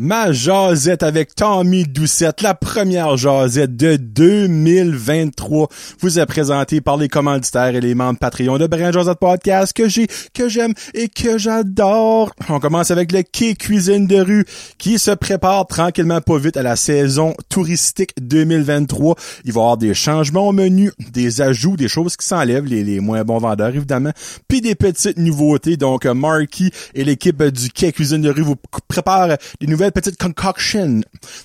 Ma jasette avec Tommy Doucette, la première jasette de 2023, vous est présentée par les commanditaires et les membres Patreon de Brand Josette Podcast que j'ai, que j'aime et que j'adore. On commence avec le Quai Cuisine de rue qui se prépare tranquillement pas vite à la saison touristique 2023. Il va y avoir des changements au menu, des ajouts, des choses qui s'enlèvent, les, les moins bons vendeurs évidemment, puis des petites nouveautés. Donc Marky et l'équipe du Quai Cuisine de rue vous préparent des nouvelles petite concoction.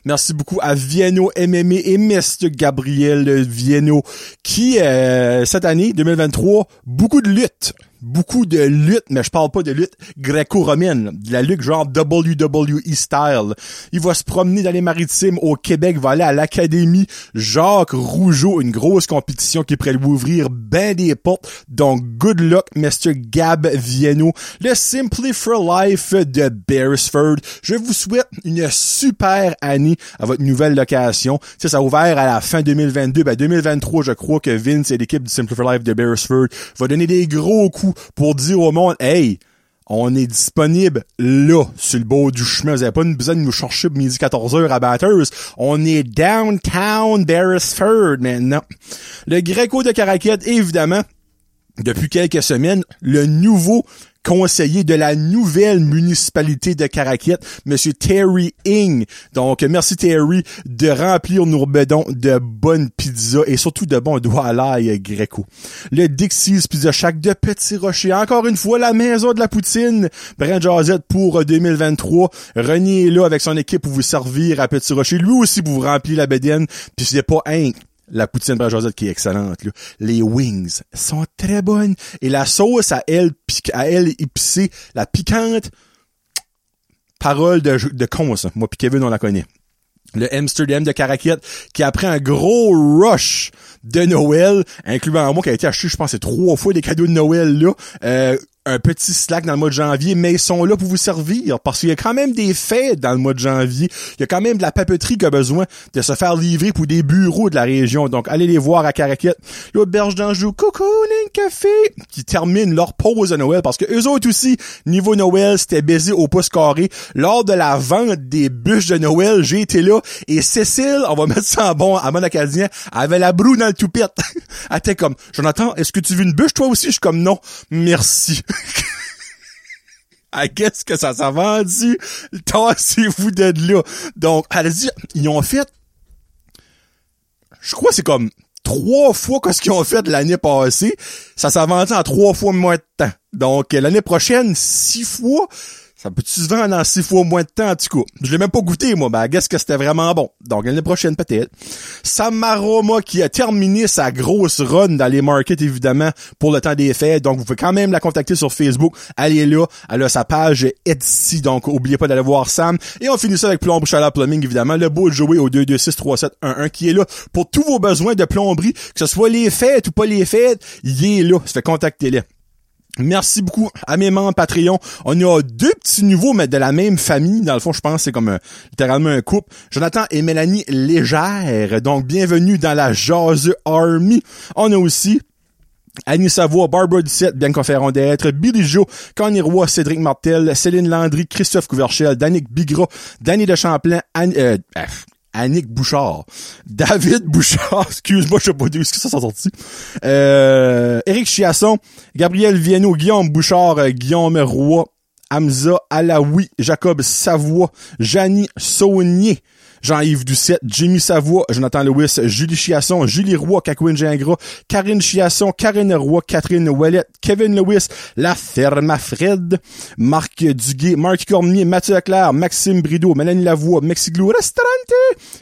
Merci beaucoup à Vienno MMA et Mr. Gabriel Vienno qui, euh, cette année, 2023, beaucoup de lutte beaucoup de lutte, mais je parle pas de lutte gréco-romaine, de la lutte genre WWE style. Il va se promener dans les maritimes au Québec, va aller à l'Académie Jacques Rougeau, une grosse compétition qui pourrait lui ouvrir ben des portes. Donc, good luck, Mr. Gab Vienno. Le Simply for Life de Beresford. Je vous souhaite une super année à votre nouvelle location. Ça, ça a ouvert à la fin 2022. Ben, 2023, je crois que Vince et l'équipe du Simply for Life de Beresford va donner des gros coups pour dire au monde, hey, on est disponible là, sur le bord du chemin. Vous n'avez pas besoin de nous chercher midi 14h à Batters. On est downtown Beresford maintenant. Le Greco de Caraquette, évidemment, depuis quelques semaines, le nouveau conseiller de la nouvelle municipalité de Caraquette, Monsieur Terry Ing. Donc, merci Terry de remplir nos bedons de bonnes pizzas et surtout de bons doigts à l'ail greco. Le Dixie's Pizza Shack de Petit Rocher. Encore une fois, la maison de la poutine. Brand Jazette pour 2023. René est là avec son équipe pour vous servir à Petit Rocher. Lui aussi pour vous remplir la bédaine. Puis c'est pas un la poutine de Josette qui est excellente. Là. Les wings sont très bonnes. Et la sauce à elle, à elle épicée, la piquante, parole de, de con, ça. Moi puis Kevin, on la connaît. Le Amsterdam de Caraquette, qui après un gros rush de Noël, incluant moi qui a été acheté, je pense, trois fois des cadeaux de Noël là, euh, un petit slack dans le mois de janvier, mais ils sont là pour vous servir parce qu'il y a quand même des fêtes dans le mois de janvier. Il y a quand même de la papeterie qui a besoin de se faire livrer pour des bureaux de la région. Donc, allez les voir à Caraquette. L'auberge d'Anjou, Cocooning Café, qui termine leur pause de Noël parce que eux autres aussi, niveau Noël, c'était baisé au pouce carré. Lors de la vente des bûches de Noël, j'ai été là et Cécile, on va mettre ça en bon, à mon acadien, avait la broue dans le toupette. Elle était comme, Jonathan, est-ce que tu veux une bûche toi aussi? Je suis comme, non, merci. Qu'est-ce que ça s'est vendu? Tassez-vous de là. Donc, allez-y, ils ont fait, je crois que c'est comme trois fois que ce qu'ils ont fait l'année passée. Ça s'est vendu en trois fois moins de temps. Donc, l'année prochaine, six fois, ça peut-tu se vendre en six fois moins de temps, en tout? Je l'ai même pas goûté, moi, mais qu'est-ce que c'était vraiment bon. Donc, l'année prochaine, peut-être. Samaroma qui a terminé sa grosse run dans les markets, évidemment, pour le temps des fêtes. Donc, vous pouvez quand même la contacter sur Facebook. Allez là. Elle a sa page Etsy. Donc, oubliez pas d'aller voir Sam. Et on finit ça avec Plomberie Chaleur Plumbing, évidemment. Le beau jouer au 2263711 qui est là pour tous vos besoins de plomberie, que ce soit les fêtes ou pas les fêtes. Il est là. Ça fait contacter-les. Merci beaucoup à mes membres Patreon. On a deux petits nouveaux, mais de la même famille. Dans le fond, je pense que c'est comme littéralement un couple. Jonathan et Mélanie Légère. Donc, bienvenue dans la Jazz Army. On a aussi Annie Savoie, Barbara Ducette, Bianca Ferron d'être, Billy Joe, Connie Roy, Cédric Martel, Céline Landry, Christophe Couverchel, Danick Bigra, Danny de Champlain, Anne, euh, Annick Bouchard, David Bouchard, excuse-moi, je sais pas d'où ce que ça s'est sorti. Euh, Éric Chiasson, Gabriel Vienno, Guillaume Bouchard, euh, Guillaume Roy, Hamza Alaoui, Jacob Savoie, Janie Saunier, Jean-Yves Doucette, Jimmy Savoie, Jonathan Lewis, Julie Chiasson, Julie Roy, Kakwin Gingras, Karine Chiasson, Karine Roy, Catherine Ouellet, Kevin Lewis, La Ferme Fred, Marc Duguay, Marc Cormier, Mathieu Leclerc, Maxime Brideau, Mélanie Lavoie, Mexiglou Restaurante,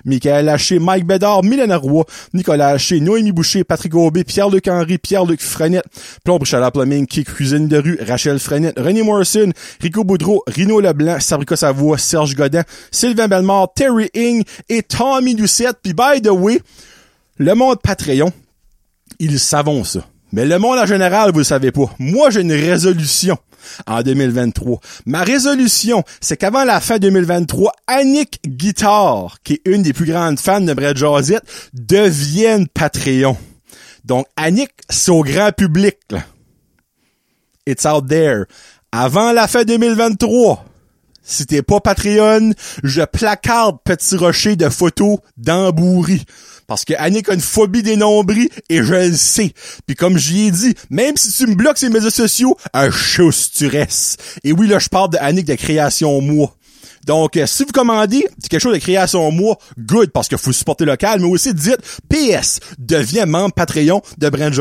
Michael Haché, Mike Bédard, Mylène Roy, Nicolas Haché, Noémie Boucher, Patrick Aubé, Pierre-Luc Henry, Pierre-Luc Frenette, Plomb Chalard Plumbing, Qui Cuisine de rue, Rachel Frenette, René Morrison, Rico Boudreau, Rino Leblanc, Sabrica Savoie, Serge Godin, Sylvain Bellemare, Terry Ing, et Tommy Doucette. Puis by the way, le monde Patreon, ils savent ça. Mais le monde en général, vous le savez pas. Moi, j'ai une résolution en 2023. Ma résolution, c'est qu'avant la fin 2023, Annick Guitar, qui est une des plus grandes fans de Brad Josette, devienne Patreon. Donc, Annick, c'est au grand public. It's out there. Avant la fin 2023, si t'es pas Patreon, je placarde Petit Rocher de photos d'Amboury. Parce que Annick a une phobie des nombris et je le sais. Puis comme j'y ai dit, même si tu me bloques ces médias sociaux, un chose tu restes. Et oui, là, je parle de Annick de Création Moi. Donc, euh, si vous commandez quelque chose de création moi, good, parce qu'il faut supporter local, mais aussi dites PS, deviens membre Patreon de Brand.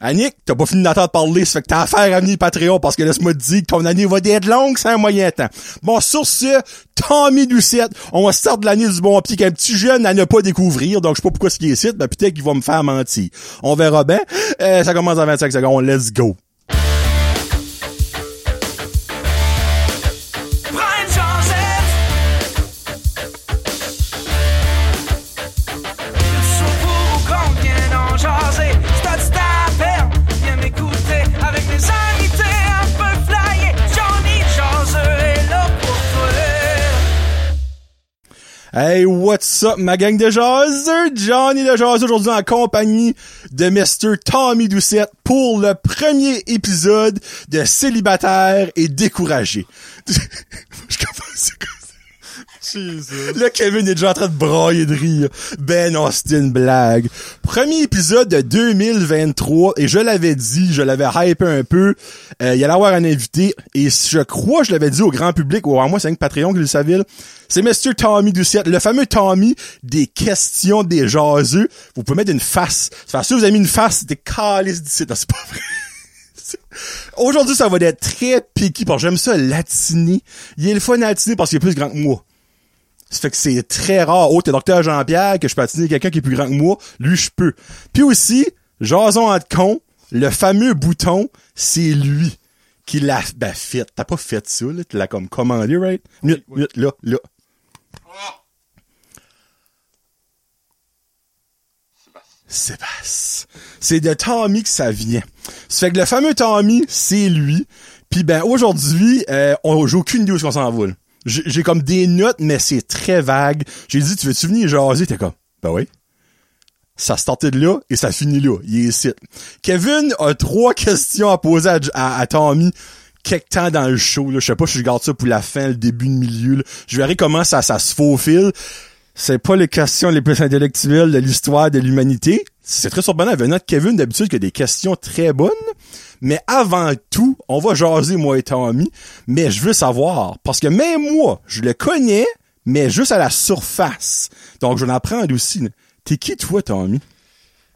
Annick, t'as pas fini d'attendre parler, ça fait que t'as affaire à venir Patreon parce que laisse-moi te dire que ton année va être longue, c'est un moyen temps. Bon, sur ce, Tommy Doucette, on va sortir de l'année du bon pied qu'un petit jeune à ne pas découvrir, donc je sais pas pourquoi ce qui est ici, mais peut-être qu'il va me faire mentir. On verra bien. Euh, ça commence en 25 secondes, let's go. Hey, what's up, ma gang de jaseux? Johnny de jaseux aujourd'hui en compagnie de Mr. Tommy Doucette pour le premier épisode de Célibataire et découragé. Là, Kevin est déjà en train de brailler de rire. Ben non, c'était une blague. Premier épisode de 2023, et je l'avais dit, je l'avais hypé un peu. Euh, il allait avoir un invité, et je crois je l'avais dit au grand public, ou à moi c'est un Patreon qui le savait, c'est Mr. Tommy Doucette, le fameux Tommy des questions des jaseux. Vous pouvez mettre une face. Enfin, si vous avez mis une face, c'était calice d'ici. Non, c'est pas vrai. Aujourd'hui, ça va être très piqué j'aime ça latiner. Il est le fun à latiner parce qu'il est plus grand que moi. Ça fait que c'est très rare. Oh, t'es docteur Jean-Pierre, que je peux attiner quelqu'un qui est plus grand que moi. Lui, je peux. Puis aussi, jason en con, le fameux bouton, c'est lui qui l'a ben, fait. T'as pas fait ça, là. Tu l'as comme commandé, right? Minute, minute, là, là. Sébastien. C'est de Tommy que ça vient. Ça fait que le fameux Tommy, c'est lui. Puis ben aujourd'hui, euh, on j'ai aucune idée où qu'on s'en va. J'ai comme des notes, mais c'est très vague. J'ai dit, tu veux-tu venir jaser? T'es comme, ben oui. Ça startait de là et ça finit là. Il est ici. Kevin a trois questions à poser à, à, à Tommy quelque temps dans le show. Là. Je sais pas si je garde ça pour la fin, le début, le milieu. Je verrai comment ça, ça se faufile. C'est pas les questions les plus intellectuelles de l'histoire de l'humanité. C'est très surprenant. Venant de Kevin, d'habitude, qu'il y a des questions très bonnes. Mais avant tout, on va jaser, moi et Tommy. Mais je veux savoir, parce que même moi, je le connais, mais juste à la surface. Donc, je vais en apprendre aussi. T'es qui, toi, Tommy?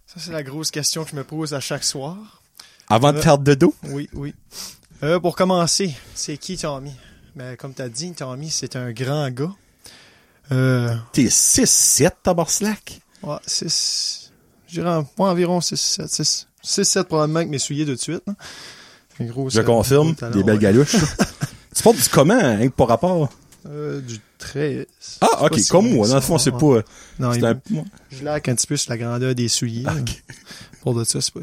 Ça, c'est la grosse question que je me pose à chaque soir. Avant de Euh. faire de dos? Oui, oui. Euh, pour commencer, c'est qui Tommy? Ben, comme t'as dit, Tommy, c'est un grand gars. Euh, T'es 6-7, tabarslack? ouais, 6, je dirais en- ouais, environ 6, 7, 6, 6, 7 probablement avec mes souliers de suite. gros, Je confirme. Des belles ouais. galouches. tu portes du comment, hein, pour rapport? Euh, du 13. Ah, ok, si comme moi. Dans le fond, c'est pas... Non, c'est il- un... je laque un petit peu sur la grandeur des souliers. Ok. Pour de ça, c'est pas...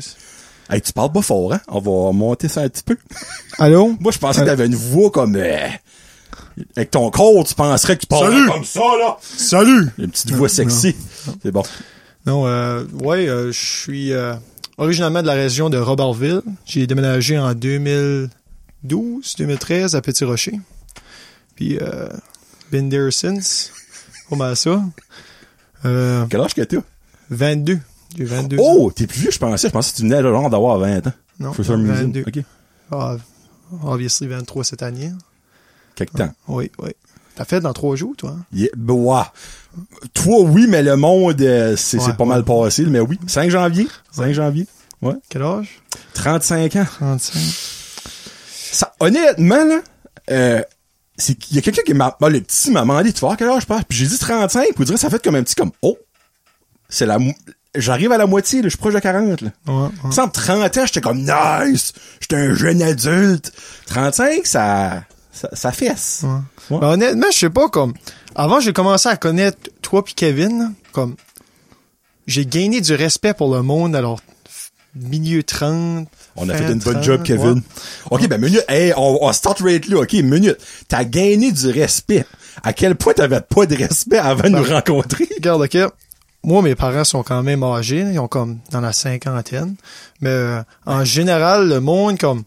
Hey, tu parles pas fort, hein? On va monter ça un petit peu. Allô? Moi, je pensais que t'avais une voix comme... euh, avec ton corps, tu penserais que tu parles Salut! comme ça, là. Salut! Une petite voix sexy. C'est bon. Non, euh, ouais, euh, je suis euh, originalement de la région de Robertville. J'ai déménagé en 2012, 2013 à Petit Rocher. Puis, euh, been there since. Pas mal ça. Euh, Quel âge que t'as? 22. J'ai 22 ans. Oh, t'es plus vieux, je pensais. Je pensais que tu venais genre d'avoir 20 ans. Non, For some reason. 22. OK. Ah, obviously 23 cette année. Quelque temps. Oui, oui. T'as fait dans trois jours, toi? Yeah, ouah. Toi, oui, mais le monde, euh, c'est Ouais, pas ouais. mal passé. Mais oui, 5 janvier. 5 janvier. Ouais. Quel âge? 35 ans. 35. Ça, honnêtement, là, euh, c'est qu'il y a quelqu'un qui m'a, ben, le petit m'a demandé, tu vois, quel âge je? Puis j'ai dit 35, puis vous direz, ça fait comme un petit comme, oh, c'est la, j'arrive à la moitié, là, je suis proche de 40, là. Ouais, ouais. Il me semble 30 ans, j'étais comme, nice, j'étais un jeune adulte. 35, ça, ça, ça fesse. Ouais. Ouais. Ben, honnêtement, je sais pas, comme, avant, j'ai commencé à connaître toi puis Kevin, comme, j'ai gagné du respect pour le monde, alors, milieu 30. On a fait une bonne 30, job, Kevin. ouais. OK, ben, minute, hey, on, on start rate là, OK, minute. T'as gagné du respect. À quel point t'avais pas de respect avant de nous rencontrer? Regarde, ok. Moi, mes parents sont quand même âgés, ils ont comme dans la cinquantaine. Mais euh, en général, le monde, comme,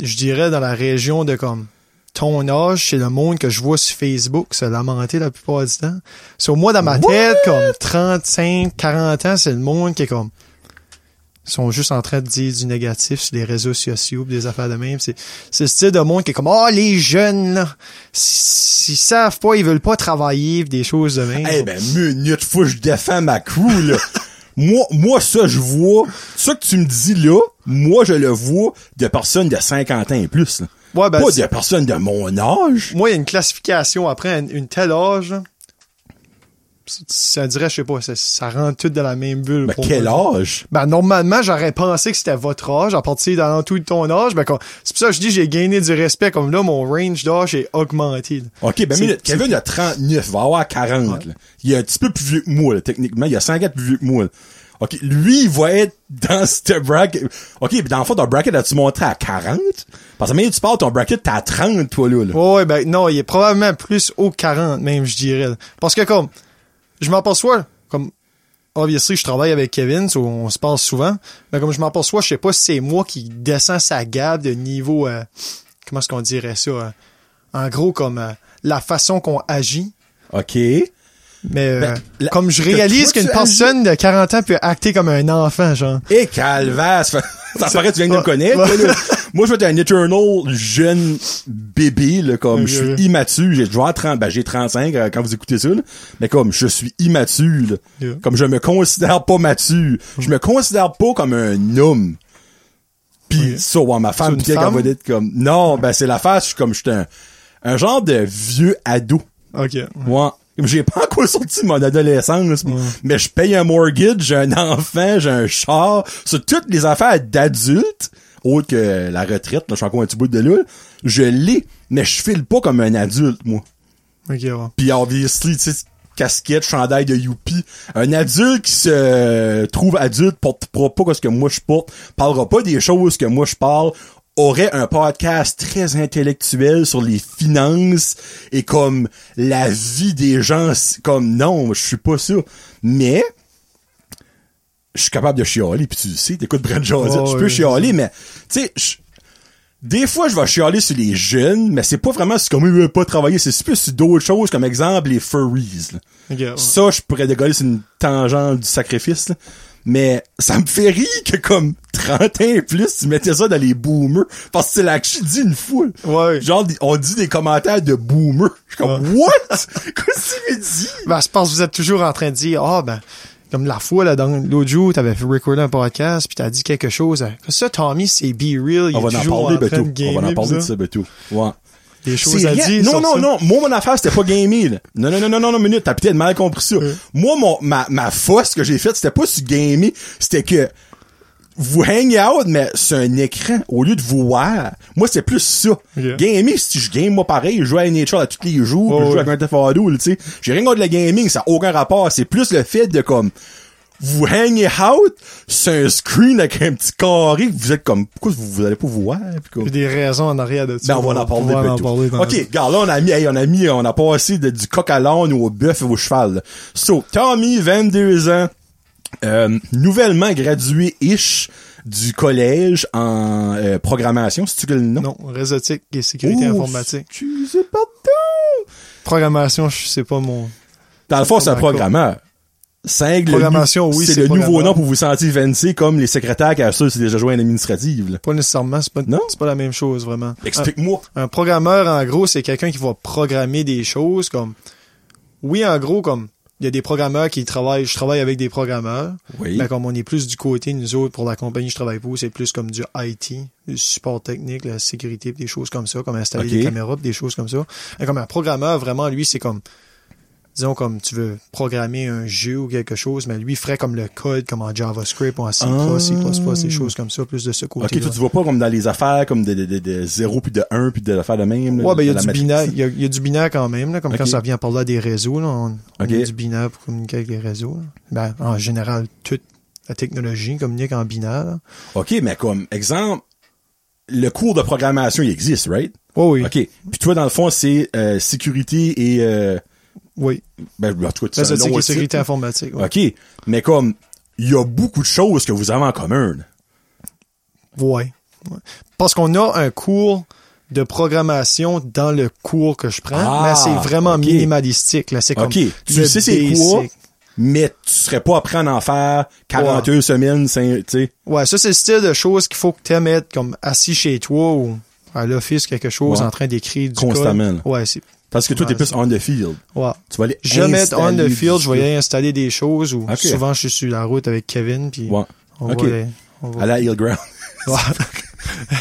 je dirais dans la région de comme ton âge, c'est le monde que je vois sur Facebook se lamenter la plupart du temps. Sur moi, dans ma tête, comme 35, 40 ans, c'est le monde qui est comme ils sont juste en train de dire du négatif sur les réseaux sociaux, des affaires de même. C'est, c'est le style de monde qui est comme, oh, les jeunes, là, s'ils savent pas, ils veulent pas travailler, des choses de même. Eh ben, minute, faut que je défends ma crew, là. moi, moi, ça, je vois, ça que tu me dis là, moi, je le vois de personnes de 50 ans et plus, là. Ouais, ben, Pas c'est- de personnes de mon âge. moi, il y a une classification après une, une telle âge. Ça- dirait, je sais pas, ça, ça rentre tout dans la même bulle. Mais pour quel moi. âge? Ben, normalement, j'aurais pensé que c'était votre âge, à partir dans tout de ton âge. Ben, c'est pour ça que je dis, j'ai gagné du respect, comme là, mon range d'âge est augmenté. là. OK, ben minute, Kevin, a 39, il va avoir 40, là. Il est un petit peu plus vieux que moi, là, techniquement. Il a 5 ans plus vieux que moi, là. OK, lui, il va être dans ce bracket. OK, puis dans le fond, ton bracket, as-tu montré à 40? Parce que même tu parles, ton bracket, t'es à 30, toi, là. là. Ouais, ouais, ben non, il est probablement plus haut que 40 même, je dirais. là. Parce que comme, je m'aperçois, comme, obviously, je travaille avec Kevin, so on se parle souvent, mais comme je m'aperçois, je sais pas si c'est moi qui descends sa gamme de niveau, euh, comment est-ce qu'on dirait ça, euh, en gros, comme euh, la façon qu'on agit. OK. Mais euh, Ben, comme je réalise qu'une personne de 40 ans peut acter comme un enfant, genre. Et ça, fait- ça paraît que tu viens de me connaître. Moi, je vais être un eternal jeune bébé, là, comme je suis immature. J'ai, je avoir 30, ben, j'ai 35 euh, quand vous écoutez ça, là. Mais comme je suis immature, là. Yeah. Comme je me considère pas mature. Je me considère pas comme un homme. Pis Ok. ça, ouais, ma femme, pis femme? va être comme, non, ben, c'est la face, je suis comme, j'étais un, un genre de vieux ado. Ok. Ouais. J'ai pas encore sorti de mon adolescence, mais je paye un mortgage, j'ai un enfant, j'ai un char, sur toutes les affaires d'adultes, autre que la retraite, là, je suis encore un petit bout de là, je l'ai, mais je file pas comme un adulte, moi. Ok, ouais. Puis obviously, tu sais, casquette, chandail de Youpi. Un adulte qui se trouve adulte portera pas ce que moi je porte, parlera pas des choses que moi je parle, aurait un podcast très intellectuel sur les finances et comme la vie des gens, comme non, je suis pas ça. Mais je suis capable de chialer, puis tu le sais, t'écoutes Brent Josette, Oh, je peux oui, chialer, mais tu sais, des fois, je vais chialer sur les jeunes, mais c'est pas vraiment sur comment ils veulent pas travailler, c'est plus sur d'autres choses, comme exemple, les furries. là. Ouais. Ça, je pourrais décoller sur une tangente du sacrifice, là. Mais ça me fait rire que comme 30 ans et plus, tu mettais ça dans les boomers. Parce que c'est là que je dis une foule. Ouais. Genre, on dit des commentaires de boomers. Je suis comme, what? Qu'est-ce que tu me dis? Ben, c'est parce que vous êtes toujours en train de dire, ah, ben, comme la fois, là, dans l'autre jour, t'avais fait recorder un podcast, puis t'as dit quelque chose. hein. Ça, Tommy, c'est be real. Il On va en en train Beto. de gamer, On va en parler de ça, Beto. Ouais. Des choses à rien- dire. Non, non, ça. non. Moi, mon affaire, c'était pas gamer, là. Non, non, non, non, non, non, minute. T'as peut-être mal compris ça. Moi, mon, ma, ma fosse que j'ai faite, c'était pas sur gamer. C'était que vous hang out, mais c'est un écran au lieu de vous voir. Moi, c'est plus ça. Ok. Gamer, si je game, moi, pareil, je joue à NHL à tous les jours, Oh, je joue ouais. avec un Theft Auto, tu sais. J'ai rien contre le gaming, ça a aucun rapport. C'est plus le fait de, comme, vous hangez out, c'est un screen avec un petit carré, vous êtes comme, pourquoi vous, vous allez pas vous voir? Puis comme- des raisons en arrière de ça. ben, on va en parler, en parler OK, regarde, là, on a mis, hey, on a mis, on a passé de, du coq à l'âne au bœuf et au cheval. là. So, Tommy, 22 ans, euh, nouvellement gradué-ish du collège en euh, programmation, c'est-tu que le nom? Non, réseautique et sécurité Oh, informatique. Excusez, pardon! Programmation, je sais pas mon... Dans le fond, C'est un pas programmeur. Programmation, oui, c'est le nouveau nom pour vous sentir fancy comme les secrétaires qui assurent c'est déjà joint administrative. là. Pas nécessairement, c'est pas, Non? c'est pas la même chose, vraiment. Explique-moi. Un programmeur, en gros, c'est quelqu'un qui va programmer des choses comme... Oui, en gros, comme... Il y a des programmeurs qui travaillent... Je travaille avec des programmeurs. Oui. Mais comme on est plus du côté, nous autres, pour la compagnie que je travaille pour, c'est plus comme du IT, du support technique, la sécurité, des choses comme ça, comme installer des caméras, des choses comme ça. Et comme un programmeur, vraiment, lui, c'est comme... Disons, comme tu veux programmer un jeu ou quelque chose, mais lui ferait comme le code, comme en JavaScript ou en C++, Ah. C++, des choses comme ça, plus de ce Ok, côté toi, tu vois pas comme dans les affaires, comme de, de, de, de 0 puis de 1 puis de l'affaire de même. là, Ouais, ben, il y a du binaire, il y a, il y a du binaire quand même, là, comme Ok. quand ça vient parler à des réseaux, là, on, on Ok. a du binaire pour communiquer avec les réseaux, là. Ben, en général, toute la technologie communique en binaire, là. OK, mais comme exemple, le cours de programmation, il existe, right? Oh oui, OK. Puis toi, dans le fond, c'est euh, sécurité et... Euh, oui. ben, en tout cas, c'est sécurité informatique. ouais. OK. Mais comme, il y a beaucoup de choses que vous avez en commun. Ouais. ouais. Parce qu'on a un cours de programmation dans le cours que je prends, Ah, mais c'est vraiment minimalistique. Là, c'est comme OK. Tu le sais c'est quoi, mais tu serais pas prêt à en faire 42 semaines, tu sais. Ouais, ça c'est le style de choses qu'il faut que tu aimes être comme assis chez toi ou à l'office quelque chose Ouais. en train d'écrire du Constamment, code. Ouais, c'est Parce que toi, t'es plus on the field. ouais. Tu vas aller Je vais mettre on the field, je vais installer des choses ou souvent je suis sur la route avec Kevin puis Ouais. on Ok. va, on va- À la Hillground. Ouais.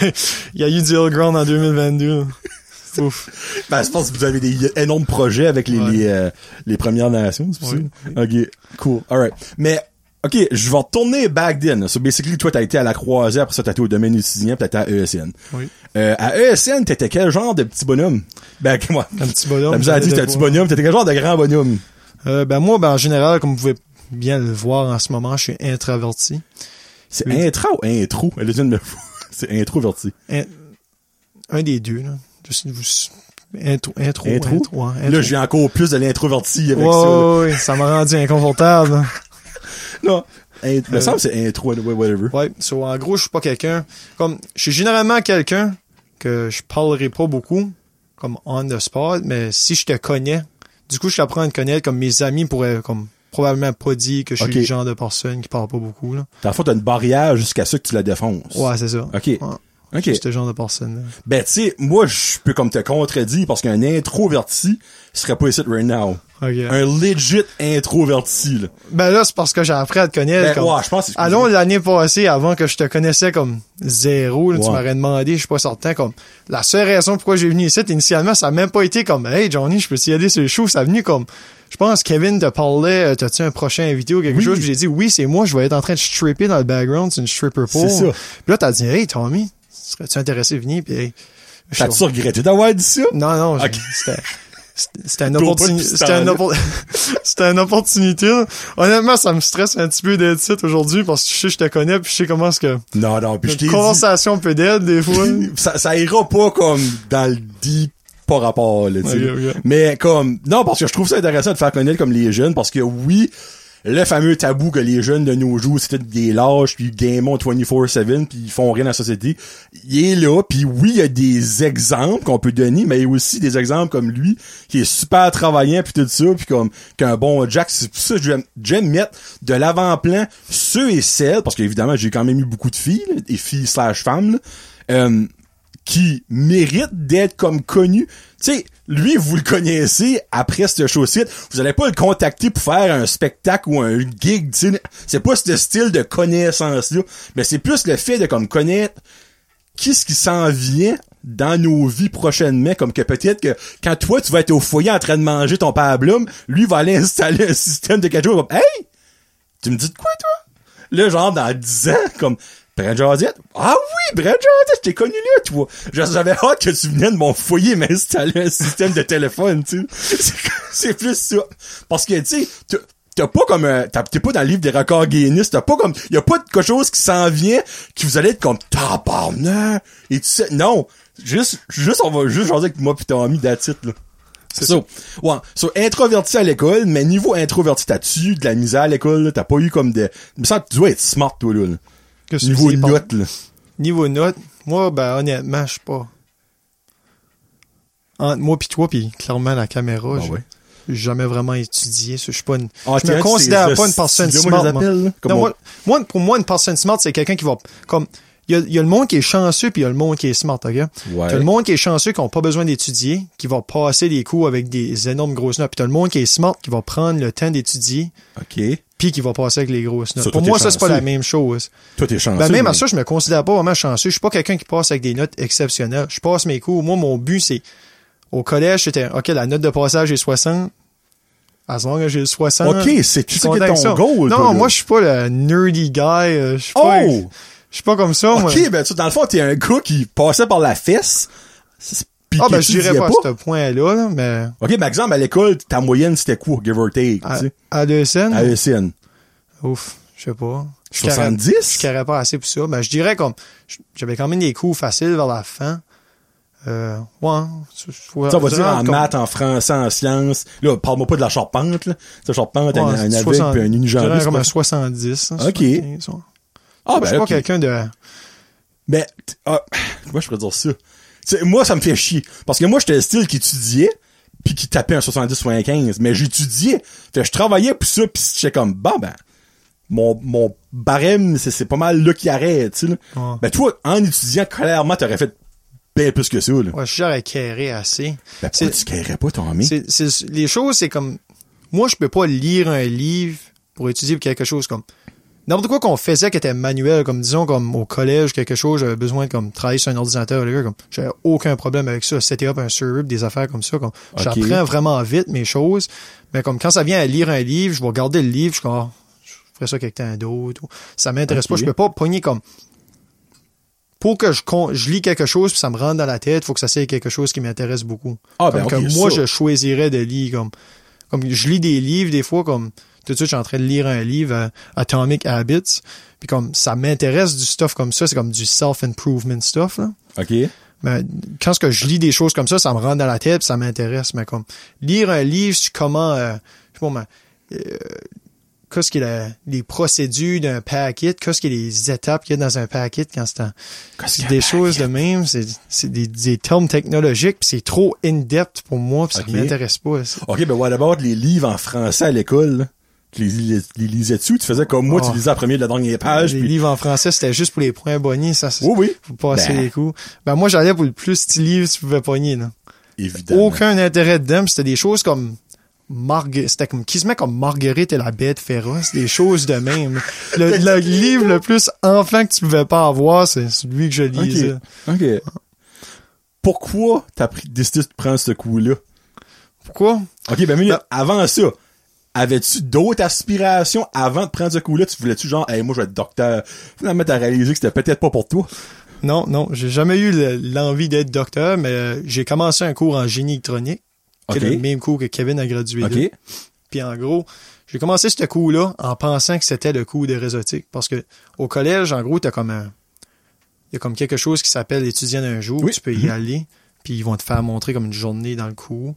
Il y a eu du Hill Ground en 2022. Ouf. Ben, je pense que vous avez des énormes projets avec les, Ouais. les, euh, les Premières Nations, c'est ça? Ok, cool. Alright. Mais, ok, je vais retourner back then. So, basically, toi, t'as été à la croisière, après ça, t'as été au domaine étudiant, puis t'as été à ESN. Oui. Euh, à ESN, t'étais quel genre de petit bonhomme? Ben, moi. Un petit bonhomme. La misère à dire, t'étais un petit bonhomme, t'étais quel genre de grand bonhomme? Euh, ben moi, ben en général, comme vous pouvez bien le voir en ce moment, je suis introverti. C'est Oui. intra ou intro? Elle est une de. C'est introverti. In- Un des deux, là. Je sais, vous- Intro, intro, Intro? intro, ouais, Là, intro. j'ai encore plus de l'introverti avec Ouais, ça. là. ouais, ça m'a rendu inconfortable. Non. Int- me semble c'est intro, whatever. Ouais, so, en gros, je suis pas quelqu'un, comme, je suis généralement quelqu'un que je parlerai pas beaucoup, comme on the spot, mais si je te connais, du coup, je t'apprends à te connaître, comme mes amis pourraient, comme, probablement pas dire que je suis le genre de personne qui parle pas beaucoup, là. Dans le fond, t'as une barrière jusqu'à ce que tu la défonces. Ouais, c'est ça. OK. Ouais. OK. Je suis ce genre de personne, là. Ben, tu sais, moi, je peux comme te contredire parce qu'un introverti serait pas ici right now. Un legit introverti, là. Ben là, c'est parce que j'ai appris à te connaître. Ben, comme- ouais, je pense Allons l'année passée, avant que je te connaissais comme zéro, là, tu m'aurais demandé, je suis pas certain, comme, la seule raison pourquoi j'ai venu ici, initialement, ça a même pas été comme, hey, Johnny, je peux t'y aller sur le show, ça a venu comme, je pense, Kevin te parlait, euh, t'as-tu un prochain invité ou quelque Oui. chose, j'ai dit, oui, c'est moi, je vais être en train de stripper dans le background, c'est une stripper pole. C'est ça. Puis là, t'as dit, hey, Tommy, serais-tu intéressé de venir, puis hey, T'as-tu regretté d'avoir dit ça? non, non, j'ai- Ok. c'était, c'était- une pas de c'était une, oppor- opportunité, là. Honnêtement, ça me stresse un petit peu d'être ici aujourd'hui parce que je sais, je te connais puis je sais comment est-ce que Non, non, puis je dit, conversation peut d'être des fois. ça, ça ira pas comme dans le deep par rapport, là. Mais comme, non, parce que je trouve ça intéressant de faire connaître comme les jeunes, parce que oui, le fameux tabou que les jeunes de nos jours, c'était des lâches, puis game on 24-7, puis ils font rien dans la société, il est là, puis oui, il y a des exemples qu'on peut donner, mais il y a aussi des exemples comme lui, qui est super travaillant, puis tout ça, puis comme qu'un bon Jack, c'est ça j'aime mettre de l'avant-plan ceux et celles, parce qu'évidemment, j'ai quand même eu beaucoup de filles, là, des filles slash femmes, là, euh, qui mérite d'être comme connu. Tu sais, lui, vous le connaissez après ce show-site. Vous allez pas le contacter pour faire un spectacle ou un gig. C'est pas ce style de connaissance-là. Mais c'est plus le fait de comme connaître qu'est-ce qui s'en vient dans nos vies prochainement, comme que peut-être que quand toi, tu vas être au foyer en train de manger ton pablum, lui va aller installer un système de quelque chose comme, hey! Tu me dis de quoi, toi? Là, genre, dans 10 ans, comme, Josette? Ah oui, Josette, je t'ai connu là, toi. J'avais hâte que tu venais de mon foyer m'installer un système de téléphone, tu sais. C'est- C'est plus ça. Parce que, tu sais, t'as- t'as pas comme un, t'as- t'es pas dans le livre des records Guinness, t'as pas comme, y a pas de quelque chose qui s'en vient, qui vous allez être comme, tabarnak, et tu sais, non. Juste, juste, on va juste jaser avec moi pis Tommy d'attitude, là. C'est ça. Ouais. So, introverti à l'école, mais niveau introverti, t'as-tu eu de la misère à l'école, là? T'as pas eu comme de, il me semble que tu dois être smart, toi, là. là. Que Niveau note, là. Niveau note, moi, ben, honnêtement, je suis pas. Entre moi pis toi pis clairement la caméra, Ah j'ai ouais. jamais vraiment étudié. Je suis pas une, Ah, je me considère pas une personne smart. moi, je les moi. appelle, là, comme Non, on- moi, moi, pour moi, une personne smart, c'est quelqu'un qui va, comme, il y a, il y a le monde qui est chanceux puis il y a le monde qui est smart, ok? Ouais. T'as le monde qui est chanceux, qui n'a pas besoin d'étudier, qui va passer des cours avec des énormes grosses notes. Puis t'as le monde qui est smart, qui va prendre le temps d'étudier, OK. Puis qui va passer avec les grosses notes. Ça, Pour moi, ça, c'est pas la même chose. Toi, t'es chanceux. Ben, même à ça, je me considère pas vraiment chanceux. Je suis pas quelqu'un qui passe avec des notes exceptionnelles. Je passe mes cours. Moi, mon but, c'est, au collège, c'était, OK, la note de passage est 60. As long as j'ai le 60. OK, c'est suis ça qui est ton ça. goal, Non, toi, moi, je suis pas le nerdy guy. euh, Je suis pas, Oh! je suis pas comme ça, moi. OK, ben, tu, dans le fond, t'es un gars qui passait par la fesse. Pis Ah, ben, je dirais pas à ce point-là, là, mais OK, par exemple, à l'école, ta moyenne, c'était quoi, give or take, à, tu sais? à l'ESN, À ESN. ouf, je sais pas. Je 70? carrais- Je carrais pas assez pour ça. Ben, je dirais comme, j'avais quand même des cours faciles vers la fin. Euh, ouais. je- je- Ça, on va dire en comme- maths, en français, en sciences. Là, parle-moi pas de la charpente, là. La charpente, un, Ouais, un c'est avec 60 puis un je c'est comme pas- un 70. hein, Ok. 75, ouais. Ah, je ben, suis pas quelqu'un de... Mais, t- ah, comment je pourrais dire ça? Moi, ça me fait chier. Parce que moi, j'étais le style qui étudiait, puis qui tapait un 70.15. Mais j'étudiais. Fait que je travaillais pour ça, puis j'étais comme, bon, ben, mon, mon barème, c'est, c'est pas mal là qui arrête, tu sais. Ouais. Ben, toi, en étudiant, clairement, t'aurais fait bien plus que ça, là. Ouais, je suis genre à carrer assez. Ben, pourquoi tu carrais pas? C'est, c'est- les choses, c'est comme, moi, je peux pas lire un livre pour étudier quelque chose comme, n'importe quoi qu'on faisait qui était manuel, comme disons, comme au collège, quelque chose, j'avais besoin de, comme, travailler sur un ordinateur, là, comme, j'avais aucun problème avec ça, c'était up un serveur, des affaires comme ça, comme, j'apprends vraiment vite mes choses, mais comme, quand ça vient à lire un livre, je vais regarder le livre, je suis comme, Ah, je ferais ça avec quelqu'un d'autre, ça m'intéresse pas, je peux pas pogner comme, pour que je, je lis quelque chose puis ça me rentre dans la tête, faut que ça soit quelque chose qui m'intéresse beaucoup. Ah, Comme ben, que moi, ça. je choisirais de lire comme, comme je lis des livres des fois comme tout de suite je suis en train de lire un livre euh, Atomic Habits puis comme ça m'intéresse du stuff comme ça c'est comme du self improvement stuff là OK. mais quand ce que je lis des choses comme ça ça me rentre dans la tête puis ça m'intéresse mais comme lire un livre sur comment euh, je sais pas moi, euh, qu'est-ce qu'il y a les procédures d'un packet qu'est-ce qu'il y a les étapes qu'il y a dans un packet quand c'est un- a des choses de même, c'est c'est des, des termes technologiques, puis c'est trop in-depth pour moi, puis ça Ok. m'intéresse pas. ça. OK, ben, what about les livres en français à l'école, là? Tu les, les, les lisais-tu? Tu faisais comme moi, Oh. tu lisais la première de la dernière page, les puis... livres en français, c'était juste pour les points bonniers, ça, c'est Oui, oui. faut passer Ben. les coups. Ben moi, j'allais pour le plus petit livre tu pouvais pogner, là. Évidemment. Aucun intérêt dedans, c'était des choses comme Margue... c'était comme quasiment comme Marguerite et la bête féroce, des choses de même. Le, le livre le plus enfant que tu pouvais pas avoir, c'est celui que je lisais. OK. Pourquoi t'as pris, décidé de prendre ce coup-là? Pourquoi? OK, ben, mais Ben- avant ça, avais-tu d'autres aspirations avant de prendre ce coup-là? Tu voulais-tu genre, hey, moi, je vais être docteur. Finalement, t'as réalisé que c'était peut-être pas pour toi. Non, non, j'ai jamais eu le- l'envie d'être docteur, mais euh, j'ai commencé un cours en génie électronique, qui OK. est le même cours que Kevin a gradué de. OK. Puis en gros, j'ai commencé ce cours-là en pensant que c'était le cours des réseautiques. Parce que au collège, en gros, t'as comme un. Il y a comme quelque chose qui s'appelle étudiant d'un jour. Oui. Tu peux y aller. Puis ils vont te faire montrer comme une journée dans le cours.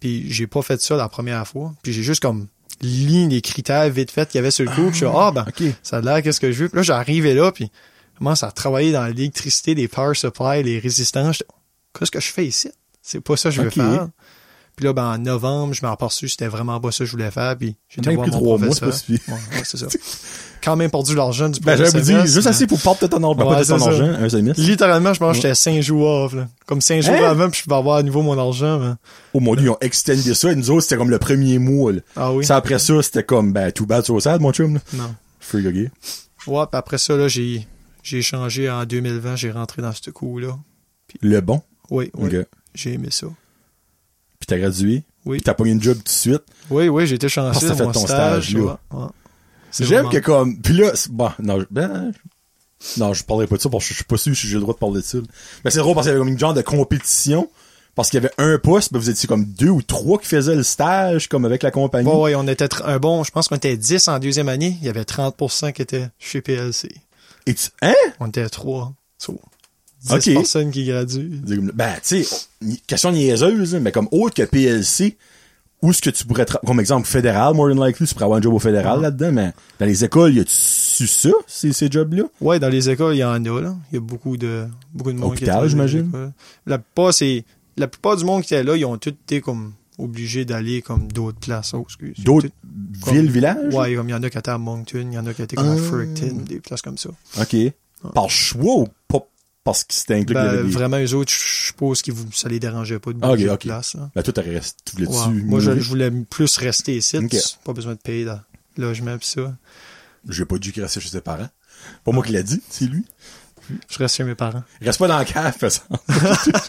Puis j'ai pas fait ça la première fois. Puis j'ai juste comme lu les critères vite fait qu'il y avait sur le cours. Puis je suis ah ben ça a l'air qu'est-ce que je veux? Puis là, j'arrivais là, puis je commence à travailler dans l'électricité, les power supply, les résistants. J'étais, Qu'est-ce que je fais ici? C'est pas ça que je veux faire. Puis là, ben, en novembre, je m'en aperçu, c'était vraiment pas ça que je voulais faire, puis voir mon trois mois, professeur. Ouais, ouais, c'est ça. Quand même perdu l'argent du Ben, j'avais dit, juste assez pour porter ton argent. Ben, Ouais, ton argent, un semestre. Littéralement, je pense que j'étais cinq jours off, là. Comme cinq jours Hein? avant, puis je vais avoir à nouveau mon argent, mais... Au moins, ils ont extendé ça. Et nous autres, c'était comme le premier mois, là. Ah oui? Ça, après ça, c'était comme, ben, too bad, so sad, mon chum, là. Non. Free OK. Ouais, puis après ça, là, j'ai, j'ai changé en 2020, j'ai rentré dans ce coup-là. Le bon? Oui, oui. J'ai aimé ça. Puis t'as gradué. Oui. Puis t'as pas eu une job tout de suite. Oui, oui, j'ai été chanceux Parce que t'as fait ton stage. stage, là. ouais, ouais. C'est J'aime vraiment- que comme, puis là, bon, non, je- ben, non, je parlerai pas de ça parce que je suis pas sûr si j'ai le droit de parler de ça. Mais c'est drôle parce qu'il y avait comme une genre de compétition. Parce qu'il y avait un poste, vous étiez comme deux ou trois qui faisaient le stage, comme avec la compagnie. Bon, ouais, on était un bon, je pense qu'on était 10 en deuxième année. Il y avait 30% qui étaient chez PLC. Et tu, hein? On était trois. So, 10 Ok. personnes qui graduent. Ben, tu sais, question niaiseuse, mais comme autre que PLC, où est-ce que tu pourrais, comme exemple fédéral, more than likely, tu pourrais avoir un job au fédéral là-dedans, mais dans les écoles, y a-tu su ça, ces, ces jobs-là? Ouais, dans les écoles, il y en a, là. Il y a beaucoup de, beaucoup de monde Hôpital, j'imagine? La plupart, c'est, la plupart du monde qui était là, ils ont tous été comme obligés d'aller comme d'autres places. Oh, D'autres villes, villages? Ouais, comme il y en a qui étaient à Moncton, il y en a qui étaient comme à Ah. Fredericton, des places comme ça. OK. Par choix ou pas parce que c'était inclus Ben, des... vraiment, eux autres, je suppose que ça les dérangeait pas de Ah, bouger de ok. place, là. Ben, toi, resté, tu voulais Ouais. Moi, je, je voulais plus rester ici. Pas besoin de payer le logement pis ça. J'ai pas dû qu'il restait chez ses parents. Pas moi qui l'a dit, c'est lui. Je reste chez mes parents. Il reste pas dans la cave, faisant.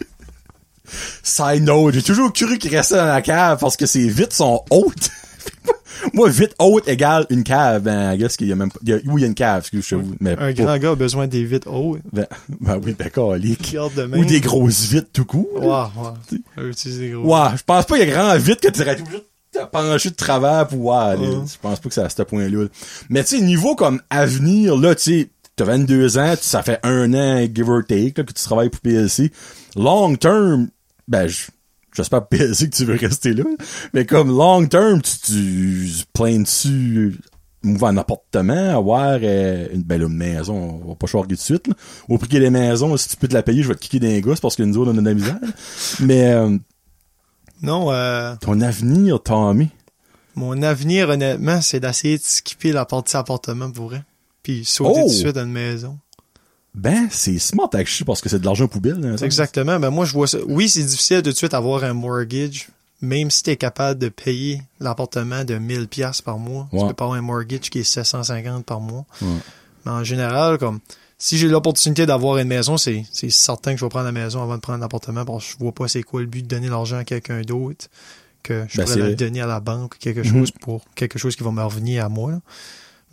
Side note, j'ai toujours cru qu'il restait dans la cave parce que ses vitres sont hautes. Moi, vite haute égale une cave. Ben, I guess qu'il y a même pas, oui, il y a une cave, excuse je vous mais Un pas- grand gars a besoin des vitres hauts. ben, ben oui, ben, de même. Ou des grosses vitres tout court. On va utiliser gros. Je pense pas qu'il y a grand vite que tu serais obligé de pencher de travers pour ouais, aller. Ouais. Je pense pas que c'est à ce point-là. Mais tu sais, niveau comme avenir, là, tu sais, t'as 22 ans, tu- ça fait un an, give or take, là, que tu travailles pour PLC. Long term, ben, je- j'espère que tu veux rester là. Mais comme long term, tu, tu plains dessus move en appartement, avoir euh, une belle maison, on va pas choisir tout de suite. Là. Au prix les maisons, si tu peux te la payer, je vais te kicker d'un gosse parce que nous autres, on a de la misère. Mais euh, Non, euh, ton avenir, Tommy. mon avenir, honnêtement, c'est d'essayer de skipper la partie appartement pour vrai. Puis sauter Oh! tout de suite à une maison. Ben, c'est smart à chier parce que c'est de l'argent poubelle. hein. Exactement. Ben moi, je vois ça. Oui, c'est difficile de tout de suite avoir un mortgage. Même si t'es capable de payer l'appartement de 1000 pièces par mois, Ouais. tu peux pas avoir un mortgage qui est 750 par mois. Ouais. Mais en général, comme si j'ai l'opportunité d'avoir une maison, c'est c'est certain que je vais prendre la maison avant de prendre l'appartement parce que je vois pas c'est quoi le but de donner l'argent à quelqu'un d'autre que je Ben, pourrais le donner à la banque ou quelque Mhm. chose pour quelque chose qui va me revenir à moi. là.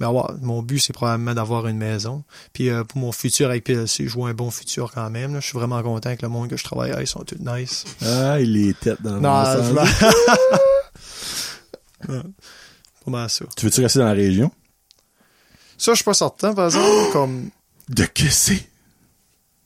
Mais ouais, mon but, c'est probablement d'avoir une maison. Puis euh, pour mon futur avec PLC, je vois un bon futur quand même. là. Je suis vraiment content que le monde que je travaille avec, ils sont tous nice. Ah, il est tête dans Non, le sens. Ouais. Pas mal ça. Tu veux-tu rester dans la région? Ça, je suis pas certain, par exemple, comme De que c'est?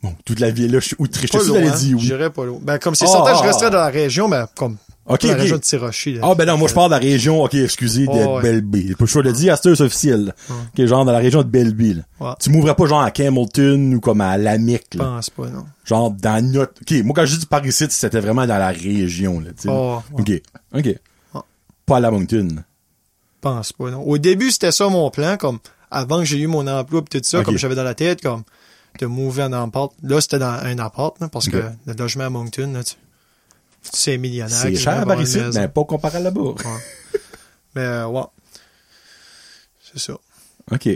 Bon, toute la vie là, je suis outré. Je suis dire oui? J'irais pas loin. Ben, comme c'est certain, je ah, resterais ah. dans la région, mais comme Ok, la ok. région de Tirochi. Ah ben non, moi je parle de la région, ok, excusez, de ouais. Belleville. Choix de le dire, c'est officiel. genre dans la région de Belleville. Ouais. Tu m'ouvrais pas genre à Camelton ou comme à Lamic, Je là. pense pas, non. Genre dans notre... Ok, moi quand je dis Paris City, c'était vraiment dans la région, là, tu sais. Oh, ouais. Ok, ok. Pas à la Moncton. Je pense pas, non. Au début, c'était ça mon plan, comme avant que j'ai eu mon emploi pis tout ça, comme j'avais dans la tête, comme de mouver en appart. Là, c'était dans un appart, là, parce que le logement à Moncton, là, tu, sais, millionnaire. C'est cher City, maison. mais pas comparé à là-bas. Ouais. Mais, euh, ouais. C'est ça. OK.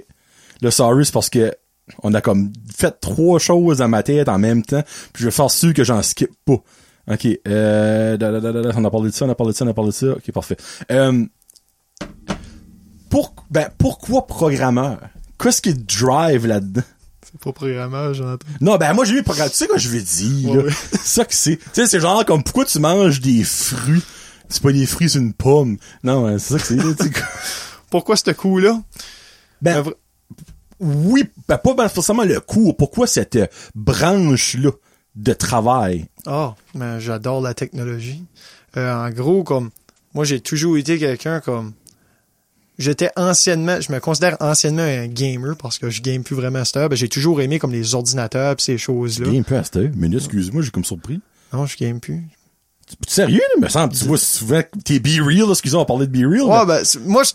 Le sorry, c'est parce que on a comme fait trois choses dans ma tête en même temps, puis je vais faire sûr que j'en skip pas. OK. Euh, da, da, da, da, da, on a parlé de ça, on a parlé de ça, on a parlé de ça. OK, parfait. Euh, pour, ben, pourquoi programmeur? Qu'est-ce qui drive là-dedans? C'est pas programmeur, Jonathan. Non, ben moi j'ai mis programme. Tu sais quoi je vais dire, là? ouais. Ça que c'est. Tu sais, c'est genre comme pourquoi tu manges des fruits? C'est pas des fruits, c'est une pomme. Non, c'est ça que c'est. Pourquoi ce coup-là? Ben, Oui, ben pas forcément le cours. Pourquoi cette euh, branche-là de travail? Ah, mais j'adore la technologie. Euh, en gros, comme moi, j'ai toujours été quelqu'un comme j'étais anciennement, je me considère anciennement un gamer parce que je game plus vraiment à cette heure. Ben, j'ai toujours aimé comme les ordinateurs pis ces choses-là. Game peu à cette heure. Mais là, excuse-moi, j'ai comme surpris. Non, je game plus. Sérieux, là? Me semble, tu vois souvent, t'es Be Real, excusez, on parlait de Be Real. Ouais, ben, moi, je,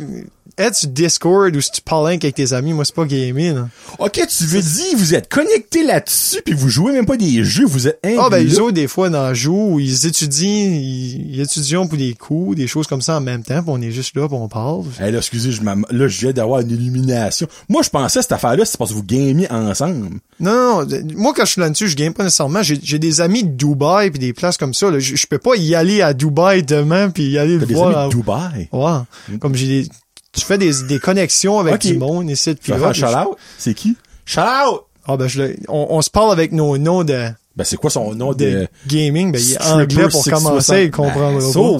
être sur Discord ou si tu parles avec tes amis, moi, c'est pas là. Ok, tu veux dire, vous êtes connectés là-dessus, puis vous jouez même pas des jeux, vous êtes Ah, ben, ils ont des fois dans le jeu où ils étudient, ils, ils étudient pour des cours, des choses comme ça en même temps, pis on est juste là, pis on parle. Hey, là, excusez, je là, je viens d'avoir une illumination. Moi, je pensais, cette affaire-là, c'est parce que vous gamiez ensemble. Non, non, non. Moi, quand je suis là-dessus, je game pas nécessairement. J'ai des amis de Dubaï puis des places comme ça. Là. Je peux pas y aller à Dubaï demain puis y aller le des voir. amis à- de Dubaï? Ouais. Comme j'ai des... Tu fais des, des connexions avec Ok. du monde ici puis là. je- shout-out? C'est qui? Shout-out! Ah, ben, je le- on, on se parle avec nos noms de, Ben, c'est quoi son nom de de... gaming? Ben, il est anglais pour 660. commencer, il comprendra Ben, pas. So,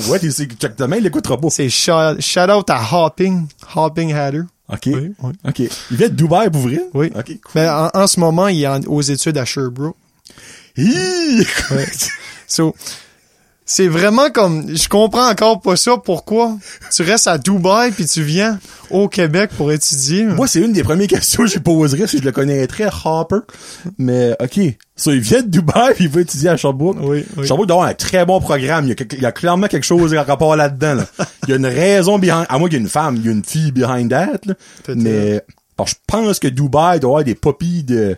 demain, il l'écoutera pas. C'est shout, shout out à Hopping, Hopping Hatter. OK. Oui, oui. OK. Il vient de Dubaï pour vrai? Oui. OK, cool. Ben, en, en ce moment, il est en- aux études à Sherbrooke. Hi! Ouais. So, c'est vraiment comme, je comprends encore pas ça, pourquoi tu restes à Dubaï puis tu viens au Québec pour étudier. Moi, c'est une des premières questions que je poserais si je le connaîtrais, Hopper. Mais, OK. So, il vient de Dubaï puis il va étudier à Sherbrooke. Oui, oui. Sherbrooke doit avoir un très bon programme. Il y a, quelque- il y a clairement quelque chose à rapport là-dedans, là. Il y a une raison behind, à moins qu'il y ait une femme, il y a une fille behind that, là. Mais, je pense que Dubaï doit avoir des poppies de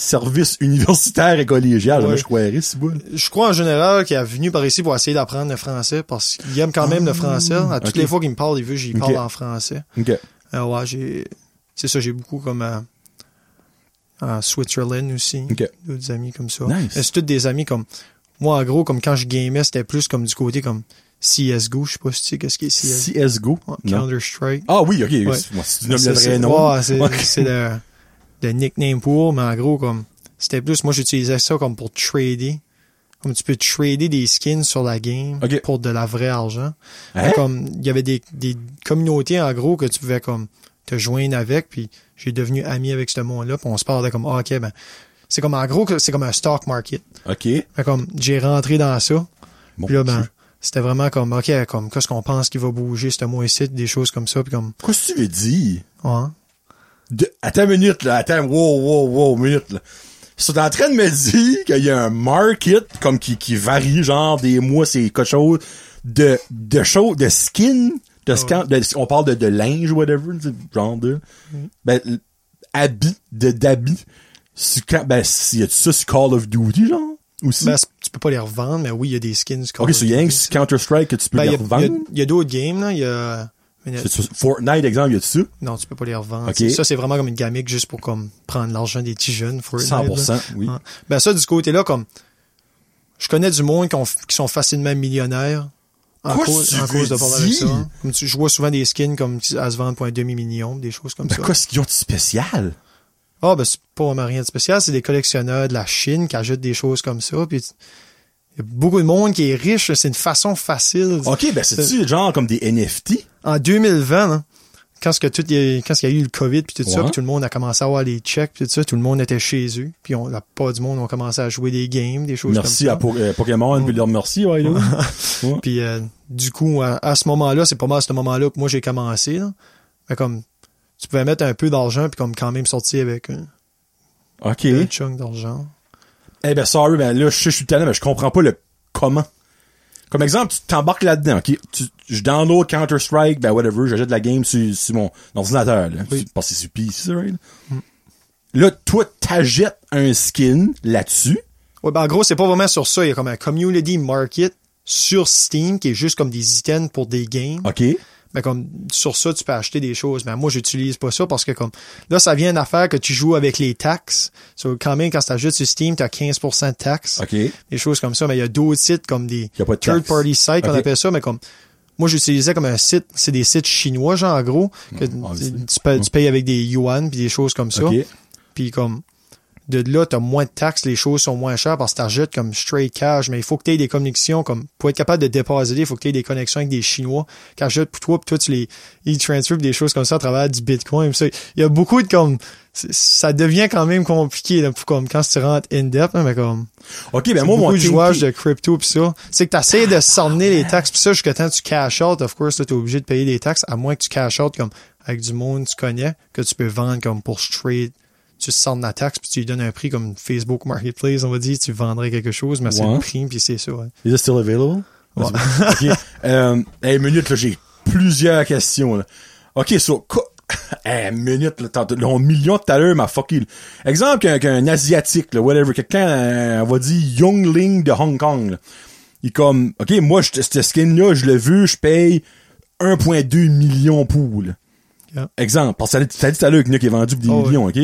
services universitaires et collégial. Ouais. Je croirais, c'est bon. Je crois en général qu'il est venu par ici pour essayer d'apprendre le français parce qu'il aime quand même le français. À toutes les fois qu'il me parle, il veut que j'y parle en français. OK. Euh, ouais, j'ai, c'est ça, j'ai beaucoup comme, euh, en Switzerland aussi. Ok. D'autres amis comme ça. Nice. Mais c'est tous des amis comme, moi, en gros, comme quand je gamais, c'était plus comme du côté comme CSGO. Je sais pas si tu sais qu'est-ce qu'est CSGO. CSGO? Ouais, Non. Counter-Strike. Ah oui, ok. Ouais. C'est- vrai c'est- nom. ouais, c'est, Ok. c'est le, le nickname pour, mais en gros, comme, c'était plus, moi, j'utilisais ça comme pour trader. Comme tu peux trader des skins sur la game Ok. pour de la vraie argent. Hein? Comme, il y avait des, des communautés, en gros, que tu pouvais, comme, te joindre avec, puis j'ai devenu ami avec ce monde-là, puis on se parlait comme, ah, ok, ben, c'est comme, en gros, c'est comme un stock market. OK. Fait comme, j'ai rentré dans ça, Bon, puis là, ben, c'était vraiment comme, OK, comme, qu'est-ce qu'on pense qu'il va bouger ce mois-ci, des choses comme ça, puis comme, Qu'est-ce que tu veux dire? ouais. De... Attends une minute, là. Attends, wow, wow, wow, minute, là. Ils sont en train de me dire qu'il y a un market, comme qui, qui varie, genre, des mois, c'est quelque chose, de, de choses, de skin, de scan, de- on parle de, de linge, whatever, tu genre de, ben, l- habits, de, quand- Ben, y a-tu ça sur Call of Duty, genre? Aussi? Ben, c'est- tu peux pas les revendre, mais oui, il y a des skins. ok, sur Yang, Counter-Strike, que tu peux Ben, les y a- il y a- revendre? il y a, d'autres games, là. Il y a, a- Fortnite, exemple, y a-tu ça? non, tu peux pas les revendre. Ça, c'est vraiment comme une gamique juste pour, comme, prendre l'argent des petits jeunes. Fortnite, là. 100%, oui. Ouais. Ben, ça, du côté-là, comme, je connais du monde qui, ont- qui sont facilement millionnaires. En Quoi cause, tu en cause de parler avec ça. Comme tu, je vois souvent des skins comme à se vendre pour un demi-million, des choses comme Ben, ça. qu'est-ce qu'ils ont de spécial? Ah, ben, c'est pas vraiment rien de spécial. C'est des collectionneurs de la Chine qui achètent des choses comme ça. Puis, il y a beaucoup de monde qui est riche. C'est une façon facile. Ok, ben, c'est-tu genre comme des NFT? En 2020, là, quand ce que tout, quand il y a eu le COVID puis tout ça, puis tout le monde a commencé à avoir les checks puis tout ça, tout le monde était chez eux. Puis on, la plupart du monde ont commencé à jouer des games, des choses Merci comme ça. à Po- euh, Pokémon, puis leur merci, ouais, là. Ouais. Puis euh, du coup, à, à ce moment-là, c'est pas mal à ce moment-là que moi j'ai commencé. Là. Mais comme tu pouvais mettre un peu d'argent puis comme quand même sortir avec un, Ok. un chunk d'argent. Eh ben, sorry, ben là, je je suis talent, mais je comprends pas le comment. Comme exemple, tu t'embarques là-dedans, ok? Tu, je download Counter-Strike, ben whatever, j'achète la game sur, sur mon ordinateur, là. Oui. Parce que c'est sur PC, right? Là, toi, t'achètes un skin là-dessus. Ouais, ben en gros, c'est pas vraiment sur ça. Il y a comme un community market sur Steam qui est juste comme des items pour des games. OK? Mais comme sur ça, tu peux acheter des choses. Mais moi, j'utilise pas ça parce que comme là, ça vient d'affaire que tu joues avec les taxes. So, quand même, quand tu ajoutes sur Steam, tu as 15% de taxes. OK. Il Des choses comme ça. Mais il y a d'autres sites comme des y a pas de taxe. third-party sites qu'on appelle ça, mais comme moi, j'utilisais comme un site, c'est des sites chinois, genre, en gros, que Mm, tu, payes, tu payes avec des yuan puis des choses comme ça. OK. Puis comme de là, t'as moins de taxes, les choses sont moins chères parce que t'achètes comme straight cash, mais il faut que tu aies des connexions comme pour être capable de déposer, il faut que tu aies des connexions avec des Chinois qui achètent pour toi, puis toi tu les e-transfer des choses comme ça à travers du Bitcoin. Ça, Il y a beaucoup de comme ça devient quand même compliqué là, pour comme quand tu rentres in depth, hein, mais comme OK, ben moi, mon beaucoup de jouage de crypto pis ça. C'est que t'essayes de cerner les taxes pis ça jusqu'à temps que tu cash out, of course, là, t'es obligé de payer des taxes, à moins que tu cash out comme avec du monde que tu connais, que tu peux vendre comme pour straight. Tu cernes la taxe puis tu lui donnes un prix comme Facebook Marketplace, on va dire, tu vendrais quelque chose, mais c'est le prix puis c'est ça. ouais. Is it still available? Ouais. OK. Euh, hey, minute, là, j'ai plusieurs questions, là. OK, so, hey, minute, là, t'as un million tout à l'heure, ma fucking. Exemple qu'un, qu'un Asiatique, là, whatever, quelqu'un, euh, on va dire Young Ling de Hong Kong, là. Il est comme, OK, moi, je- cette skin-là, je l'ai vu, je paye 1,2 million pour, là. Yeah. Exemple, parce que t'as dit- tout à l'heure qu'il y en a qui est vendu pour des Oh, millions, OK?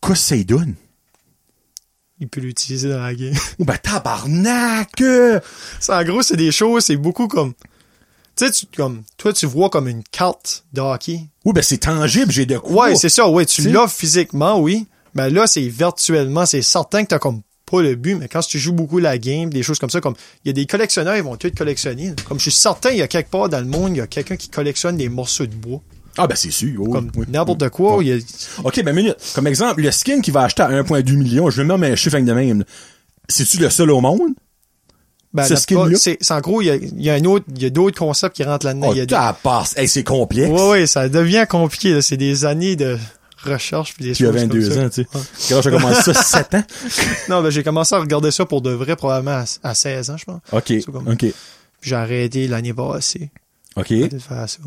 Qu'est-ce que ça lui donne? Il peut l'utiliser dans la game. Oh, ben, tabarnak! euh! En gros, c'est des choses, c'est beaucoup comme. Tu sais, tu, comme, toi, tu vois comme une carte de hockey. Oui, ben, c'est tangible, j'ai de quoi. Ouais, c'est ça, ouais, tu l'as physiquement, oui. Mais là, c'est virtuellement, c'est certain que t'as comme pas le but, mais quand tu joues beaucoup la game, des choses comme ça, comme il y a des collectionneurs, ils vont tout collectionner. Comme je suis certain, il y a quelque part dans le monde, il y a quelqu'un qui collectionne des morceaux de bois. Ah, ben, c'est sûr. oui, Comme oui. n'importe quoi, a. OK, ben, minute. Comme exemple, le skin qui va acheter à 1,2 million, je vais mettre un chiffre avec de même. C'est-tu le seul au monde? Ben, Ce skin-là? plupart- c'est, en gros, il y a, il y a un autre, il y a d'autres concepts qui rentrent là-dedans. Oh, y a des- ta passe. Hey, c'est complexe. Ouais, ouais, ça devient compliqué, là. C'est des années de recherche puis des Tu as choses comme 22 ça. ans, tu sais. Âge j'ai commencé ça? 7 ans? Non, ben, j'ai commencé à regarder ça pour de vrai, probablement à, à 16 ans, je pense. OK, comme- OK, Puis j'ai arrêté l'année passée. OK. de faire ça.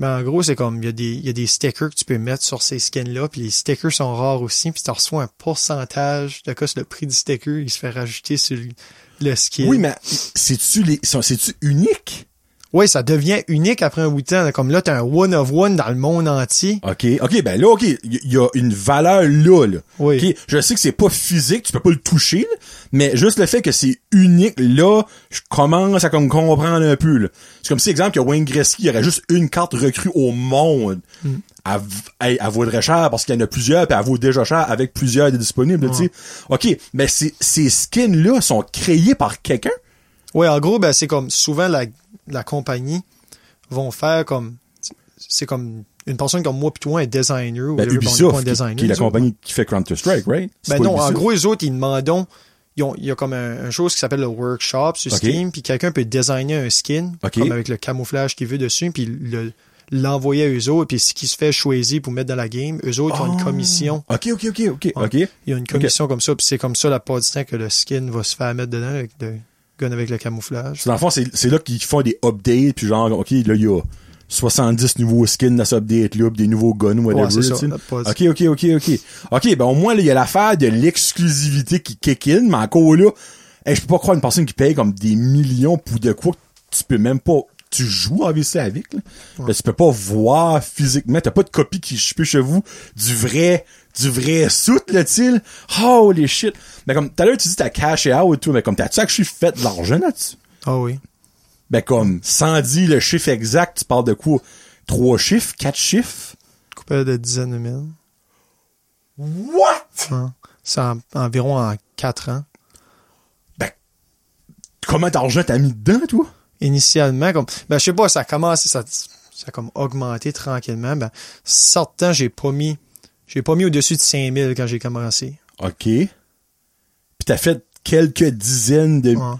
Mais en gros, c'est comme, il y, a des, il y a des stickers que tu peux mettre sur ces skins-là, puis les stickers sont rares aussi, puis tu reçois un pourcentage de c'est le prix du sticker, il se fait rajouter sur le, skin. Oui, mais c'est-tu les, c'est-tu unique? Oui, ça devient unique après un bout de temps. Comme là, t'as un one of one dans le monde entier. OK, OK, ben là, OK, il y, a une valeur là, là. Oui. OK, je sais que c'est pas physique, tu peux pas le toucher, là, mais juste le fait que c'est unique, là, je commence à comme comprendre un peu. C'est comme si, exemple, que Wayne Gretzky aurait juste une carte recrue au monde. Hmm. Elle, v- elle, elle vaudrait cher parce qu'il y en a plusieurs, puis elle vaut déjà cher avec plusieurs disponibles, tu sais. OK, mais ces, ces skins-là sont créés par quelqu'un? Oui, en gros, ben, c'est comme souvent la, la compagnie vont faire comme. C'est comme une personne comme moi, puis toi, un designer. ou Ben, est Ubisoft, un designer, qui est la compagnie qui fait Counter-Strike, right? Ben non, en gros, les autres, ils demandent, ils ont- il y a comme un, un chose qui s'appelle le workshop sur Ok. Steam, puis quelqu'un peut designer un skin, comme avec le camouflage qu'il veut dessus, puis le- l'envoyer à eux autres, puis ce qui se fait choisir pour mettre dans la game, eux autres ont une Ah. commission. OK, OK, OK, OK, OK. Il y a une commission comme ça, puis c'est comme ça la part du temps que le skin va se faire mettre dedans avec le gun avec le camouflage. Dans le fond, c'est là qu'ils font des updates, puis genre, OK, là, il y a 70 nouveaux skins dans ce update-là, des nouveaux guns, whatever. Ouais, ça, OK, OK, OK, OK. OK, ben au moins, là, il y a l'affaire de l'exclusivité qui kick in, mais encore là, hey, je peux pas croire une personne qui paye comme des millions pour de quoi tu peux même pas... Tu joues en VC avec, là. Ben, tu peux pas voir physiquement. T'as pas de copie qui chipée chez vous du vrai du vrai soute, tu sais. Holy shit. Mais comme, tout à l'heure, tu dis t'as caché out et tout, mais comme, t'as-tu actually fait de l'argent là-dessus? Ah oui. Ben comme, sans dire le chiffre exact, tu parles de quoi? Trois chiffres? Quatre chiffres? Coupé de dizaines de mille. What? Hein? C'est en- environ en quatre ans. Comment d'argent t'as mis dedans, toi? Initialement, comme, ben, je sais pas, ça a commencé, ça, ça a comme augmenté tranquillement. Ben, certains, j'ai pas mis, j'ai pas mis au-dessus de 5000 quand j'ai commencé. OK. Puis t'as fait quelques dizaines de... Ouais.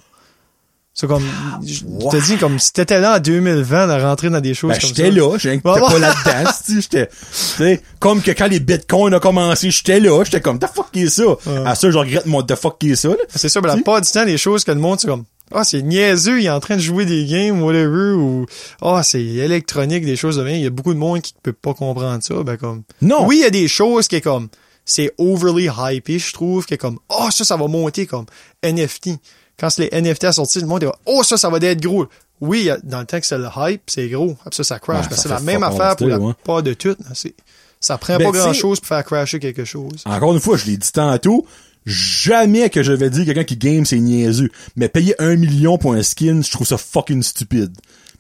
C'est comme, je wow. te dis, comme, si t'étais là en 2020 à rentrer dans des choses Ben, comme j'étais ça. là, j'étais Ouais, pas ouais. là-dedans, j'étais, tu sais, comme que quand les bitcoins ont commencé, j'étais là, j'étais comme, the fuck qui est ça? À ça, je regrette mon the fuck qui est ça, là. C'est ça, ben, la plupart du temps, les choses que le monde, c'est comme, ah, c'est niaiseux, il est en train de jouer des games, whatever, ou, ah, c'est électronique, des choses de même. Il y a beaucoup de monde qui peut pas comprendre ça, ben, comme. Non. Oui, il y a des choses qui est comme, c'est overly hypé, je trouve, qui est comme, oh, ça, ça va monter comme NFT. Quand c'est les NFT à sortir, le monde est comme, oh, ça, ça va être gros. Oui, dans le temps que c'est le hype, c'est gros. Après ça, ça crash. Mais ça c'est la même affaire pour la ouais. plupart de tout. C'est- Ça prend Ben, pas grand chose pour faire crasher quelque chose. Encore une fois, je l'ai dit tantôt, jamais que je vais dire quelqu'un qui game c'est niaiseux. Mais payer un million pour un skin, je trouve ça fucking stupide.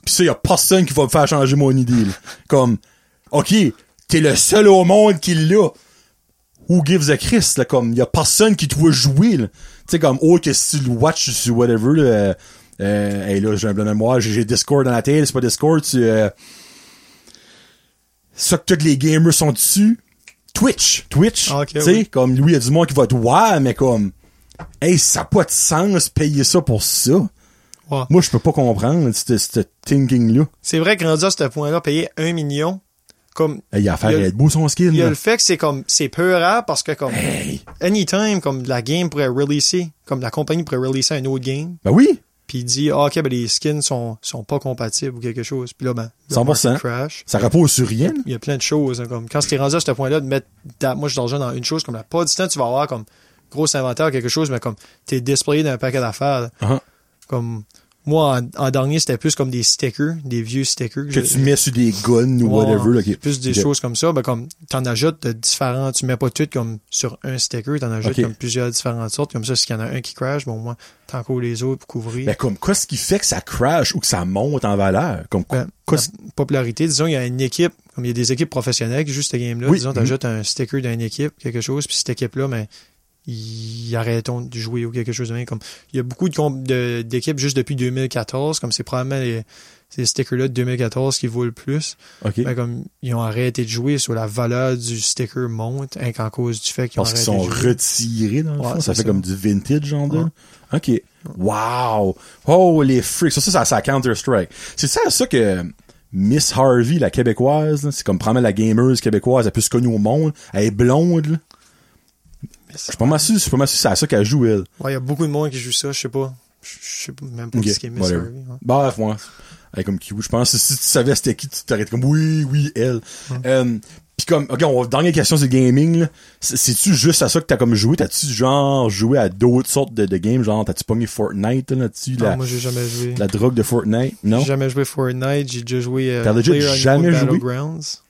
Pis ça, y a personne qui va me faire changer mon idée, là. Comme, ok, t'es le seul au monde qui l'a. Who gives a Christ, là, comme, y a personne qui te voit jouer, là. Tu sais, comme, oh, que si tu le watch sur whatever, là, euh, hey, là, j'ai un blanc de mémoire, j'ai Discord dans la tête, c'est pas Discord, tu, euh, ça que tous les gamers sont dessus. Twitch, Twitch, Ah, tu sais, oui. comme, lui, il y a du monde qui va te voir, mais comme, hey, ça n'a pas de sens payer ça pour ça. Ouais. Moi, je peux pas comprendre, ce thinking-là. C'est vrai que rendu à ce point-là, payer un million, comme, Hey, il a à faire Il y a- être beau son skin, il y a le fait que c'est comme, c'est peurant parce que comme, Hey. anytime, comme la game pourrait releaser, comme la compagnie pourrait releaser un autre game, Ben oui. Puis il dit, ah, ok, ben les skins sont, sont pas compatibles ou quelque chose. Puis là, ben, le 100%. market crash. Ça repose sur rien. Il y a plein de choses. hein, comme quand tu es rendu à ce point-là, de mettre ta- moi je d'argent dans une chose, comme la pas du temps, tu vas avoir comme gros inventaire quelque chose, mais comme t'es displayé dans un paquet d'affaires. Uh-huh. Comme moi, en, en dernier, c'était plus comme des stickers, des vieux stickers. Que tu mets sur des guns ou Ouais, whatever, là. Plus des choses comme ça, ben comme t'en ajoutes de différents, tu mets pas tout comme sur un sticker, t'en ajoutes comme plusieurs différentes sortes, comme ça, s'il y en a un qui crash, bon, moi, t'en cours les autres pour couvrir. Ben, comme, qu'est-ce qui fait que ça crash ou que ça monte en valeur? Comme, Ben, popularité, disons, il y a une équipe, comme il y a des équipes professionnelles qui jouent cette game-là, Oui. disons, t'ajoutes un sticker d'une équipe, quelque chose, puis cette équipe-là, ben, ils arrêtent de jouer ou quelque chose de même. Comme, il y a beaucoup de- d'équipes juste depuis 2014, comme c'est probablement les, ces stickers-là de 2014 qui vaut le plus. Ben, comme, ils ont arrêté de jouer sur la valeur du sticker monte, hein, qu'en cause du fait qu'ils ont Parce qu'ils sont de jouer. retirés, dans le Ouais, fond. Ça fait ça. comme du vintage, genre de. Ouais. OK. Wow. Oh, les freaks. Ça, ça, ça, c'est à Counter-Strike. C'est ça, ça que Miss Harvey, la québécoise, c'est comme probablement la gameuse québécoise la plus connue au monde. Elle est blonde, là. Je suis pas mal sûr, je suis pas mal sûr que c'est à ça qu'elle joue, elle. Ouais, il y a beaucoup de monde qui joue ça, je sais pas. Je sais même pas ce qui est Miss. Harvey, ouais. Bref, moi. Elle est comme qui, je pense que si tu savais c'était qui, tu été comme oui, oui, elle. Euh, Pis comme, ok, on, dernière question sur le gaming, C'est-tu juste à ça que t'as comme joué? T'as-tu genre joué à d'autres sortes de, de games? Genre, t'as-tu pogné Fortnite là, là-dessus? Non, la, moi, j'ai jamais joué. la drogue de Fortnite? Non? J'ai jamais joué Fortnite, j'ai déjà joué euh, T'as jamais joué? Battlegrounds.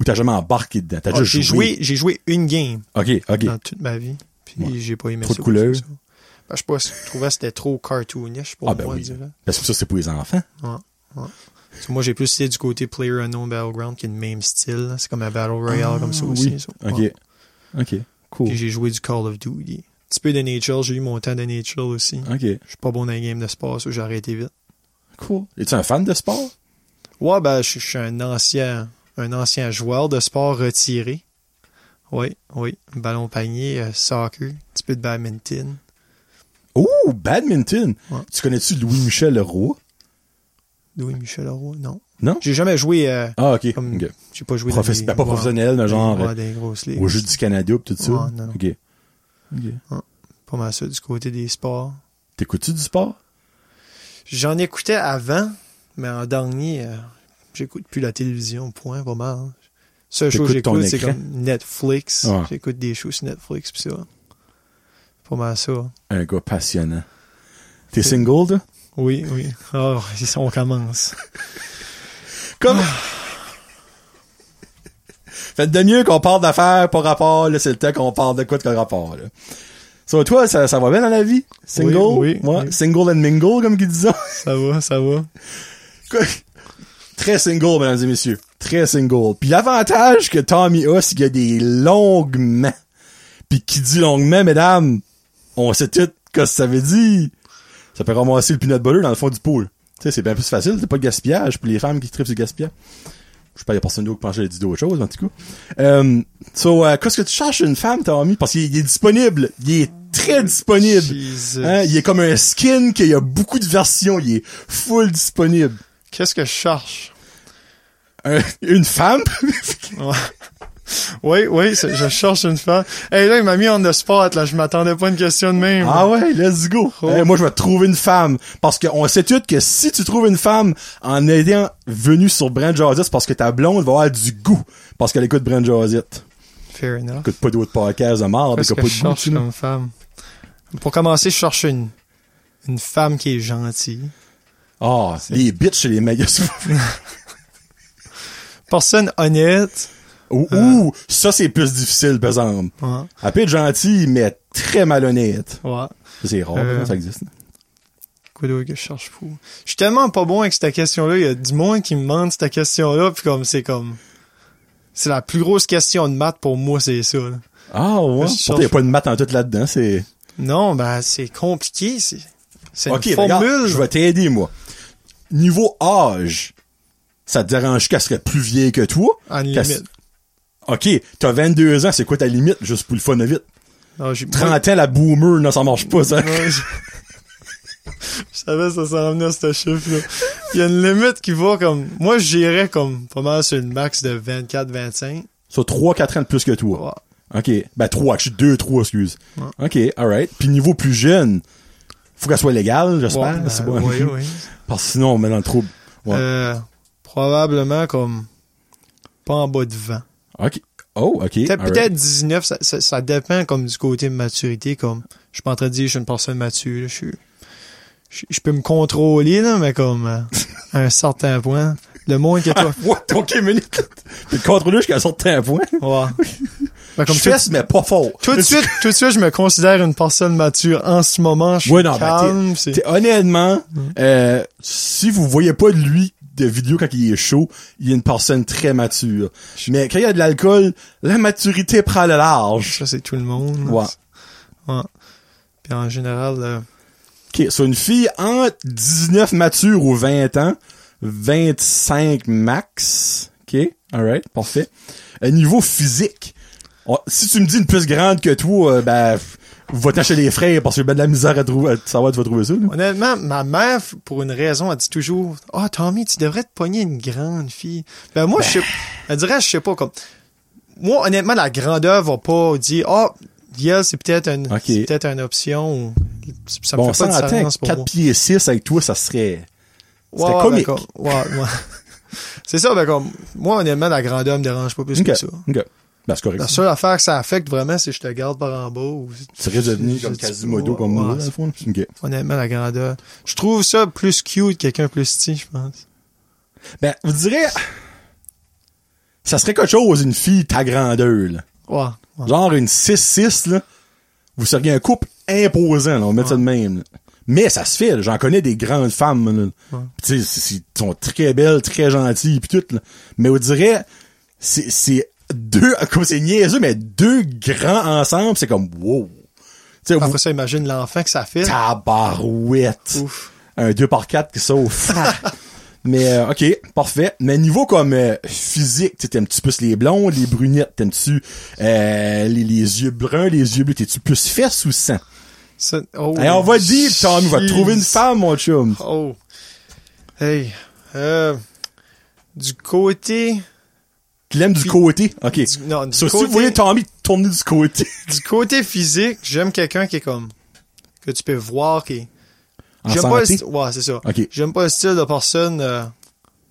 Ou t'as jamais embarqué dedans? T'as Ah, juste j'ai joué? j'ai joué une game Ok, ok. dans toute ma vie. Puis Ouais. j'ai pas aimé Trop ça. de couleurs. Ben, je sais pas, je trouvais que c'était trop cartoonish pour Ah, ben moi, oui. dirais. Parce que ça, c'est pour les enfants. Moi, j'ai plus été du côté PlayerUnknown Battleground qui est le même style. C'est comme un Battle Royale comme ça Ah, aussi. oui. ça. Ok. Ouais. Ok. Cool. Puis j'ai joué du Call of Duty. Un petit peu de NHL, j'ai eu mon temps de NHL aussi. Ok. Je suis pas bon dans les games de sport, ça j'ai arrêté vite. Cool. Es-tu un fan de sport? Ouais, ben, je suis un ancien, un ancien joueur de sport retiré. Oui, oui. Ballon panier, euh, soccer, un petit peu de badminton. Oh, badminton. Ouais. Tu connais-tu Louis-Michel Leroy? Louis Michel Leroy, non. Non? J'ai jamais joué, euh, Ah, ok. comme, j'ai pas joué Professe- dans des- ben, pas ouais, professionnel, mais genre, ouais, euh. Au Jeu du Canada tout ça? Ouais, non, non. Ok. Ok. Pas mal ça du côté des sports. T'écoutes-tu du sport? J'en écoutais avant, mais en dernier, euh, j'écoute plus la télévision, point, mal. Seule chose que j'écoute, c'est comme Netflix. J'écoute des shows sur Netflix pis ça. Pas mal ça. Un gars passionnant. T'es single, toi? Oui, oui. Oh, on commence. Comme... Faites de mieux qu'on parle d'affaires par rapport, là, c'est le temps qu'on parle de quoi de rapport, là. So, toi, ça, ça va bien dans la vie? Single? Oui, oui, Ouais. oui. Single and mingle, comme qu'ils disent. Ça va, ça va. Très single, mesdames et messieurs. Très single. Puis l'avantage que Tommy a, c'est qu'il y a des longues mains. Puis qui dit longuement, mesdames, on sait tout ce que ça veut dire. Ça peut ramasser le peanut butter dans le fond du pool. Tu sais, c'est bien plus facile, c'est pas de gaspillage pour les femmes qui trippent sur le gaspillage. Je sais pas, y a personne d'autre qui j'ai dit d'autres choses, en tout cas. Euh, so, euh, qu'est-ce que tu cherches une femme, Tommy? Parce qu'il est disponible. Il est très disponible. Jesus. Hein, il est comme un skin qu'il y a beaucoup de versions. Il est full disponible. Qu'est-ce que je cherche? Un- une femme? Ouais. Oui, oui, je cherche une femme. Hey, là, il m'a mis en the spot, là. Je m'attendais pas à une question de même. ah ouais, let's go. Oh. Hey, moi, je vais trouver une femme. Parce qu'on sait tout que si tu trouves une femme en ayant venu sur Brand Josette, c'est parce que ta blonde va avoir du goût. Parce qu'elle écoute Brand Josette. Fair enough. écoute pas d'autres podcasts de marde, Qu'est-ce que pas je de goût. cherche sais. comme femme? Pour commencer, je cherche une, une femme qui est gentille. Ah, les bitches, les meilleurs. Personne honnête. ouh, Euh. ça, c'est plus difficile, par exemple. Ouais. Peut être gentille, mais très malhonnête. Ouais. C'est rare, Euh. ça existe. Quoi d'autre que je cherche fou? Je suis tellement pas bon avec cette question-là. Il y a du monde qui me demande cette question-là, puis comme, c'est comme... C'est la plus grosse question de maths pour moi, c'est ça. là. Ah, ouais? Pourtant, il y a pas de maths en tout là-dedans, c'est... Non, ben, c'est compliqué. C'est, c'est une regarde, formule. je vais t'aider, moi. Niveau âge, ça te dérange qu'elle serait plus vieille que toi? En limite. Ok, t'as 22 ans, c'est quoi ta limite? Juste pour le fun de vite? Non, j'ai- 30 ans, la boomer, non, ça marche pas, ça. Ouais, je... je savais que ça s'en venait à ce chiffre-là. Il y a une limite qui va comme... Moi, j'irais comme pas mal sur une max de 24-25. Sur 3-4 ans de plus que toi. Ouais. OK. Ben, 3. Je suis 2, 3, excuse. Ouais. OK, alright. Puis niveau plus jeune, faut qu'elle soit légale, j'espère. Ouais, ben, oui, oui. Parce que sinon, on met dans le trouble. Ouais. Euh, probablement comme pas en bas de 20. OK. Oh, OK. Peut-être alright. peut-être 19, ça, ça, ça dépend comme du côté de maturité. Comme, je suis pas en train de dire que je suis une personne mature. là, Je, suis, je, je peux me contrôler, là, mais comme euh, à un certain point. Le monde que toi... What? OK, minute. Puis le contrôler jusqu'à un certain point. Ouais. Ben, Comme je fesse, mais pas fort. tout de suite, tout de suite, je me considère une personne mature. En ce moment, je suis Ouais, non, ben, calme. T'sais, honnêtement, euh, si vous voyez pas de lui de vidéo quand il est chaud, il est une personne très mature. Mais quand il y a de l'alcool, la maturité prend le large. Ça, c'est tout le monde. Ouais. Ouais. Puis en général, euh, OK, sur une fille entre 19 mature ou 20 ans, 25 max. OK, alright, parfait. Euh, niveau physique, si tu me dis une plus grande que toi, euh, ben, va-t'en chez les frères parce que j'ai ben de la misère à, trouver, à savoir tu vas trouver ça. là. honnêtement, ma mère, pour une raison, elle dit toujours, ah, Tommy, tu devrais te pogner une grande fille. Ben, moi, je sais, elle dirait, je sais pas, comme, moi, honnêtement, la grandeur va pas dire, ah, Yel, c'est peut-être une, peut-être une option ça me Bon, fait pas de pour 4 moi. pieds 6 avec toi, ça serait... Ouais, C'était ouais, comique. ben, comme- ouais, ouais. c'est ça, ben, comme, moi, honnêtement, la grandeur me dérange pas plus que ça. Ben, correct. La seule affaire que ça affecte vraiment, c'est que je te garde par en bas ou, Tu risques de devenir je- comme Quasimodo comme moi, ouais, dans le fond. Honnêtement, la grandeur. Je trouve ça plus cute que quelqu'un plus petit, je pense. Ben, vous direz... Ça serait quelque chose, une fille ta grandeur, là. Ouais. ouais. Genre une 6-6, là. Vous seriez un couple imposant, là. On va mettre ça de même, là. Mais ça se fait. J'en connais des grandes femmes, là. Tu sais, sont très belles, très gentilles, pis tout, là. Mais on dirait, c'est, c'est deux, comme c'est niaiseux, mais deux grands ensemble, c'est comme, wow. Tu sais, vous, Après ça, imagine l'enfant que ça fait. tabarouette. Ouf. Un 2 par 4 qui sauve. Mais euh, ok, parfait. Mais niveau comme euh, physique, tu t'aimes-tu plus les blondes, les brunettes, t'aimes-tu euh, les, les yeux bruns, les yeux bleus, t'es-tu plus fesses ou sang? Ça- oh, Hey, on va dire, Tommy, va te trouver une femme, mon chum. Oh. Hey. Euh, du côté. Tu l'aimes du côté. OK. Du, non, du So, si côté, vous voulez Tommy tourner du côté. du côté physique, j'aime quelqu'un qui est comme. Que tu peux voir qui J'aime pas le Ouais, c'est ça. J'aime pas le style de personne. euh,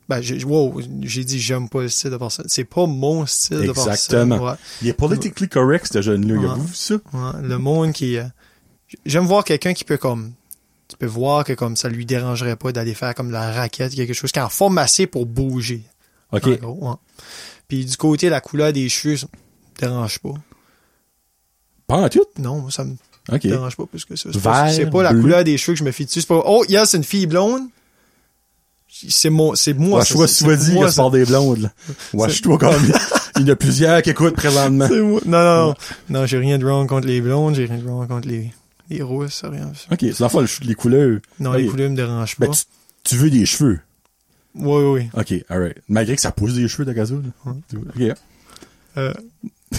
Ben, j'ai, wow, j'ai dit j'aime pas le style de personne. C'est pas mon style de personne. Exactement. Ouais. Il est politically correct, ce jeune-là. Ouais. Avez-vous vu ça? Ouais, le monde qui. euh, J'aime voir quelqu'un qui peut comme. Tu peux voir que comme ça lui dérangerait pas d'aller faire comme de la raquette, quelque chose qui est en forme assez pour bouger. OK. en gros, ouais. Puis du côté la couleur des cheveux, ça me dérange pas. Pas en tout? Non, moi, ça me dérange pas plus que ça. C'est pas, Vert, pas la bleu. couleur des cheveux que je me fie dessus. C'est pas oh yes, c'est une fille blonde? C'est mon, c'est moi. C'est- si tu vas dire moi, des blondes, là. Ouais, je toi comme, il y en a plusieurs qui écoutent présentement. C'est moi. Non, non, non. Non, j'ai rien de wrong contre les blondes, j'ai rien de wrong contre les, les rousses, rien. OK, c'est la fois, les couleurs. Non, les couleurs me dérangent pas. Ben, tu, tu veux des cheveux. Oui, oui. OK, alright. Malgré que ça pousse des cheveux de gazo, là. OK. Euh,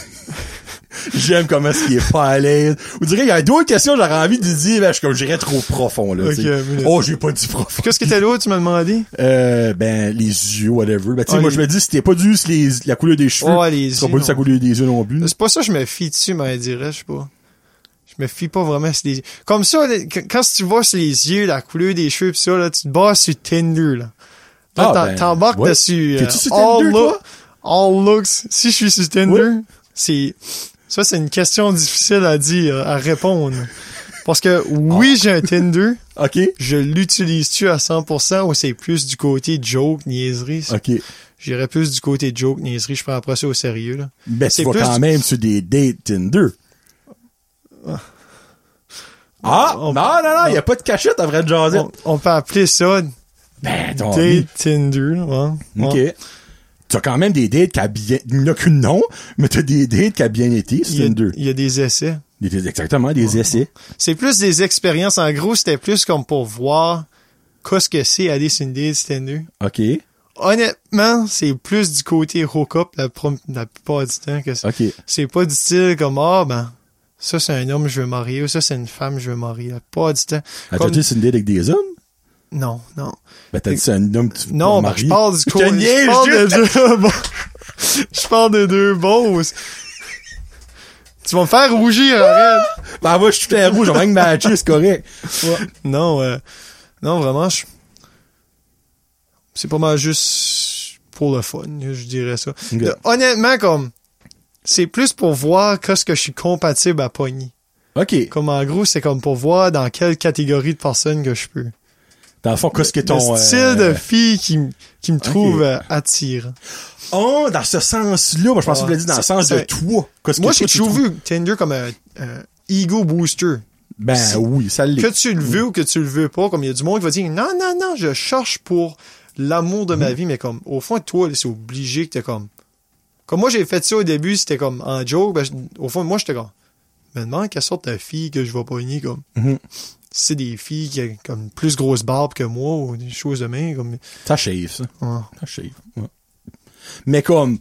J'aime comment est-ce qu'il est pas à l'aise. Vous direz, il y a d'autres questions, j'aurais envie de dire, ben, je comme, j'irais trop profond, là, Ok, tu sais. minute. Oh, j'ai pas dit profond. Qu'est-ce que t'as l'autre, tu m'as demandé? Euh, ben, les yeux, whatever. Ben, tu sais, Ah, moi, les- je me dis, si t'es pas dû les, la couleur des cheveux, Oh, les tu yeux, pas dû non. couleur des yeux non plus. C'est pas ça que je me fie dessus, mais dirait, je sais pas. Je me fie pas vraiment sur les yeux. Comme ça, quand tu vois sur les yeux, la couleur des cheveux pis ça, là, tu te bases sur Tinder, là. Ah, ben, t'embarques ouais. dessus. euh, T'es-tu sur all Tinder, toi? All looks. Si je suis sur Tinder, c'est, ça, c'est une question difficile à dire, à répondre. Parce que, oui, j'ai un Tinder. OK? Je l'utilise-tu à 100% ou c'est plus du côté joke, niaiserie? OK. J'irais plus du côté joke, niaiserie. Je prends après ça au sérieux, là. Ben, C'est tu vas plus quand du- même sur des dates Tinder. Ah! On- non, non, non, il y a pas de cachette à vrai jaser. On, on peut appeler ça Ben, ton date Tinder, ouais. OK. Ouais. Tu as quand même des dates qui a bien, il n'y a qu'une nom, mais t'as des dates qui a bien été sur Il y, a, Tinder. il y a des essais. Des- exactement, des essais. C'est plus des expériences. En gros, c'était plus comme pour voir qu'est-ce que c'est aller sur une date Tinder. OK. Honnêtement, c'est plus du côté hook-up la, la plupart du temps que. OK. C'est pas du style comme, ah, ben, ça c'est un homme, je veux marier, ou ça c'est une femme, je veux marier. La plupart du temps. As-tu Comme- sur une date avec des hommes? Non, non. Ben, t'as dit c'est un homme que tu Non, ben, je parle du côté. Je parle de deux bons. Je parle de deux bons. Tu vas me faire rougir, arrête. Ben, moi, je suis tout à rouge, on rien matcher, c'est correct. Non, euh, non, vraiment, je... c'est pas mal juste pour le fun, je dirais ça. Honnêtement, comme, c'est plus pour voir qu'est-ce que je suis compatible à pogner. OK. Comme en gros, c'est comme pour voir dans quelle catégorie de personnes que je peux. Dans le fond, qu'est-ce que ton... le style euh, de fille qui, qui me trouve euh, attirant. Oh, dans ce sens-là, moi, je pensais que tu l'as dit dans le sens de toi. Qu'est-ce Moi, j'ai toujours vu Tinder comme un, un ego booster. Ben oui, ça l'est. Que tu le veux ou que tu le veux pas, comme il y a du monde qui va dire non, non, non, je cherche pour l'amour de ma Mhm. vie, mais comme au fond, toi, c'est obligé que t'es comme. Comme moi, j'ai fait ça au début, c'était comme en joke, ben, au fond, moi, j'étais comme. Me demande quelle sorte de fille que je vais pogner, comme. Mhm. Si c'est des filles qui ont comme plus grosse barbe que moi ou des choses de même, comme. Ça shave, ça. Ouais. Ça shave. ouais. Mais comme...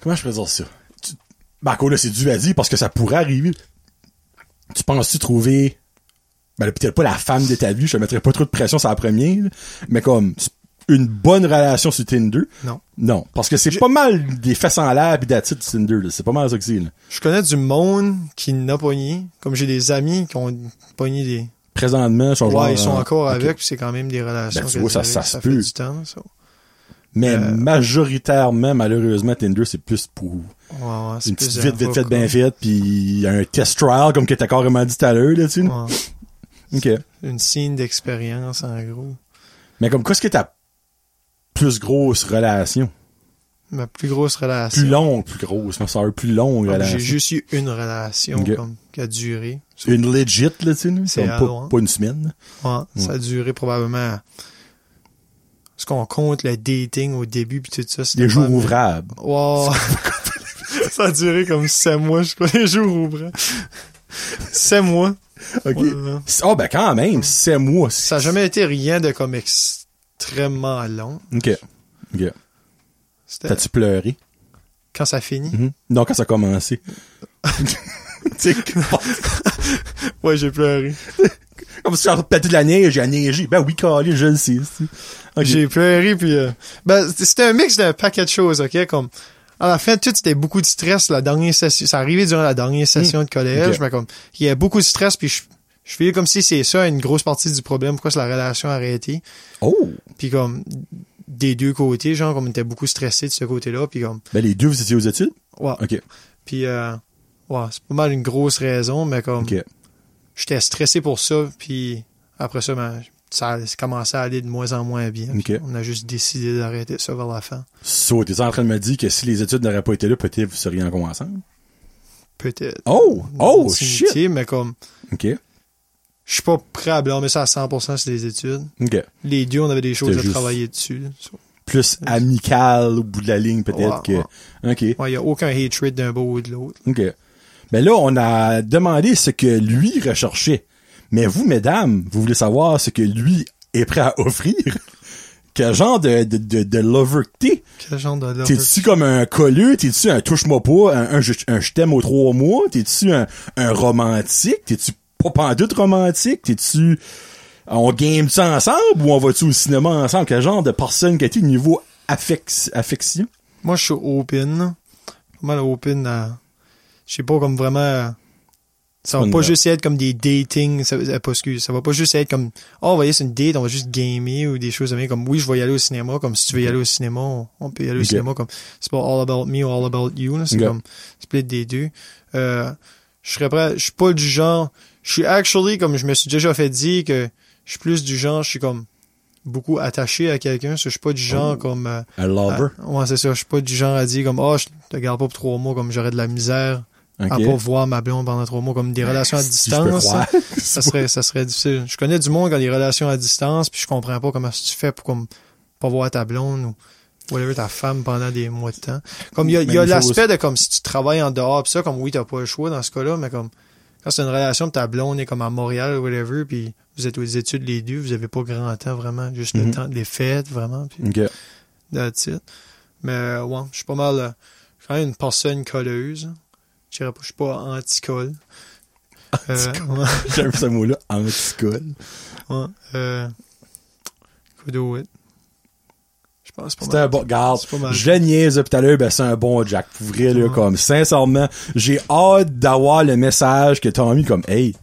Comment je pourrais dire ça? Tu- Ben, encore là, c'est dû à dire parce que ça pourrait arriver. Tu penses-tu trouver... Ben, peut-être pas la femme de ta vie, je te mettrais pas trop de pression sur la première, mais comme une bonne relation sur Tinder? Non. Non. Parce que c'est pas mal des fesses en l'air pis d'attitude sur Tinder. C'est pas mal ça que c'est. Je connais du monde qui n'a pogné. Comme j'ai des amis qui ont pogné des. Présentement, ils sont genre, Ouais, ils sont euh, encore avec, puis c'est quand même des relations. Ben, tu vois, ça- ça se fait peut. du temps, ça. Mais Euh, majoritairement, malheureusement, Tinder, c'est plus pour Ouais, une petite vite, vite fait, bien faite, puis un test trial, comme que t'as carrément dit tout à l'heure, là, tu sais. Ouais. OK. Une signe d'expérience, en gros. Mais comme, qu'est-ce que ta plus grosse relation? Ma plus grosse relation. Plus longue, plus grosse, ma soeur, plus longue Comme relation. J'ai juste eu une relation comme, qui a duré. Une legit, là, tu sais. C'est pas, une semaine. Ouais, Ça a duré probablement. Ce qu'on compte le dating au début puis tout ça. Des jours ouvrables. Wow. ça a duré comme sept mois, je crois, les jours ouvrants. sept mois. OK. Ouais. Oh, ben, quand même, c'est mois. Ça n'a jamais été rien de comme extrêmement long. OK. OK. T'as-tu pleuré? quand ça finit. Mhm. Non, quand ça a commencé. Ouais, j'ai pleuré. comme si on pété de la neige, j'ai neigé. Ben oui, calé, je le sais. c'est- Ok. J'ai pleuré, puis... euh, ben, c'était un mix d'un paquet de choses, OK? Comme... À la fin, tout, c'était beaucoup de stress, la dernière session. Ça arrivait durant la dernière session de collège, mais comme... Il y a beaucoup de stress, puis je... Je fais comme si c'est ça une grosse partie du problème, pourquoi c'est la relation arrêtée. Oh! Puis comme des deux côtés, genre comme on était beaucoup stressé de ce côté-là, puis comme Ben les deux, vous étiez aux études? ouais. Ok. Puis euh, ouais, c'est pas mal une grosse raison, mais comme Ok. j'étais stressé pour ça, puis après ça, ben, ça a commencé à aller de moins en moins bien. On a juste décidé d'arrêter ça vers la fin. So, t'es en train de me dire que si les études n'auraient pas été là, peut-être vous seriez encore ensemble? Peut-être. Oh! Oh, shit! Mais comme Ok. Je suis pas prêt à blâmer ça à 100% sur les études. Les deux, on avait des choses à travailler dessus. là. Plus amical au bout de la ligne, peut-être Ouais, que. Ok. Ouais, il y a aucun hatred d'un bord ou de l'autre. OK. Ben là, on a demandé ce que lui recherchait. Mais vous, mesdames, vous voulez savoir ce que lui est prêt à offrir? Quel genre de, de, de, de lover que t'es? Quel genre de lover? T'es-tu comme un colleux? T'es-tu un touche-moi pas? Un, un, je, un je t'aime aux trois mois? T'es-tu un, un romantique? T'es-tu pas pantoute romantique? T'es-tu... On game-tu ensemble ou on va-tu au cinéma ensemble? Quel genre de personne que t'es niveau affec- affection? Moi, je suis open. Pas mal open à... Je sais pas, comme vraiment... Ça va pas juste être comme des dating, ça, euh, pas, excuse, ça va pas juste être comme, oh, aller sur une date, on va juste gamer ou des choses comme, oui, je vais y aller au cinéma, comme, si tu veux y aller au cinéma, on, on peut y aller au cinéma, comme, c'est pas all about me ou all about you, c'est comme, split des deux. Euh, je serais prêt, je suis pas du genre, je suis actually, comme je me suis déjà fait dire que je suis plus du genre, je suis comme, beaucoup attaché à quelqu'un, je suis pas du genre Oh. comme, euh, Un lover? ouais, c'est ça. Je suis pas du genre à dire comme, oh, je te garde pas pour trois mois, comme j'aurais de la misère Ok. à pas voir ma blonde pendant trois mois, comme des relations à distance. ça serait, ça serait difficile. Je connais du monde qui a des relations à distance, puis je comprends pas comment tu fais pour comme, pas voir ta blonde ou whatever ta femme pendant des mois de temps. Comme il y a, y a chose. l'aspect de comme si tu travailles en dehors pis ça, comme oui, t'as pas le choix dans ce cas-là, mais comme quand c'est une relation pis ta blonde est comme à Montréal ou whatever, puis vous êtes aux études les deux, vous avez pas grand temps vraiment, juste Mhm. le temps des fêtes vraiment. Puis Ok. That's it. Mais euh, ouais, je suis pas mal. euh, je suis quand même une personne colleuse. Je dirais pas, je suis pas anti-colle. Euh, ouais, J'aime ce mot-là, anti-col. ouais, euh, could do it. Pas C'était un bon, garde. Je niaise tout à l'heure, ben c'est un bon Jack. Pour vrai, là, comme, sincèrement, j'ai hâte d'avoir le message que t'as mis comme, hey,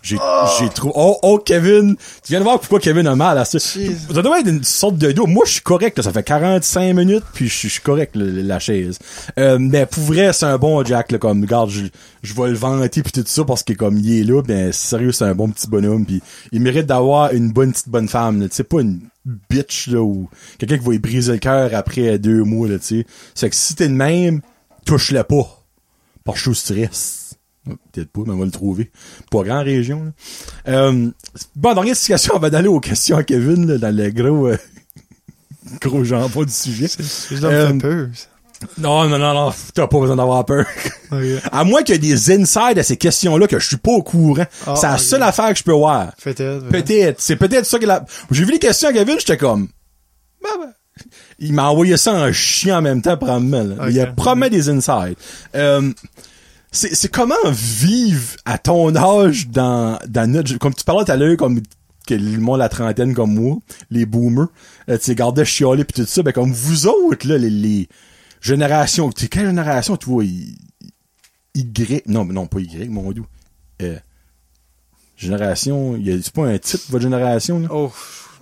j'ai, j'ai trouvé, oh, oh, Kevin, tu viens de voir pourquoi Kevin a mal à ça. Ça doit être une sorte de dos. Moi, je suis correct, là. Ça fait 45 minutes, puis je suis- correct, là, la chaise. Euh, mais pour vrai, c'est un bon Jack, là, comme, regarde, je, je vais le vanter puis tout ça parce que comme il est là, ben, sérieux, c'est un bon petit bonhomme puis il mérite d'avoir une bonne petite bonne femme, là. Tu sais, pas une bitch, là, ou quelqu'un qui va lui briser le cœur après deux mois, là, tu sais. C'est que si t'es de même, touche-le pas. Pas chaud stress. Peut-être pas, mais on va le trouver. Pas grande région, là. Euh, bon, dernière situation, on va aller aux questions à Kevin, là, dans le gros, euh, gros jambon du sujet. Je me Euh, fait peur. ça. Non, non, non, non, t'as pas besoin d'avoir peur. À moins qu'il y ait des insides à ces questions-là que je suis pas au courant. Ah, c'est la seule affaire que je peux voir. Peut-être. ouais. Peut-être. C'est peut-être ça que la... J'ai vu les questions à Kevin, j'étais comme... Bah, bah. Il m'a envoyé ça en chien en même temps, probablement. là. Ok. Il y a probablement des insides. Euh, c'est, comment vivre à ton âge dans, dans notre... Comme tu parlais tout à l'heure, comme que le monde la trentaine comme moi, les boomers, euh, tu sais, gardaient chialer pis tout ça, ben comme vous autres, là, les, les générations... Tu sais, quelle génération, tu vois, Y... Y... Non, non, pas Y, mon dieu. Euh, génération... y a- C'est pas un titre, votre génération, là? Oh,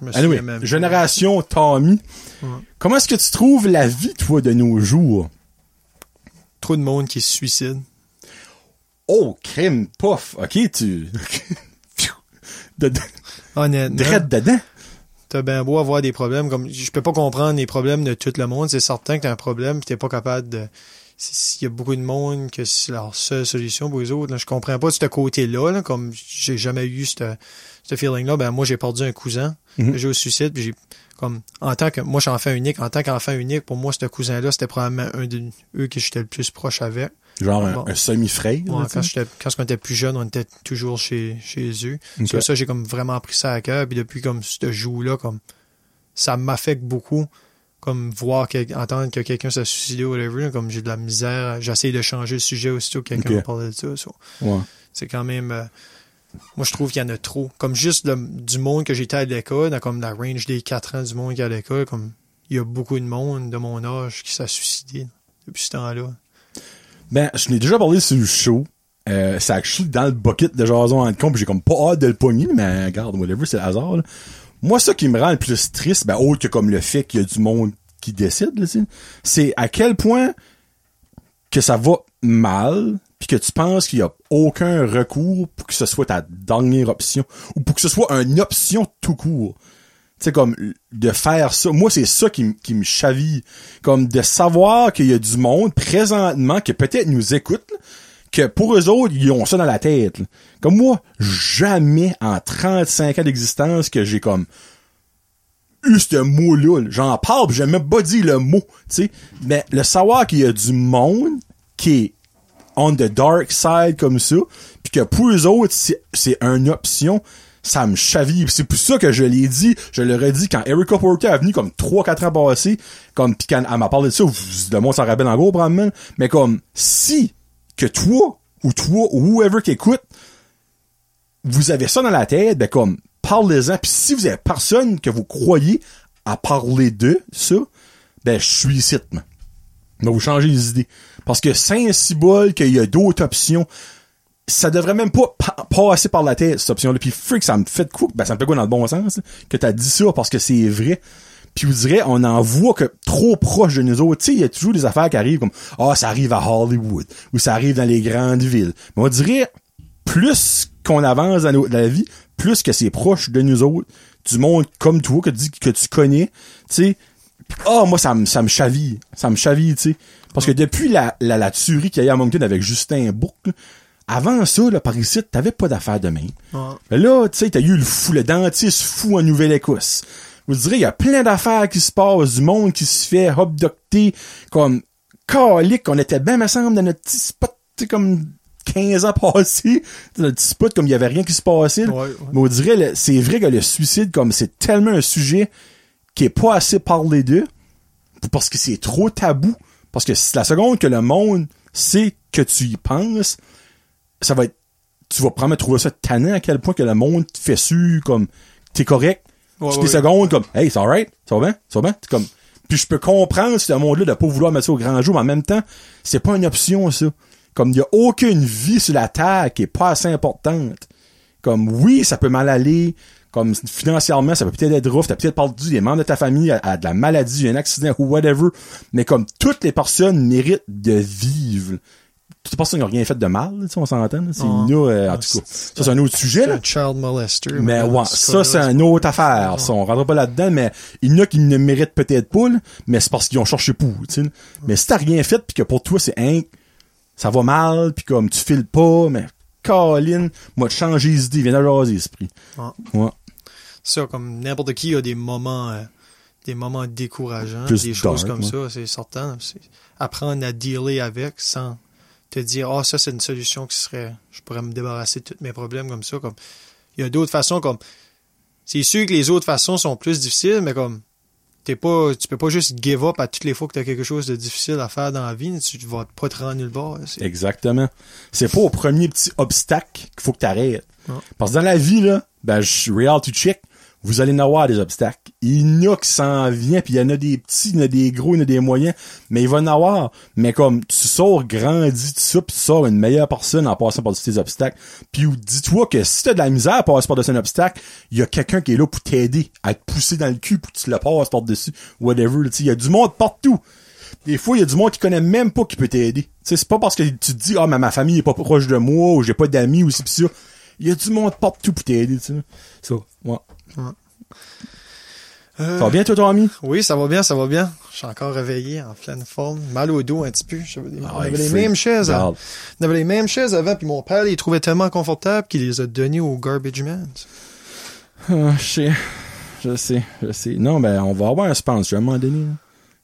je me Anyway, même. génération Tommy. Ouais. Comment est-ce que tu trouves la vie, toi, de nos jours? Trop de monde qui se suicide. Oh, crème, pof. OK, tu... de, de, Honnêtement. drette dedans. T'as bien beau avoir des problèmes, comme je peux pas comprendre les problèmes de tout le monde. C'est certain que t'as un problème, pis t'es pas capable de. si- S'il y a beaucoup de monde que c'est leur seule solution pour les autres, là, je comprends pas de ce côté-là, là, comme j'ai jamais eu ce ce feeling-là. Ben moi j'ai perdu un cousin, Mhm. j'ai au suicide, puis j'ai comme en tant que moi je suis enfant unique, en tant qu'enfant unique, pour moi ce cousin-là c'était probablement un de eux que j'étais le plus proche avec. Genre un, Bon. un semi-frère. Ouais, quand quand on était plus jeune, on était toujours chez chez eux. Ok. Sur ça, j'ai comme vraiment pris ça à cœur. Puis depuis comme ce jour-là, comme ça m'affecte beaucoup. comme voir, entendre que quelqu'un s'est suicidé ou whatever, comme j'ai de la misère, j'essaie de changer le sujet aussitôt que quelqu'un Ok. me parle de ça. so, Ouais. c'est quand même, euh, moi je trouve qu'il y en a trop. Comme juste le- du monde que j'étais à l'école, dans comme la range des 4 ans du monde qui est à l'école, comme il y a beaucoup de monde de mon âge qui s'est suicidé depuis ce temps-là. Ben, je n'ai déjà parlé sur le show. Euh, c'est actually dans le bucket de Jason con, pis j'ai comme pas hâte de le pogner, mais regarde, whatever, c'est le hasard. là. Moi, ça qui me rend le plus triste, ben, autre que comme le fait qu'il y a du monde qui décide, c'est à quel point que ça va mal, puis que tu penses qu'il y a aucun recours pour que ce soit ta dernière option, ou pour que ce soit une option tout court. Sais, comme, de faire ça. Moi, c'est ça qui, qui me chaville. Comme, de savoir qu'il y a du monde, présentement, qui peut-être nous écoute, que pour eux autres, ils ont ça dans la tête. Comme moi, jamais en 35 ans d'existence que j'ai comme eu ce mot-là. là. J'en parle, j'ai même pas dit le mot. Mais le savoir qu'il y a du monde qui est on the dark side comme ça, puis que pour eux autres, c'est une option, ça me chaville. C'est pour ça que je l'ai dit, je l'aurais dit quand Erika Porter est venue comme 3-4 ans passés, comme pis quand elle m'a parlé de ça, le monde s'en rappelle en gros, probablement, mais comme si que toi, ou toi, ou whoever qui écoute, vous avez ça dans la tête, ben comme, parlez-en. Puis si vous avez personne que vous croyez à parler de ça, ben je suis ici, vous changez les idées. Parce que Saint-Cybole, qu'il y a d'autres options, ça devrait même pas pa- passer par la tête, cette option-là. Puis freak, ça me fait de quoi? Ben, ça me fait quoi dans le bon sens, que t'as dit ça parce que c'est vrai. Puis vous direz, on en voit que trop proche de nous autres. Tu sais, il y a toujours des affaires qui arrivent comme, ah, ça arrive à Hollywood, ou ça arrive dans les grandes villes. Mais on dirait, plus qu'on avance dans, la vie, plus que c'est proche de nous autres, du monde comme toi, que, tu que tu connais, tu sais, ah, moi, ça me, ça me chaville. Ça me chaville, tu sais. Parce que depuis la, la, la tuerie qu'il y a eu à Moncton avec Justin Bourque, avant ça, là, par ici, t'avais pas d'affaires de même. Ouais. Mais là, tu sais, t'as eu le fou, le dentiste fou en Nouvelle-Écosse. Vous direz, il y a plein d'affaires qui se passent, du monde qui se fait abducter, comme, calique, on était bien, me semble, dans notre petit spot, comme 15 ans passés, dans notre petit spot, comme il y avait rien qui se passait. là. Ouais, ouais. Mais on dirait, c'est vrai que le suicide, comme c'est tellement un sujet qui est pas assez parlé d'eux, parce que c'est trop tabou. Parce que c'est la seconde que le monde sait que tu y penses, ça va être, tu vas probablement trouver ça tannant à quel point que le monde te fait su, comme, t'es correct. Ouais, ouais. des secondes, comme, hey, c'est alright, ça va bien, ça va bien. C'est comme, puis je peux comprendre ce monde-là de pas vouloir mettre ça au grand jour, mais en même temps, c'est pas une option, ça. Comme, il y a aucune vie sur la Terre qui est pas assez importante. Comme, oui, ça peut mal aller. Comme, financièrement, ça peut peut-être être rough. T'as peut-être perdu des membres de ta famille à, à de la maladie, un accident ou whatever. Mais comme, toutes les personnes méritent de vivre. Toutes les personnes n'ont rien fait de mal, tu sais, on s'entend. C'est Ah. nous, euh, en Ah, tout cas. Ça, c'est un autre sujet, là. child molester. Mais ouais, ça c'est une autre affaire. Ça, on rentrera pas là-dedans, mais il y en a qui ne méritent peut-être pas, là, mais c'est parce qu'ils ont cherché pour, tu sais. Mais si t'as rien fait puis que pour toi c'est un, ça va mal puis comme tu files pas, mais Colin, moi changer les idées, viens de jaser l'esprit. Ouais. Ouais. ça, comme n'importe qui a des moments, euh, des moments décourageants, Plus des choses comme ouais. ça, c'est certain. Apprendre à dealer avec sans te dire, ah, ça, c'est une solution qui serait, je pourrais me débarrasser de tous mes problèmes comme ça. Comme, il y a d'autres façons, comme, c'est sûr que les autres façons sont plus difficiles, mais comme, t'es pas, tu peux pas juste give up à toutes les fois que t'as quelque chose de difficile à faire dans la vie, tu vas pas te rendre nulle part. Exactement. C'est pas au premier petit obstacle qu'il faut que t'arrêtes. Non. Parce que dans la vie, là, ben, je reality check, vous allez en avoir des obstacles. Il y en a qui s'en viennent, puis il y en a des petits, il y en a des gros, il y en a des moyens, mais il va en avoir. Mais comme, tu sors grandi de ça, puis tu sors une meilleure personne en passant par ces obstacles. Puis ou dis-toi que si t'as de la misère à passer par-dessus un obstacle, il y a quelqu'un qui est là pour t'aider, à te pousser dans le cul pour que tu le passes par-dessus, whatever. là, tu sais, Il y a du monde partout. Des fois, il y a du monde qui connaît même pas qui peut t'aider. Tu sais, c'est pas parce que tu te dis, ah, mais ma famille est pas proche de moi, ou j'ai pas d'amis, ou ci pis ça. Il y a du monde partout pour t'aider, tu sais. Ça, ouais. Euh, Ça va bien, toi, ton ami? Oui, ça va bien, ça va bien. Je suis encore réveillé, en pleine forme. Mal au dos un petit peu. J'avais des- Ah, on avait les mêmes chaises. hein. On avait les mêmes chaises avant, puis mon père, il les trouvait tellement confortables qu'il les a données au garbage man. Ah, je sais. Je sais, je sais. Non, ben, on va avoir un sponsor à un moment donné, là,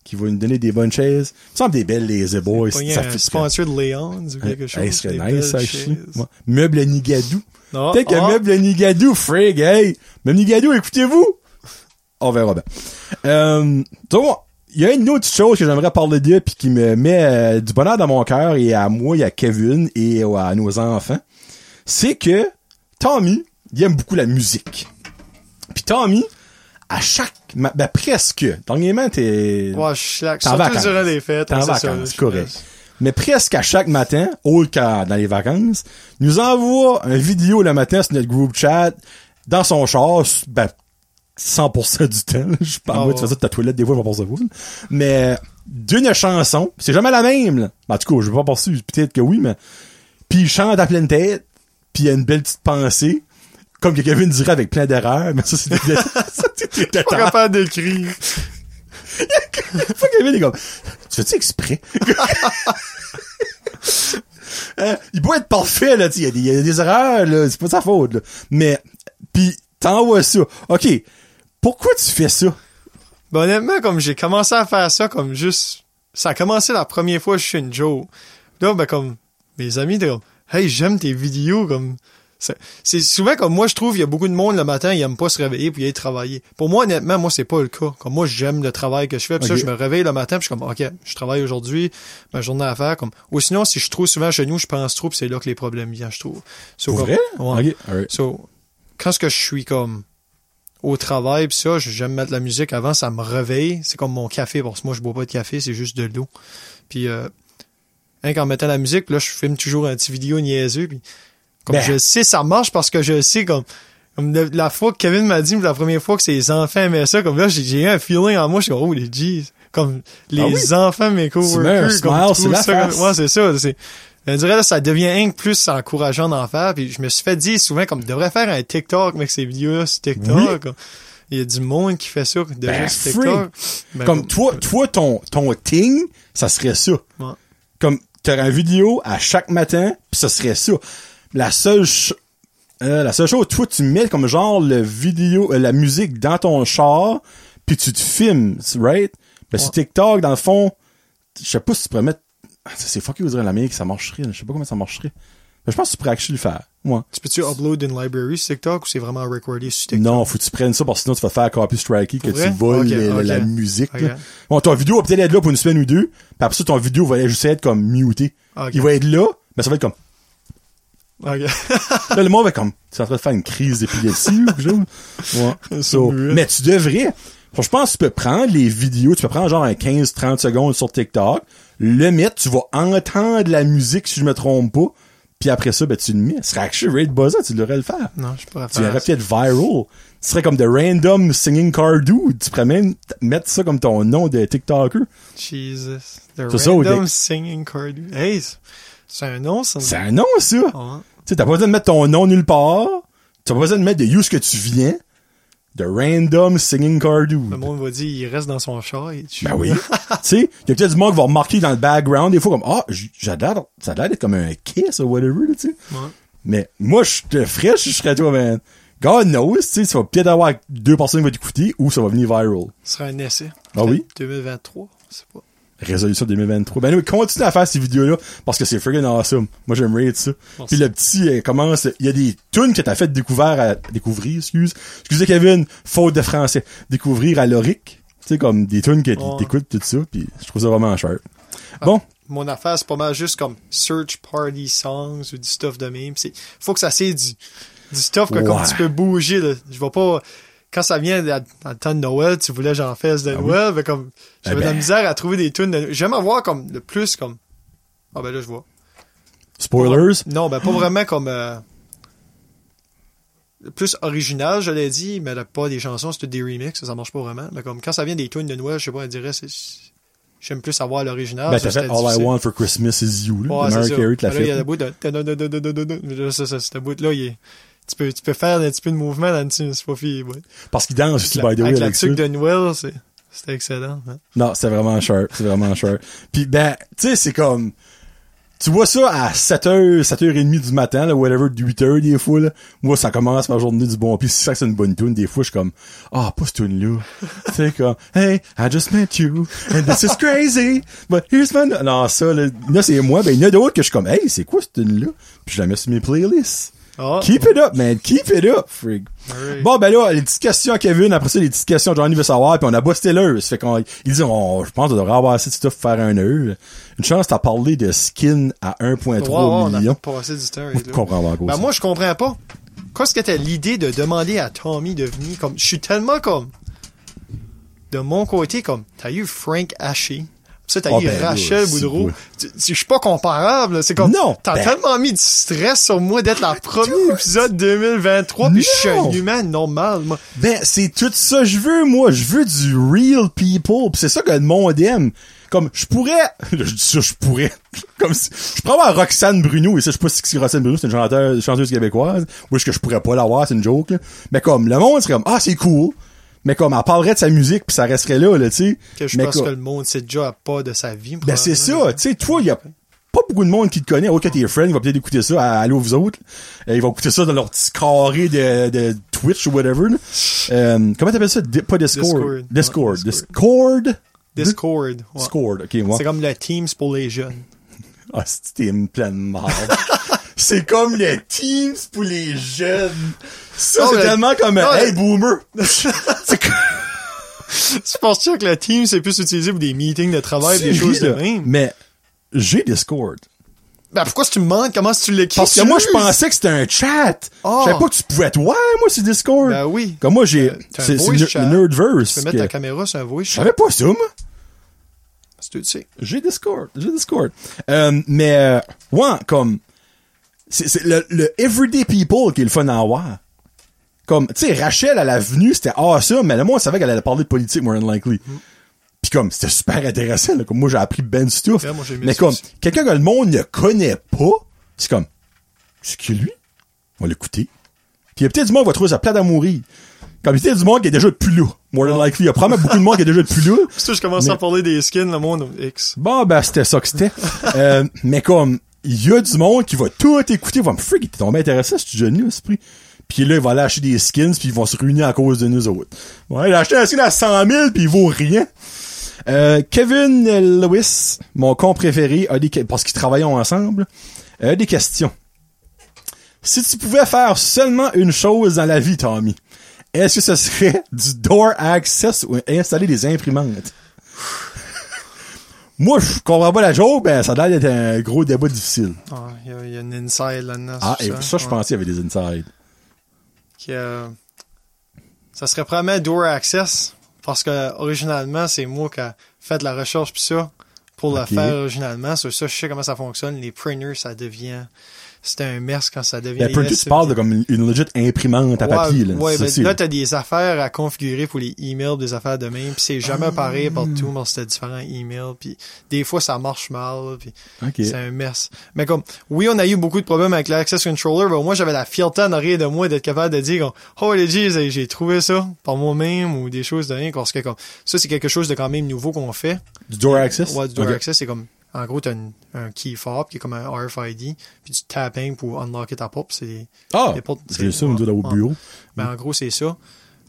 qui va nous donner des bonnes chaises. Il me semble des belles Lazy Boys. Ça un fait sponsor de Léon ou quelque chose. Hey, serait nice. Ouais. Meuble Nigadou. Ah, Peut-être que ah, Meuble à Nigadou, frig, hey! Meuble Nigadou, écoutez-vous! On verra bien. Euh, donc, il y a une autre chose que j'aimerais parler de puis qui me met euh, du bonheur dans mon cœur et à moi et à Kevin et euh, à nos enfants. C'est que Tommy, il aime beaucoup la musique. Puis Tommy, à chaque, ben presque, dernièrement t'es, Ouais, je suis là. Surtout durant les fêtes. T'es en vacances, correct. Mais presque à chaque matin, autre qu'à dans les vacances, nous envoie une vidéo le matin sur notre group chat, dans son char, ben, 100% du temps. là. Je parle, Ah moi, tu fais ça de ta toilette des fois, je vais vous. Mais, d'une chanson, c'est jamais la même, là. En tout cas, je vais pas penser, peut-être que oui, mais, puis il chante à pleine tête, puis il y a une belle petite pensée, comme que Kevin dirait avec plein d'erreurs, mais ça, c'est des ça, c'est Pas capable d'écrire. Faut que Kevin est comme, tu fais-tu exprès? Hein, il doit être parfait, là, tu sais, il y a des- il y, a des erreurs, là, c'est pas sa faute, là. Mais, pis t'envoies ça. OK, pourquoi tu fais ça? Ben, honnêtement, comme j'ai commencé à faire ça, comme juste, ça a commencé la première fois que je suis une Joe. Là, ben, comme, mes amis étaient comme, hey, j'aime tes vidéos, comme, c'est c'est souvent comme moi, je trouve, il y a beaucoup de monde le matin, ils aiment pas se réveiller puis aller travailler. Pour moi, honnêtement, moi, c'est pas le cas. Comme moi, j'aime le travail que je fais. Puis ça, je me réveille le matin puis je suis comme, OK, je travaille aujourd'hui, ma journée à faire. Comme, ou sinon, si je trop souvent chez nous, je pense trop puis c'est là que les problèmes viennent, je trouve. So, Pour comme- vrai? Ouais. So, quand ce que je suis comme au travail pis ça, j'aime mettre la musique avant, ça me réveille. C'est comme mon café, parce que moi je bois pas de café, c'est juste de l'eau. Puis euh, hein, en mettant la musique, puis là je filme toujours un petit vidéo niaiseux, puis comme Ben. je sais ça marche parce que je sais comme comme la fois que Kevin m'a dit la première fois que ses enfants aimaient ça, comme là j'ai j'ai eu un feeling en moi, je suis comme oh les jeez, comme les Ah oui? enfants mes coworkers, smile sur la ça comme- face. ouais c'est ça, c'est on dirait là, ça devient un plus encourageant d'en faire. Puis je me suis fait dire souvent comme devrait faire un TikTok avec ces vidéos-là sur TikTok. Oui. comme. Il y a du monde qui fait ça déjà Ben, sur TikTok. Ben, Comme toi, toi, ton, ton thing, ça serait ça. Ouais. Comme, t'aurais une vidéo à chaque matin, pis ça serait ça. La seule euh, la seule chose, toi, tu mets comme genre le vidéo, euh, la musique dans ton char, puis tu te filmes, right? Sur Ouais. TikTok, dans le fond, je sais pas si tu pourrais mettre, Ah, c'est fucké, vous direz l'Amérique, ça marcherait, je sais pas comment ça marcherait. Mais je pense que tu pourrais actually le faire. Moi. Tu peux-tu upload une library sur TikTok ou c'est vraiment recordé sur TikTok? Non, faut que tu prennes ça parce que sinon tu vas te faire copy strikey que tu voles la musique. là. Bon, ton vidéo va peut-être être là pour une semaine ou deux, puis après ça, ton vidéo va juste être comme muté. Ok. Il va être là, mais ça va être comme... Là, le monde va comme... Tu es en train de faire une crise d'épilepsie ou quelque chose? Ouais. So, muet. mais tu devrais... Je pense que tu peux prendre les vidéos, tu peux prendre genre un 15-30 secondes sur TikTok, le mettre, tu vas entendre la musique si je me trompe pas, puis après ça, ben tu le mets. Ce serait actually rate buzzer, tu devrais le faire. non, je pourrais Tu irais ça. peut-être viral. Tu serais comme de random singing car dude. Tu pourrais même mettre ça comme ton nom de TikToker. Jesus. The ça, random des- singing card. Hey, c'est- c'est un nom, ça. C'est un nom, ça. Tu t'as pas besoin de mettre ton nom nulle part. T'as pas besoin de mettre de où ce que tu viens. De random singing car dude. Le monde va dire, il reste dans son char et tu... Ben oui. tu sais, il y a peut-être du monde qui va remarquer dans le background des fois comme, ah, j- j'ai l'air, ça a l'air d'être comme un kiss ou whatever, là, tu sais. Ouais. Mais moi, je te ferais, je serais toi, man. God knows, tu sais, tu vas peut-être avoir deux personnes qui vont t'écouter ou ça va venir viral. Ce sera un essai. Ah oui? 2023, je sais pas. Résolution 2023. Ben oui, continue à faire ces vidéos-là parce que c'est friggin' awesome. Moi, j'aimerais ça. Merci. Puis le petit euh, commence... Il y a des tunes que t'as fait découvrir à... Découvrir, excuse. Excusez Kevin, faute de français. Découvrir à Loric. Tu sais, comme des tunes que t'écoutes, tout ça. Puis je trouve ça vraiment cher. Bon. Mon affaire, c'est pas mal juste comme search party songs ou du stuff de même. C'est, faut que ça c'est du, du stuff que comme Ouais. tu peux bouger, là. Je vais pas, quand ça vient à, à le temps de Noël, tu voulais que j'en fasse de Ah oui? Noël, mais comme, j'avais Eh de la ben. misère à trouver des tunes de J'aime avoir comme, le plus comme, ah ben là, je vois. Spoilers? Non, ben pas vraiment comme, euh, le plus original, je l'ai dit, mais la pas des chansons, c'est des remixes, ça, ça marche pas vraiment. Mais comme, quand ça vient des tunes de Noël, je sais pas, on dirait, c'est, j'aime plus avoir l'original. ben, t'as fait All I. Want for Christmas is You, là. Ouais, ça. Carey, te l'a Ben là, il y a fait. bout de... Ça, ça, bout-là, il est... Tu peux, tu peux faire un petit peu de mouvement là-dessus, c'est pas fini. Ouais. Parce qu'il danse aussi, by the way, avec la tuque de Noël, c'est, c'était excellent. hein. Non, c'est vraiment cher. C'est vraiment cher. Puis ben, tu sais, c'est comme... Tu vois ça à 7h, 7h30 du matin, là, whatever, 8h des fois, là. Moi, ça commence ma journée du bon. Puis si ça, c'est une bonne tune, des fois, je suis comme, ah, pas cette tune-là. tu sais, comme, hey, I just met you, and this is crazy, but here's my... Non, ça, là, là c'est moi. Ben, il y en a d'autres que je suis comme, hey, c'est quoi cette tune-là? Puis je la mets sur mes playlists. Ah. Keep it up, man. Keep it up. Alright. Bon, ben là, les petites questions à Kevin, après ça, les petites questions Johnny veut savoir, puis on a busté l'heure. Ça fait qu'on, il dit, on, je pense qu'on devrait avoir assez de stuff pour faire un heure. Une chance, t'as parlé de skin à 1.3 Ouais, ouais, on a passé du temps. Je comprends pas Ben, moi, je comprends pas. Qu'est-ce que t'as l'idée de demander à Tommy de venir comme, je suis tellement comme, de mon côté, comme, t'as eu Frank Haché. Ça, t'as Oh, eu ben, Rachel Boudreau. beau. Tu- tu- Je suis pas comparable. C'est comme, Non, t'as ben- tellement mis du stress sur moi d'être la première épisode 2023 puis je suis un humain normal, moi. Ben, c'est tout ça que je veux, moi. Je veux du real people. Pis c'est ça que le monde aime. Comme, je pourrais, je dis ça, je pourrais. Comme si, je pourrais avoir Roxane Bruno, et ça, je sais pas si Roxane Bruno, c'est une chanteuse, chanteuse québécoise. Ou est-ce que je pourrais pas l'avoir, c'est une joke, là. Mais comme, le monde serait comme, ah, c'est cool. Mais comme, elle parlerait de sa musique puis ça resterait là, là, tu sais. Que je Mais pense comme- que le monde sait déjà pas de sa vie. Ben, c'est ça. Tu sais, toi, il y a pas beaucoup de monde qui te connaît. Que tes friends, ils vont peut-être écouter ça à Allô, vous autres. Euh, ils vont écouter ça dans leur petit carré de, de Twitch ou whatever, là. Euh, comment t'appelles ça? Di- pas Discord. Discord. Discord. Discord. Discord? ouais. Discord. Ok, moi. C'est comme le Teams pour les jeunes. Ah, c'était une pleine merde. c'est comme les Teams pour les jeunes. Ça, c'est tellement comme, non, hey, boomer. c'est comme... Tu penses-tu que le Teams c'est plus utilisé pour des meetings de travail, des choses de même? Mais, j'ai Discord. Ben, pourquoi si tu me demandes comment si tu l'écris? Parce que moi, je pensais que c'était un chat. Ah. Je savais pas que tu pouvais être, ouais, moi, c'est Discord. Ben oui. Comme moi, j'ai, Euh, c'est, nerdverse. Tu peux mettre ta caméra sur un voice Je chat. savais pas ça, moi. Si tu le sais. J'ai Discord. J'ai Discord. Euh, mais, euh, ouais, comme, c'est, le, le everyday people qui est le fun à avoir. Comme, tu sais, Rachel à la venue, c'était awesome, mais le monde savait qu'elle allait parler de politique, more than likely. Mm. Puis comme, c'était super intéressant, là. Comme moi, j'ai appris ben stuff. Ouais, moi, mais comme, quelqu'un que le monde ne connaît pas, c'est comme, c'est qui lui? On va l'écouter. Puis il y a peut-être du monde qui va trouver ça plat à mourir. Comme il y a peut-être du monde qui est déjà plus là. More than likely. Il y a probablement beaucoup de monde qui est déjà plus là. C'est ça, je commence Mais- à parler des skins, le monde X. Bon, ben, c'était ça que c'était. Euh, mais comme, il y a du monde qui va tout écouter, va me freak, t'es tombé intéressé, ce jeune-là, esprit. Puis là, il va acheter des skins, puis ils vont se réunir à cause de nous autres. Ouais, il a acheté un skin à 100 000, puis il vaut rien. Euh, Kevin Lewis, mon con préféré, a des, parce qu'ils travaillent ensemble, a des questions. Si tu pouvais faire seulement une chose dans la vie, Tommy, est-ce que ce serait du door access ou installer des imprimantes? Moi, je comprends pas la joke, ben, ça a l'air d'être un gros débat difficile. Ah, il y, a- il y a une inside là-dedans. Ah, et ça, je Ouais. pensais qu'il y avait des insides. Euh, ça serait probablement Door Access, parce que originalement, c'est moi qui a fait la recherche ça, pour le Ok. faire originalement. Sur ça, je sais comment ça fonctionne. Les printers, ça devient... C'était un mess quand ça devient... Printer, tu parles de comme une, legit imprimante à papier, là. Ouais, ben, c'est- là, t'as des affaires à configurer pour les emails, des affaires de même, puis c'est jamais pareil partout, mais c'était différents emails, puis des fois, ça marche mal, puis c'est un mess. Mais comme, oui, on a eu beaucoup de problèmes avec l'Access Controller, mais moi, j'avais la fierté en arrière de moi d'être capable de dire, oh, les j'ai trouvé ça par moi-même, ou des choses de rien, parce que comme, ça, c'est quelque chose de quand même nouveau qu'on fait. Du door access? Ouais, du Door. Access, c'est comme, en gros, t'as une- un key fob qui est comme un RFID, puis du tapping pour unlocker ta porte, c'est Ah! J'ai ça, nous, ouais, au bureau. ben, en gros, c'est ça.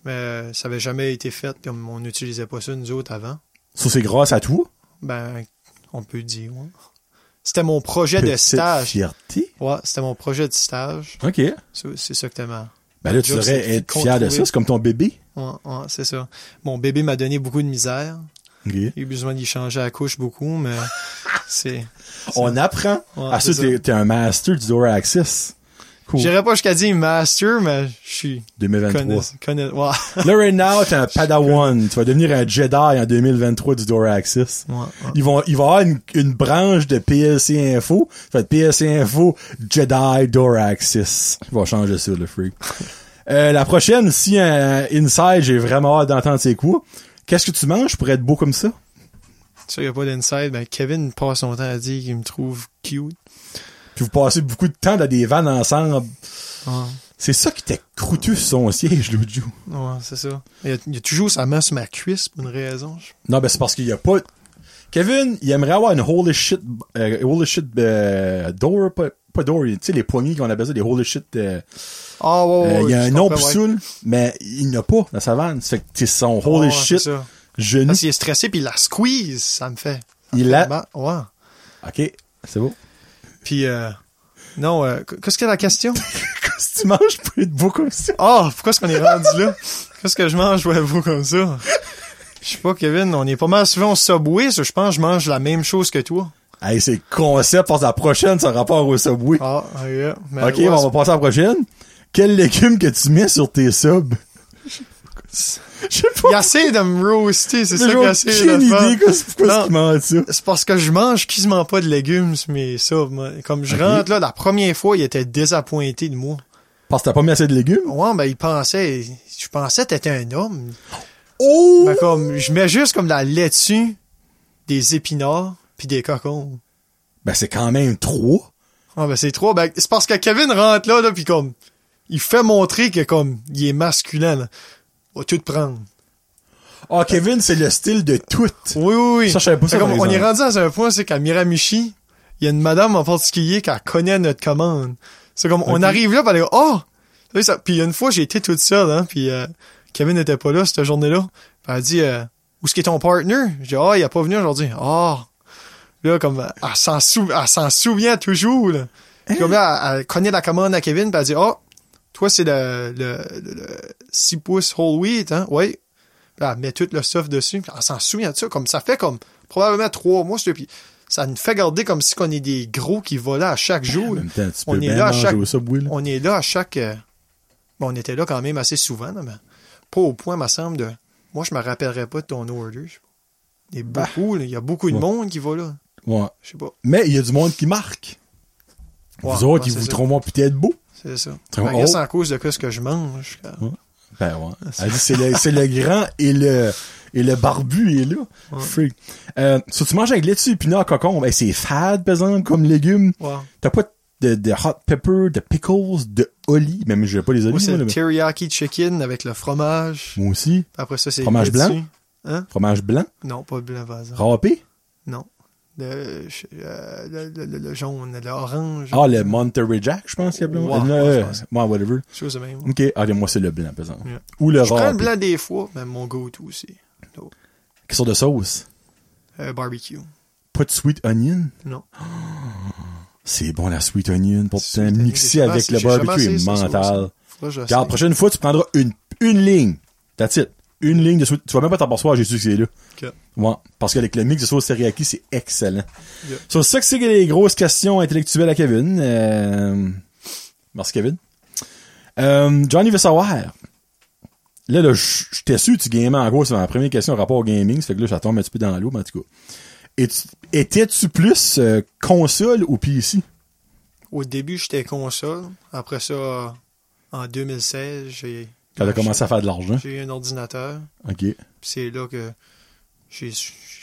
Mais euh, ça avait jamais été fait comme on n'utilisait pas ça nous autres avant. Ça, c'est grâce à toi? Ben, on peut dire, ouais. C'était mon projet de stage. fierté. Ouais, c'était mon projet de stage. OK. C'est c'est ça que t'aimes. Ben là, tu devrais c'est être fier de ça. C'est comme ton bébé. Ouais, ouais, c'est ça. Mon bébé m'a donné beaucoup de misère. OK. J'ai eu besoin d'y changer la couche beaucoup, mais c'est... On apprend. Ouais, ah, ça, t'es, t'es un master du door access. Cool. J'irais pas jusqu'à dire master, mais je suis... 2023. Connais, connais, ouais. Là, right now, t'es un padawan. tu vas devenir un Jedi en 2023 du door access. Ouais, ouais. Ils vont, il va y avoir une, une branche de PLC Info. Ça va être PLC Info Jedi Door Access. Il va changer ça, le freak. Euh, la prochaine, si un inside, j'ai vraiment hâte d'entendre c'est quoi. Qu'est-ce que tu manges pour être beau comme ça? Ça, y a pas d'inside. Ben, Kevin passe son temps à dire qu'il me trouve cute. Puis vous passez beaucoup de temps dans des vannes ensemble. C'est ça qui t'est croûté sur son siège l'autre jour. Ouais, c'est ça. Il y, a, il y a toujours sa main sur ma cuisse pour une raison. Je- Non, ben c'est parce qu'il y a pas... Kevin, il aimerait avoir une holy shit, euh, holy shit euh, door, pas, door, tu sais, les poignées qu'on appelle ça, des holy shit... euh, Ah, ouais, ouais, Euh, il y a un nom pour ouais. mais il n'a pas dans sa vanne. Fait que c'est son holy Ouais, shit c'est genou. Parce qu'il est stressé puis il la squeeze, ça me fait. ça Il la-. Ouais. Ok, c'est beau. Puis, euh, non, euh, qu'est-ce que la question? Qu'est-ce que tu manges pour être beau comme ça? Ah, pourquoi est-ce qu'on est rendu là? Qu'est-ce que je mange, ouais, vous, comme ça? Je sais pas, Kevin, on est pas mal souvent au Subway, ça, je pense que je mange la même chose que toi. Hey, c'est concept pour la prochaine, ça rapport au Subway. Ah, yeah. Mais ok, ouais, on va passer à la prochaine. Quel légume que tu mets sur tes subs? Je sais pas. Il essaie de me roaster, c'est ça J'ai qu'il essaie de idée quoi, c'est pourquoi mange ça. C'est parce que je mange quasiment pas de légumes sur mes subs, moi. Comme je rentre là, la première fois, il était désappointé de moi. Parce que t'as pas mis assez de légumes? Ouais, ben, il pensait, je pensais que t'étais un homme. Oh! Ben, comme, je mets juste comme de la laitue, des épinards, puis des cocons. Ben, c'est quand même trois. Ah, ben, c'est trop. Ben, c'est parce que Kevin rentre là, là, puis comme, il fait montrer que, comme, il est masculin, là. Va tout prendre. Ah, Kevin, c'est le style de tout. Oui, oui, oui. Ça, je savais pas ça, Fait comme, on est rendu à un point, c'est qu'à Miramichi, il y a une madame en particulier qui connaît notre commande. C'est comme, on arrive là, pis elle dit, oh! Ça- Puis une fois, j'ai été toute seule, hein, puis euh, Kevin n'était pas là cette journée-là. Elle a dit, euh, où est-ce qu'est ton partner? J'ai dit, ah, il a pas venu aujourd'hui. Ah! Là, comme, elle s'en, sou- souvient toujours, là. Puis comme là, elle, elle connaît la commande à Kevin, puis elle dit, ah, toi, c'est le, le, le, le 6 pouces whole wheat, hein? Oui. Puis elle met tout le stuff dessus, puis elle s'en souvient de ça. Comme ça fait comme probablement trois mois, puis ça nous fait garder comme si on est des gros qui volaient à chaque jour. même temps, On est là à chaque- au Subway, là. On est là à chaque... euh, Bon, on était là quand même assez souvent, là, mais pas au point, me semble, de... Moi, je me rappellerais pas de ton order. Il y a Bah. beaucoup, là. Il y a beaucoup de Ouais. monde qui va là. Ouais. Je sais pas. Mais il y a du monde qui marque. Ouais, Vous autres, ouais, ils vous trouveront peut-être beau. C'est ça. Très Ben, c'est à cause de ce que je mange. Ouais. Ben ouais. Elle dit, c'est le, c'est le grand et le, et le barbu est là. Freak. Euh, so, tu manges avec laitue, épinards, cocon. Ben, c'est fade, par exemple, comme légumes. Ouais. T'as pas de, de hot pepper, de pickles, de oli. Même, j'ai pas les olives, c'est le teriyaki chicken avec le fromage. Moi aussi. Après ça, c'est Fromage blanc? Hein? Fromage blanc? Non, pas blanc, exemple. Râpé? Non. Le, euh, le, le, le- le jaune, l'orange. Ah, le Monterey Jack, je pense qu'il y a Ouais, plein. ouais, je whatever. Chose même. Ok. Ah, moi, c'est le blanc, par exemple. Yeah. Ou le Je prends le blanc des fois, mais mon go-to aussi. Quelle sorte de sauce? Euh, barbecue. Pas de sweet onion? Non. C'est bon, la sweet onion. Mixé j'ai jamais avec le barbecue est mental. Regarde, prochaine fois, tu prendras une, une ligne. That's it. Une ligne de. Tu vas même pas t'apercevoir, j'ai su que c'est là. Ok. Ouais. Parce qu'avec le mix de sauce teriyaki, c'est excellent. Yeah. Sur ça que c'est les grosses questions intellectuelles à Kevin. Euh... Merci, Kevin. Euh, Johnny veut savoir. Là, là, t'ai su, tu gamais en gros, c'est ma première question en rapport au gaming. Ça fait que là, ça tombe un petit peu dans l'eau, mais en tout cas. Étais-tu plus euh, console ou PC? Au début, j'étais console. Après ça, en 2016, j'ai Quand t'as commencé à faire de l'argent? j'ai eu un ordinateur. OK. Puis c'est là que j'ai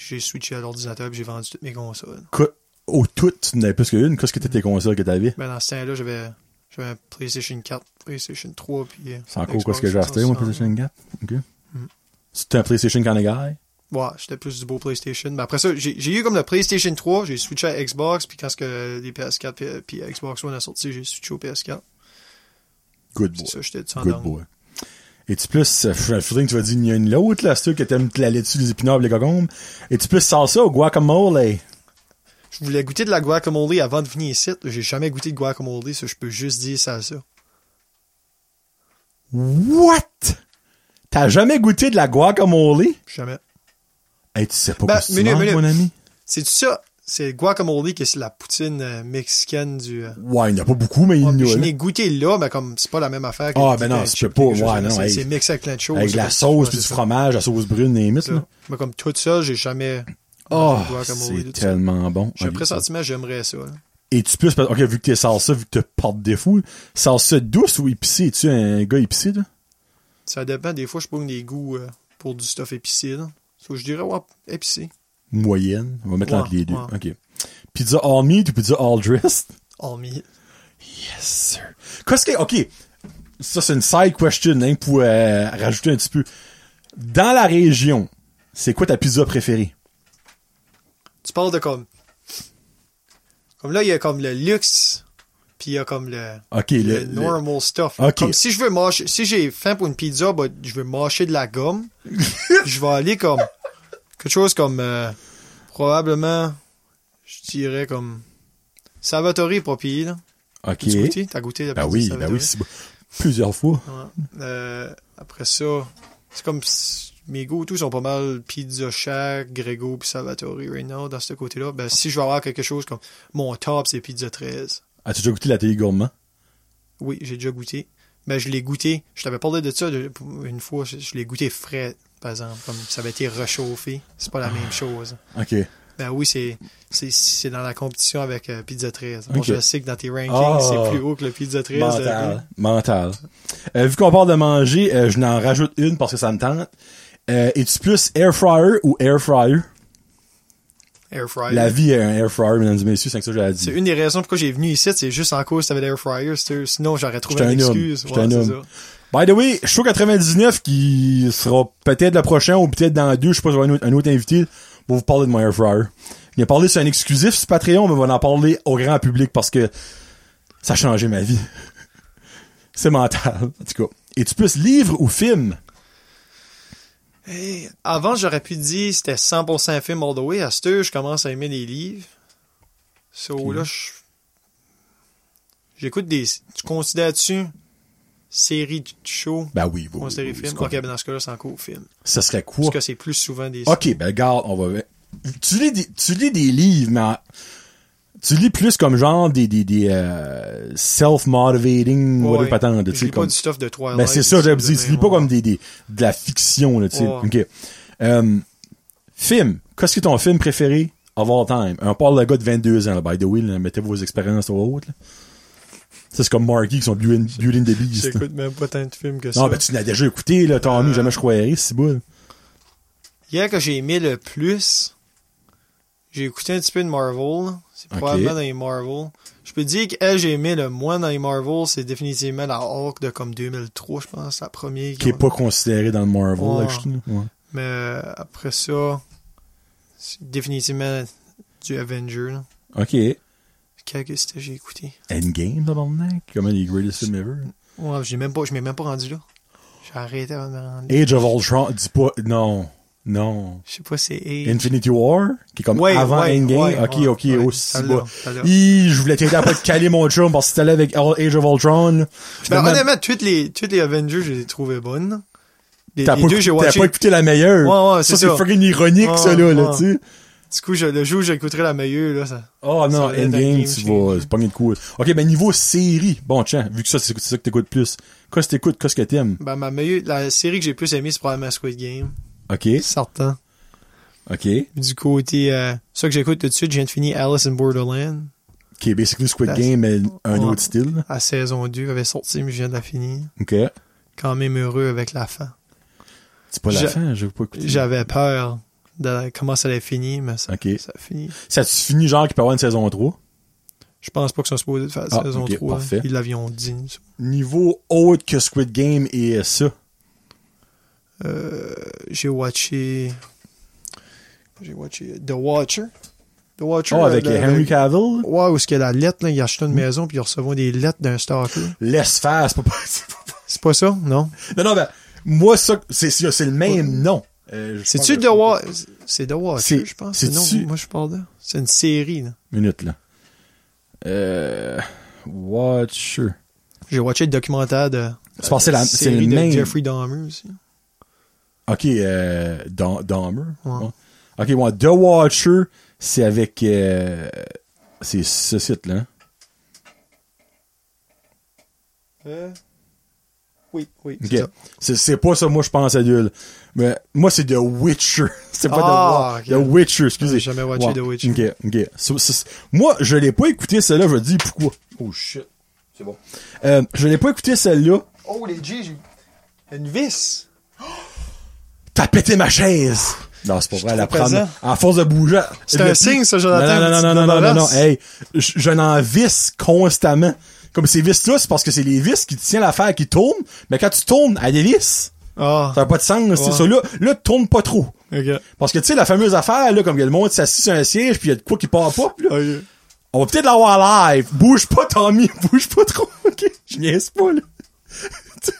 j'ai switché à l'ordinateur et j'ai vendu toutes mes consoles. Quoi- Au tout, tu n'avais plus qu'une? Qu'est-ce que t'étais consoles que t'avais? Ben, dans ce temps-là, j'avais j'avais un PlayStation 4, PlayStation 3, puis... euh, C'est encore quoi ce que j'ai acheté, moi, 360. PlayStation 4? OK. Mm. C'était un PlayStation guy? Ouais, j'étais plus du beau PlayStation. Mais après ça, j'ai j'ai eu comme le PlayStation 3, j'ai switché à Xbox, puis quand ce que les PS4 puis, puis Xbox One a sorti, j'ai switché au PS4. Good C'est boy. ça, j'étais Good boy. Et-tu plus, euh, je feeling que tu vas dire, il y a une l'autre, là, c'est que t'aimes la laitue, les épinards, les cocombes. Et-tu plus salsa ou guacamole? Je voulais goûter de la guacamole avant de venir ici. J'ai jamais goûté de guacamole, ça je peux juste dire ça ça. What? T'as jamais goûté de la guacamole? Jamais. Hey, tu sais pas Ben, quoi minute. mon ami? C'est ça. C'est guacamole que c'est la poutine euh, mexicaine du. euh, Ouais, il n'y en a pas beaucoup, mais il y en a, je l'ai goûté là, mais comme c'est pas la même affaire Ah, ben non, chip, peux pas, ouais, non, C'est mixé avec plein de choses. Avec la sauce, puis du fromage, la sauce brune, Ça. là. Mais comme tout ça, j'ai jamais. Oh, c'est tellement bon. J'ai un pressentiment, j'aimerais ça. Et tu peux, ok, vu que t'es salsa, vu que t'es porte défaut, salsa douce ou épicée? Es-tu un gars épicé, là? Ça dépend. Des fois, je prends des goûts euh, pour du stuff épicé. Là. Je dirais, ouais, épicé. Moyenne. On va mettre Ouais, entre les deux. ouais. Ok. Pizza all meat ou pizza all dressed? All meat. Yes, sir. Qu'est-ce que, ok. Ça, c'est une side question, hein, pour euh, rajouter un petit peu. Dans la région, c'est quoi ta pizza préférée? Tu parles de comme. Comme là, il y a comme le luxe, puis il y a comme le, le, le, le- normal stuff. Comme si je veux mâcher, si j'ai faim pour une pizza, bah, je veux mâcher de la gomme. je vais aller comme quelque chose comme euh, probablement, je dirais comme Salvatore pire, là. OK. Tu as goûté? T'as goûté la Ben pizza oui, ben oui, plusieurs fois. Ouais. Euh, après ça, c'est comme mes goûts tous sont pas mal Pizza Shack, Grego puis Salvatore right now dans ce côté-là. Ben si je veux avoir quelque chose comme mon top c'est Pizza 13. As-tu déjà goûté la télé gourmand? Oui, j'ai déjà goûté. Ben je l'ai goûté. Je t'avais parlé de ça une fois. Je l'ai goûté frais, par exemple, comme ça avait été réchauffé. C'est pas la même chose. OK. Ben oui, c'est c'est c'est dans la compétition avec euh, Pizza 13. Bon, je sais que dans tes rankings, Ah. c'est plus haut que le Pizza 13. Mental. euh, Mental. Euh, vu qu'on parle de manger, je n'en rajoute une parce que ça me tente. Es-tu plus air fryer ou air fryer? air fryer. La vie est un air fryer, mesdames et messieurs, c'est que ça que j'ai à C'est une des raisons pourquoi j'ai venu ici, c'est juste en cause t'avais l'air fryer, sinon j'aurais trouvé une excuse. Ouais, un c'est homme. By the way, show 99 qui sera peut-être le prochain ou peut-être dans deux, je sais pas, j'aurai un autre, un autre invité pour vous parler de air fryer. Il a parlé sur un exclusif sur Patreon, mais on va en parler au grand public parce que ça a changé ma vie. C'est mental. En tout cas. Es-tu plus livre ou film? Hey, avant, j'aurais pu dire c'était 100% film all the way. À heure, je commence à aimer les livres. So là, je... j'écoute des. Tu considères-tu série de show Ben oui, oui. ou oui, série oui, film? Ok, ben dans ce cas-là, c'est encore film. Ça serait quoi? Parce que c'est plus souvent des. Ok, ben regarde, on va. Tu lis des, tu lis des livres, mais tu lis plus comme genre des, des, des euh, self-motivating, Ouais, whatever patente, tu sais, pas comme. du stuff de Twilight. Ben c'est ça, j'avais dit, tu lis pas comme des, des, de la fiction, là, tu sais. Ouais. Ok. Euh, film. Qu'est-ce qui est ton film préféré? Of all time? On parle de gars de 22 ans, là, by the way, là, mettez vos expériences au haut, là. C'est comme Marky qui sont Beauty and the Beast. J'écoute même pas tant de films que ça. Non, ben tu l'as déjà écouté, là, Tommy, Euh, jamais je croirais, c'est bon. Hier que j'ai aimé le plus, j'ai écouté un petit peu de Marvel. C'est probablement dans les Marvel. Je peux dire qu'elle, j'ai aimé le moins dans les Marvel, c'est définitivement la Hulk de comme 2003, je pense, la première. Qui est pas considéré dans le Marvel, Ouais. actually, là. Ouais. Mais euh, après ça, c'est définitivement du Avenger. là. Ok. Quel que j'ai écouté? Endgame, tabarnak? Comment les greatest films ever? Ouais, j'ai même pas, je m'ai même pas rendu là. J'ai arrêté avant de me rendre là. Age of Ultron, dis pas, non, non. Je sais pas, c'est Age. Infinity War, qui est comme Ouais, avant ouais, Endgame. ouais, ok, ok, aussi bas. je voulais t'aider à pas te caler mon chum parce que t'allais avec Age of Ultron. Ben, honnêtement, toutes les, toutes les Avengers, je les ai trouvées bonnes. T'as pas, pas écouté la meilleure. Ouais, ouais, ça, c'est c'est ça. fucking ironique, ça, là, là, tu sais. Du coup, je- le jour où j'écouterai la meilleure, là, ça. Oh non, Ça Endgame, game tu vas, c'est pas de cool. Ok, ben niveau série, bon, tiens, vu que ça, c'est ça que t'écoutes plus. Qu'est-ce que t'écoutes, qu'est-ce que t'aimes? Ben, ma meilleure, la série que j'ai plus aimée, c'est probablement Squid Game. Ok, Certain. ok. Du côté, euh, ça que j'écoute tout de suite, je viens de finir Alice in Borderland. Ok, basically Squid La- Game, mais un Ouais. autre style. À saison 2, elle avait sorti, mais je viens de la finir. Ok. Quand même heureux avec la fin. C'est pas la Je- fin, je veux pas écouter. J'avais peur de comment ça allait finir, mais ça, Ok. ça a fini. Ça tu fini genre qu'il peut y avoir une saison 3? Je pense pas que ça se supposé de faire la Ah, saison ok, 3. parfait. Ils l'avions dit. Niveau autre que Squid Game et ça. Euh, j'ai watché. J'ai watché The Watcher. The Watcher. Oh, avec le- Henry Cavill? Ouais, où est-ce qu'il y a la lettre, là, il achète Hmm. une maison, puis il recevait des lettres d'un stalker. Laisse faire, c'est pas. C'est pas ça, non? Non, non, ben, moi, ça, c'est le même nom. Euh, C'est-tu The Watcher? C'est The Watcher, je pense. Non, moi, je parle de. C'est une série, là. Minute, là. Euh, Watcher. J'ai watché le documentaire de. C'est c'est la- c'est série le même. Jeffrey Dahmer aussi. Ok, euh, Dahmer? Ouais. Ouais. Ok, moi, The Watcher, c'est avec, euh, c'est ce site-là. hein. Euh, Oui, oui. Ok. c'est ça. C'est, c'est pas ça, moi, je pense à Dieu. Mais moi, c'est The Witcher. c'est pas Ah, The, Wa- ok. The Witcher, excusez. J'ai jamais watché. The Witcher. Ok, ok. So- so- moi, je l'ai pas écouté celle-là, je dis pourquoi? Oh shit. C'est bon. Euh, je l'ai pas écouté celle-là. Oh, les G, j'ai une vis. T'as pété ma chaise. Non, c'est pas vrai, la prendre. En force de bouger. C'est un signe, ça, Jonathan, Non, non, non, non, non, non, non, non. Hey, je, je n'en visse constamment. Comme ces vis-là, c'est parce que c'est les vis qui tiennent l'affaire qui tourne, mais quand tu tournes, elle est lisse. Ah, Ça n'a pas de sens, c'est Ouais. ça. Là, là, tourne pas trop. ok. Parce que, tu sais, la fameuse affaire, là, comme il y a le monde s'assit sur un siège, puis il y a de quoi qui part pas, là. Ok. On va peut-être l'avoir live. Bouge pas, Tommy. Bouge pas trop. OK? Je niaise pas, là.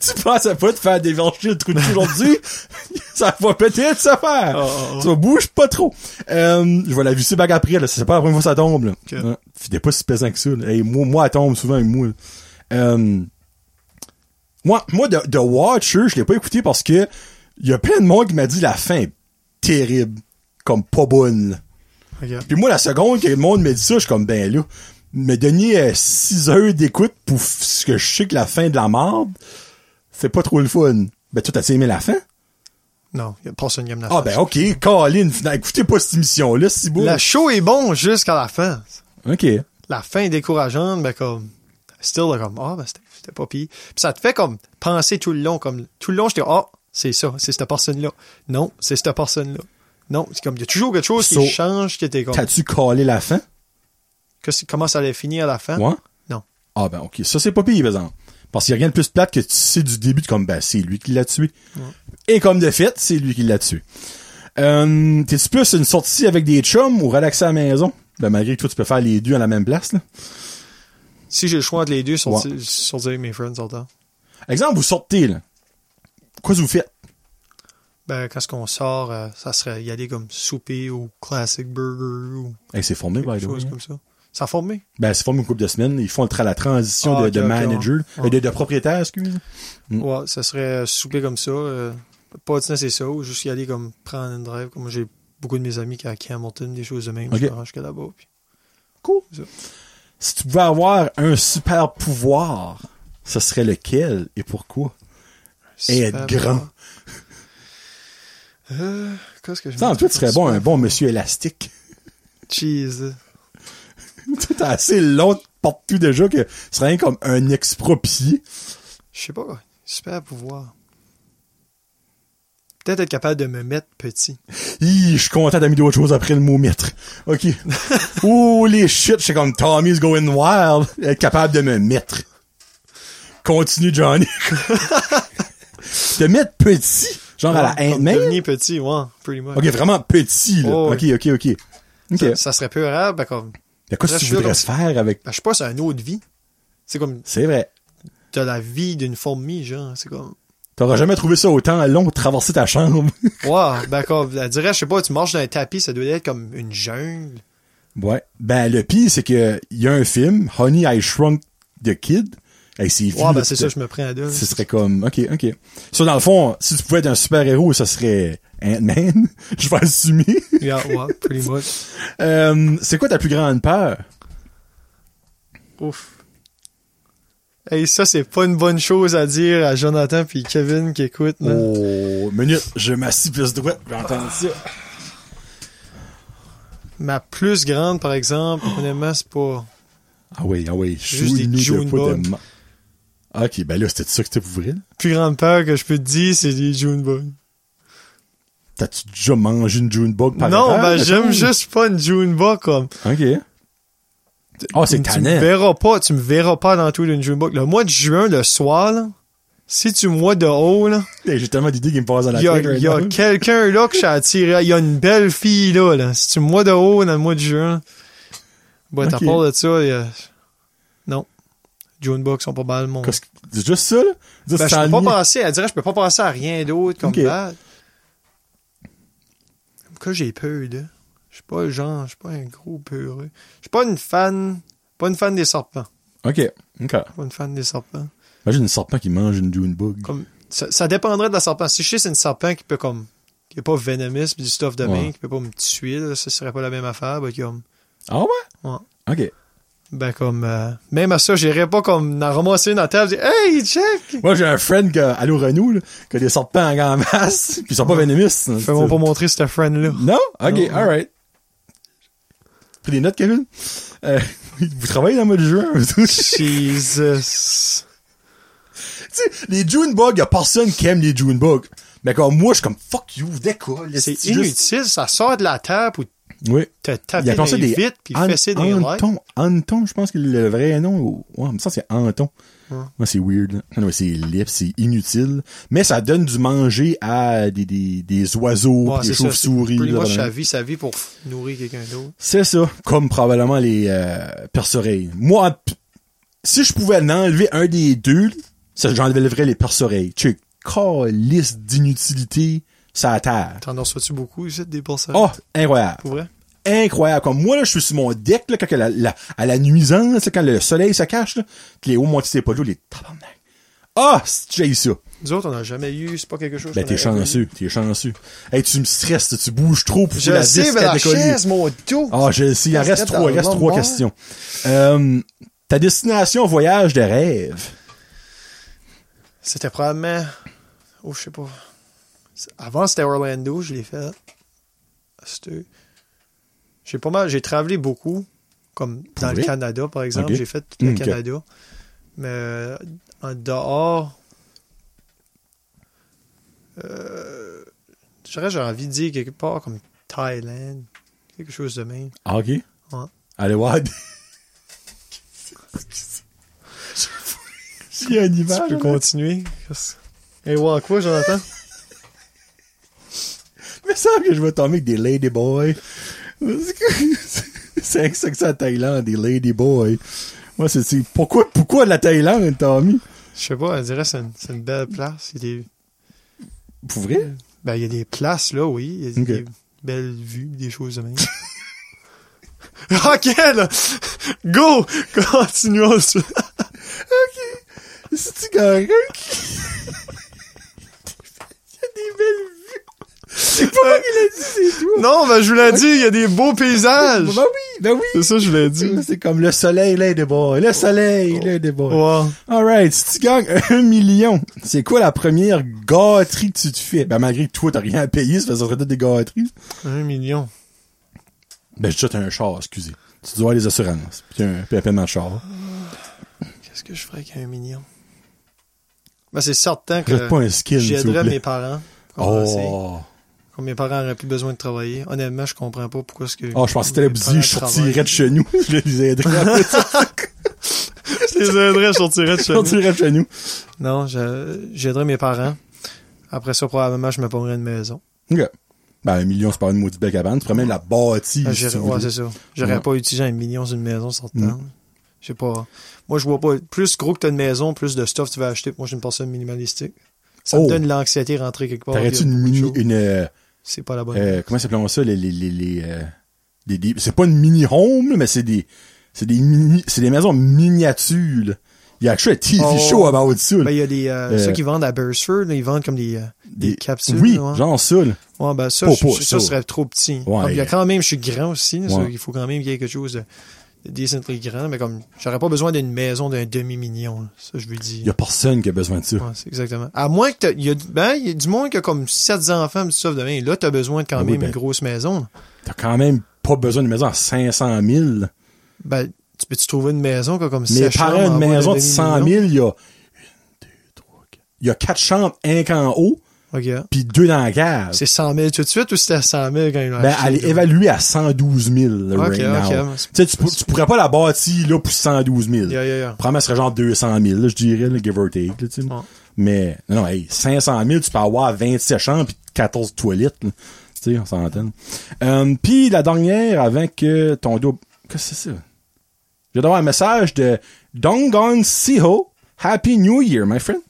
tu pensais pas te faire dévercher le trou aujourd'hui? ça va peut-être se faire. Oh, oh. Ça bouge pas trop. Euh, je vais la visser back après, là. C'est pas la première fois que ça tombe, là. Ok. Ouais. C'était pas si pesant que ça, là. Hey, moi, moi, elle tombe souvent avec moi, là. Euh, moi, moi, de, de Watcher, je l'ai pas écouté parce que il y a plein de monde qui m'a dit la fin est terrible. Comme pas bonne. Puis moi, la seconde que le monde me dit ça, je suis comme, ben là, me donner 6 heures d'écoute pour ce que je sais que la fin de la merde, c'est pas trop le fun. Ben, toi, t'as aimé la fin? Non, y a personne qui aime la Ah, ben, ok, Colin, finalement, écoutez pas cette émission-là, c'est beau. Le show est bon jusqu'à la fin. Ok. La fin est décourageante, ben comme, still, là, comme, ah, ben c'était c'était pas pire. Puis ça te fait comme penser tout le long, comme, tout le long, j'étais, ah, c'est ça, c'est cette personne-là. Non, c'est cette personne-là. Non, c'est comme, il y a toujours quelque chose So, qui change, qui était comme, T'as-tu collé la fin? que comment ça allait finir à la fin? Ouais? Non. Ah, ben, ok. Ça, c'est pas pire, par exemple. Parce qu'il y a rien de plus plate que tu sais du début, de comme, ben, c'est lui qui l'a tué. Et comme de fait, c'est lui qui l'a tué. Euh, T'es-tu plus une sortie avec des chums ou relaxer à la maison? Ben, malgré que toi, tu peux faire les deux à la même place, là. Si j'ai le choix entre les deux, sortir, sortir avec mes friends temps. Exemple, vous sortez, là. Quoi vous faites? Ben, quand ce qu'on sort, euh, ça serait y aller comme souper ou classic burger ou Hey, c'est formé, by the way. comme ça. Ça a formé? Ben, c'est formé une couple de semaines. Ils font tra- la transition Ah, de, de manager, ouais. euh, de, de propriétaire, excuse. Mm. Ouais, ça serait souper comme ça. Euh, pas dîner, c'est ça. Ou juste y aller comme prendre une drive. Comme moi, j'ai beaucoup de mes amis qui à Hamilton, des choses de même. Ok. Je jusqu'à là-bas. Puis... Cool. Ça. Si tu pouvais avoir un super pouvoir, ce serait lequel et pourquoi? Et être grand. bon. Euh, qu'est-ce que je Ça, en dis tu serais bon, un bon monsieur élastique. Cheese. Toi, t'es assez long partout déjà que ce serait comme un expropié. Je sais pas. Super pouvoir. Peut-être être capable de me mettre petit. Hi, je suis content d'amis d'autres choses après le mot mettre. OK. les shit, je suis comme Tommy's going wild. Être capable de me mettre. Continue, Johnny. te mettre petit? Genre à la Comme Ant-Man? Devenir petit, ouais, pretty much. OK, vraiment petit, là. Oh, OK, OK, OK. OK. Ça, ça serait peu rare, ben comme, De quoi tu voudrais se faire avec... ben, je sais pas, c'est une autre vie. C'est comme, C'est vrai. t'as la vie d'une fourmi, genre, c'est comme, T'auras jamais trouvé ça autant long de traverser ta chambre. wow, ben comme, elle dirait, je sais pas, tu marches dans un tapis, ça doit être comme une jungle. ouais. Ben, le pire, c'est que il y a un film, Honey, I Shrunk the Kid. Hey, c'est ben c'est ça, je me prends à deux. Ce serait comme, ok, ok. Ça, dans le fond, si tu pouvais être un super-héros, ça serait Ant-Man. Je vais assumer. Yeah, ouais, pretty much. Euh, c'est quoi ta plus grande peur? Ouf. Hey, ça, c'est pas une bonne chose à dire à Jonathan puis Kevin qui écoutent, là. Oh, minute, je m'assis plus droite, je vais entendre ça. Ma plus grande, par exemple, honnêtement, c'est pas... Ah oui, ah oui, je Juste des suis June bugs. Ok, ben là, c'était ça que c'était pour vrai? plus grande peur que je peux te dire, c'est les Junebugs. T'as-tu déjà mangé une June bug par Non, erreur, ben j'aime juste pas une Junebug comme. Ok. Oh, c'est tu me verras pas, tu me verras pas dans tout d'une Junebug. Le mois de juin, le soir, là, si tu me vois de haut, là, J'ai tellement d'idées qui me passent dans la il y a, tête. right y a quelqu'un là que je suis attiré. Il y a une belle fille là, là. Si tu me vois de haut dans le mois de juin, bah, t'as Ok. part de ça, il y a... Non. Sont pas mal mon. C'est juste ça, là? Ben, je peux pas penser, elle dirait, je peux pas penser à rien d'autre comme Ok. ça. Que j'ai peur de. Je suis pas le genre, je suis pas un gros peureux. Je suis pas une fan, pas une fan des serpents. Ok, ok. Pas une fan des serpents. Imagine une serpent qui mange une June bug. Comme, ça, ça dépendrait de la serpent. Si je sais c'est une serpent qui peut comme, qui est pas venomous pis du stuff de Ouais. main, qui peut pas me tuer, là, ça serait pas la même affaire, ben, comme, Ah ouais? Ouais. Ok. ben, comme, euh, même à ça, j'irais pas comme, en ramasser une à table, dire, hey, check! Moi, j'ai un friend qui a, allô Renault, là, qui a des serpents en masse, pis ils sont pas venémistes. Fais-moi pas montrer cette friend-là. Non? Ok, alright. Pris des notes, Kevin? Euh, vous travaillez dans le de juin? tu Jesus. sais, les June bugs, y a personne qui aime les June bugs. Mais comme moi, je suis comme, fuck you, décolle. C'est juste- inutile, ça sort de la table ou Oui. te taper dans les des vitres puis fesser des. Anton. Anton, je pense que le vrai nom, ou- ouais, mais ça c'est Anton. Ouais. C'est weird, c'est lip, c'est inutile. Mais ça donne du manger à des, des, des oiseaux, Ouais, des chauves-souris. Sa vie, sa vie pour nourrir quelqu'un d'autre. C'est ça. Comme probablement les, euh, perce-oreilles. Moi, si je pouvais en enlever un des deux, j'enlèverais les perce-oreilles. Tu calice d'inutilité, ça terre. T'en reçois-tu beaucoup, ici, des pourcents? Oh, incroyable. Pour vrai? Incroyable. Comme moi, là, je suis sur mon deck, là, quand que la, la- à la nuisance, là, quand le soleil se cache, là, que les hauts montent ses pas les tabarnak. Ah, j'ai eu ça. Nous autres, on n'a jamais eu, c'est pas quelque chose Ben, t'es chanceux, t'es chanceux. Hey, tu me stresses, tu bouges trop pour eu. Je la sais, disque la chaise, mon dos! Ah, je sais, il en reste trois, il reste trois questions. Euh, ta destination voyage de rêve? C'était probablement. Oh, je sais pas. Avant, c'était Orlando, je l'ai fait. C'était. J'ai pas mal. J'ai travaillé beaucoup, comme dans le Canada, par exemple. J'ai fait tout le. Canada. Mais euh, en dehors. Euh, j'ai envie de dire quelque part comme Thaïlande. Quelque chose de même. Ah, ok. Ouais. Allez voir. A un Tu image. peux là. continuer. Et ouais, quoi, Jonathan? Me semble que je vais tomber avec des ladyboys. C'est ça que ça, la Thaïlande, des ladyboys. Moi, c'est, c'est, pourquoi, pourquoi la Thaïlande, Tommy? Je sais pas, on dirait que c'est une, c'est une belle place. Il y a des, Pour vrai? Ben, il y a des places, là, oui. Il y a Ok. des belles vues, des choses de même. ok, là! Go! Continuons ça. C'est-tu quelqu'un qui... Il y a des belles vues. C'est pas moi qui l'ai dit, c'est toi. Non, ben, je vous l'ai dit, il y a des beaux paysages. Ben oui, ben oui. C'est ça, que je voulais dire. C'est comme le soleil, ladyboy. Le soleil, ladyboy. Ouais. Alright, si tu gagnes un million, c'est quoi la première gâterie que tu te fais? Ben, malgré que toi, t'as rien à payer, ça serait peut-être des gâteries. Un million. Ben, je t'ai un char, excusez. Tu dois avoir les assurances. Puis un, puis un paiement de char. Qu'est-ce que je ferais avec un million? Ben, c'est certain que vous j'aiderais mes parents. Oh. Comme mes parents n'auraient plus besoin de travailler. Honnêtement, je comprends pas pourquoi est-ce que... Oh, je pensais que t'allais me dire, je sortirais de chez nous. je les aiderais. Je les aiderais, je sortirais de je chez nous. sortirais de chez nous. Non, je- j'aiderais mes parents. Après ça, probablement, je me prendrais une maison. OK. Ben, un million, c'est pas une maudite belle cabane. Tu pourrais même la bâtir. Si tu ouais, c'est ça. J'aurais Ouais. pas utilisé un million sur une maison sortant. Mm. Je sais pas. Moi, je vois pas. Plus gros que t'as une maison, plus de stuff tu vas acheter. Moi, je suis une personne minimalistique. Ça Oh. me donne l'anxiété rentrer quelque part. T'aurais-tu a une de une, euh, C'est pas la bonne. euh, comment s'appelons ça, les, les, les, les, euh, des, des- c'est pas une mini home, mais c'est des, c'est des mini, c'est des maisons miniatures. Il y a actually un TV Oh. show about ça. Ben, il y a des, euh, ceux qui vendent à Burstford, là, ils vendent comme des, des, capsules. Oui, ouais. genre ça, là. Ouais, ben, ça, Pas- je- pas ça, ça. serait trop petit. Ouais. Comme il y a quand même, je suis grand aussi, ça, il faut quand même qu'il y ait quelque chose de decently grand, mais comme, j'aurais pas besoin d'une maison d'un demi-million. Ça, je veux dire. Il y a personne qui a besoin de ça. Ouais, exactement. À moins que t'as- il y a, ben, y a du monde qui a comme sept enfants, stuff de même. Là, t'as besoin de quand Ben oui, même ben- une grosse maison. T'as quand même pas besoin d'une maison à 500 000. là. Ben, tu peux-tu trouver une maison qui a comme chambres en une maison de 100 demi-million? 000, il y a une, deux, trois, quatre. Il y a quatre chambres, un qu'en haut, Ok. puis deux dans la cave. C'est 100 000 tout de suite ou c'était 100 000 quand ils l'ont Ben, elle est évaluée à 112 000, là, Ok, right now. Tu pour- pourrais pas la bâtir, là, pour 112 000. Yeah, yeah, yeah. Probablement, ce serait genre 200 000, là, je dirais, là, give or take, là. Mais, non, non, hey, 500 000, tu peux avoir 27 chambres pis 14 toilettes, là. Tu sais, on s'entend. Euh, puis la dernière, avant que ton dos... Qu'est-ce que c'est ça? Je vais avoir un message de Dongon Siho. Happy New Year, my friend.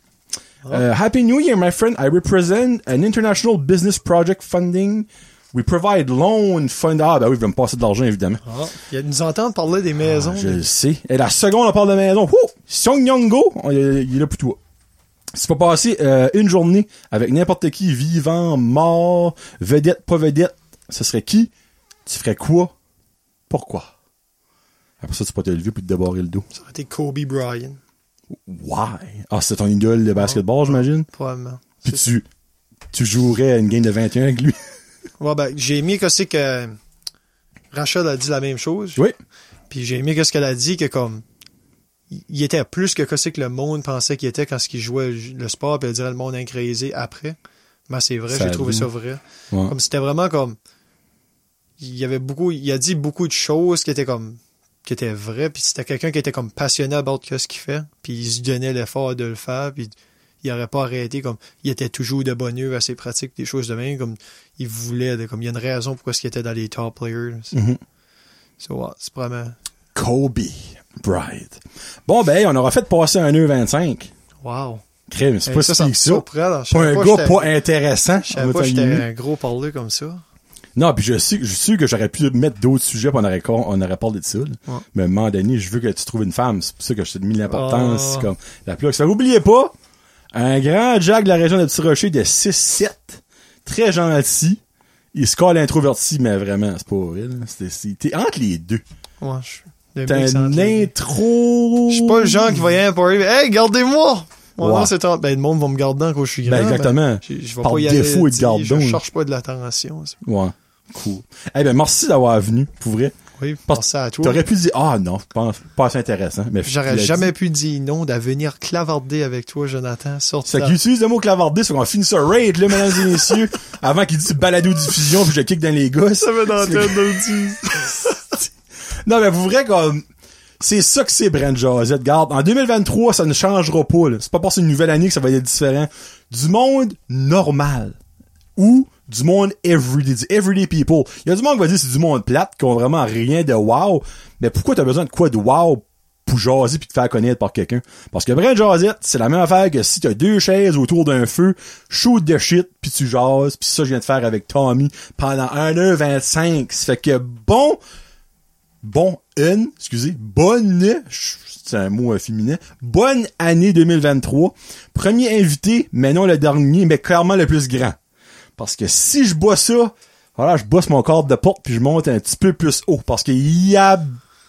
Uh, Happy New Year, my friend. I represent an international business project funding. We provide loan fund. Ah, ben oui, il va me passer de l'argent, évidemment. Ah, il nous entendre parler des maisons. Ah, je le sais. Et la seconde, on parle de maison. Wouh! Song Yongo, il est là pour toi. Tu peux passer euh, une journée avec n'importe qui, vivant, mort, vedette, pas vedette, ce serait qui? Tu ferais quoi? Pourquoi? Après ça, tu peux te lever puis te débarrer le dos. Ça aurait été Kobe Bryant, Why? Ah, c'est ton idole de basketball, j'imagine? probablement. Puis tu, tu jouerais à une game de 21 avec lui? Ouais, ben, j'ai aimé que c'est que Rachel a dit la même chose. Oui. Puis j'ai aimé que ce qu'elle a dit, que comme, il était plus que que c'est que le monde pensait qu'il était quand il jouait le sport, puis elle dirait le monde incréisé après. Mais c'est vrai, j'ai trouvé ça vrai. Ouais. Comme c'était vraiment comme, il y avait beaucoup, il a dit beaucoup de choses qui étaient comme, qui étaient vraies, puis c'était quelqu'un qui était comme passionné about que ce qu'il fait, puis il se donnait l'effort de le faire, puis il aurait pas arrêté, comme, il était toujours de bonne heure à ses pratiques, des choses de même, comme, il voulait, de- comme, il y a une raison pourquoi il était dans les top players. C'est Mhm. so, ouais, c'est vraiment, Kobe Bryant. Bon, ben, on aura fait passer un 1h25. Wow. Crème, c'est pas ça, ça me surprend, Pas un gars pas intéressant. Je savais va pas j'étais un gros parleur comme ça. Non, puis je sais, je suis que j'aurais pu mettre d'autres sujets, puis on aurait, on aurait parlé de ça. là. Ouais. Mais à un moment donné, je veux que tu trouves une femme. C'est pour ça que je t'ai mis l'importance. Ah. comme la plug. Ça, oubliez pas, un grand Jack de la région de Petit Rocher de 6-7, très gentil. Il se colle introverti, mais vraiment, c'est pas vrai. T'es entre les deux. Ouais, je suis T'as mix entre un les deux. intro. Je suis pas le genre qui va y aller pour arriver. Hey, gardez-moi! Ouais. nom, c'est Ben, le monde va me garder quand je suis grand. Ben, exactement. je, je vais Par pas y défaut, aller. ils te donc. Je cherche pas de l'attention. Ouais. Cool. Eh ben, merci d'avoir venu, pour vrai. Oui, pensez à toi. T'aurais pu dire, ah non, pas, pas assez intéressant. Mais J'aurais jamais dit. pu dire non d'à venir clavarder avec toi, Jonathan. C'est ta- qu'il utilise le mot clavardé, c'est qu'on finit ça raid, là, mesdames et messieurs, avant qu'il dise balado diffusion, puis je kick dans les gosses. Ça va dans la tête. Non, mais vous vrai comme, c'est ça que c'est Brent Josette. Garde, en 2023, ça ne changera pas. C'est pas parce que c'est une nouvelle année que ça va être différent. Du monde normal. Ou du monde everyday, du everyday people. Il y a du monde qui va dire c'est du monde plate, qui ont vraiment rien de wow. Mais pourquoi t'as besoin de quoi de wow pour jaser puis te faire connaître par quelqu'un? Parce que Brent Josette, c'est la même affaire que si t'as deux chaises autour d'un feu, shoot de shit, puis tu jases, puis ça je viens de faire avec Tommy pendant 1h25. Ça fait que bon, bon, une, excusez, bonne, c'est un mot euh, féminin, bonne année 2023. Premier invité, mais non le dernier, mais clairement le plus grand. Parce que si je bois ça, voilà, je bosse mon cadre de porte puis je monte un petit peu plus haut parce qu'il y a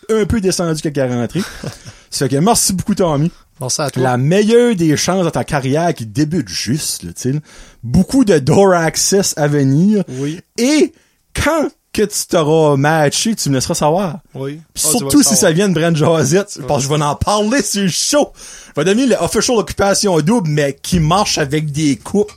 un peu descendu quand il est rentré. Ça fait que merci beaucoup Tommy. Pensez à toi. La meilleure des chances dans ta carrière qui débute juste, là, tu. Beaucoup de door access à venir. Oui. Et quand que tu t'auras matché, tu me laisseras savoir. Oui. Ah, surtout si le ça vient de Brent Josette, parce que je vais en parler sur le show. Je vais donner l'official occupation double, mais qui marche avec des coupes.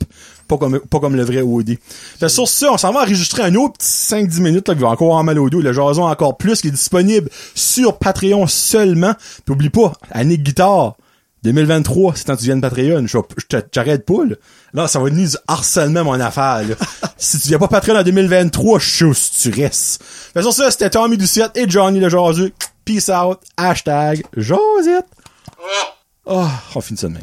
Pas comme, pas comme le vrai OD. Fait sur ça, on s'en va enregistrer un autre petit 5-10 minutes, là, qui va encore avoir mal au dos. Le jason encore plus, qui est disponible sur Patreon seulement. Puis oublie pas, année de guitare. 2023, c'est quand tu viens de Patreon. Je, je te- j'arrête pas, là. Là, ça va devenir du harcèlement, mon affaire, là. si tu viens pas Patreon en 2023, je tu restes. Fait sur ça, c'était Tommy Doucette et Johnny le Jaseux. Peace out. Hashtag Josette. Oh, on finit ça de même.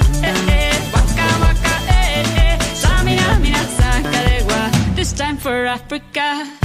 for Africa.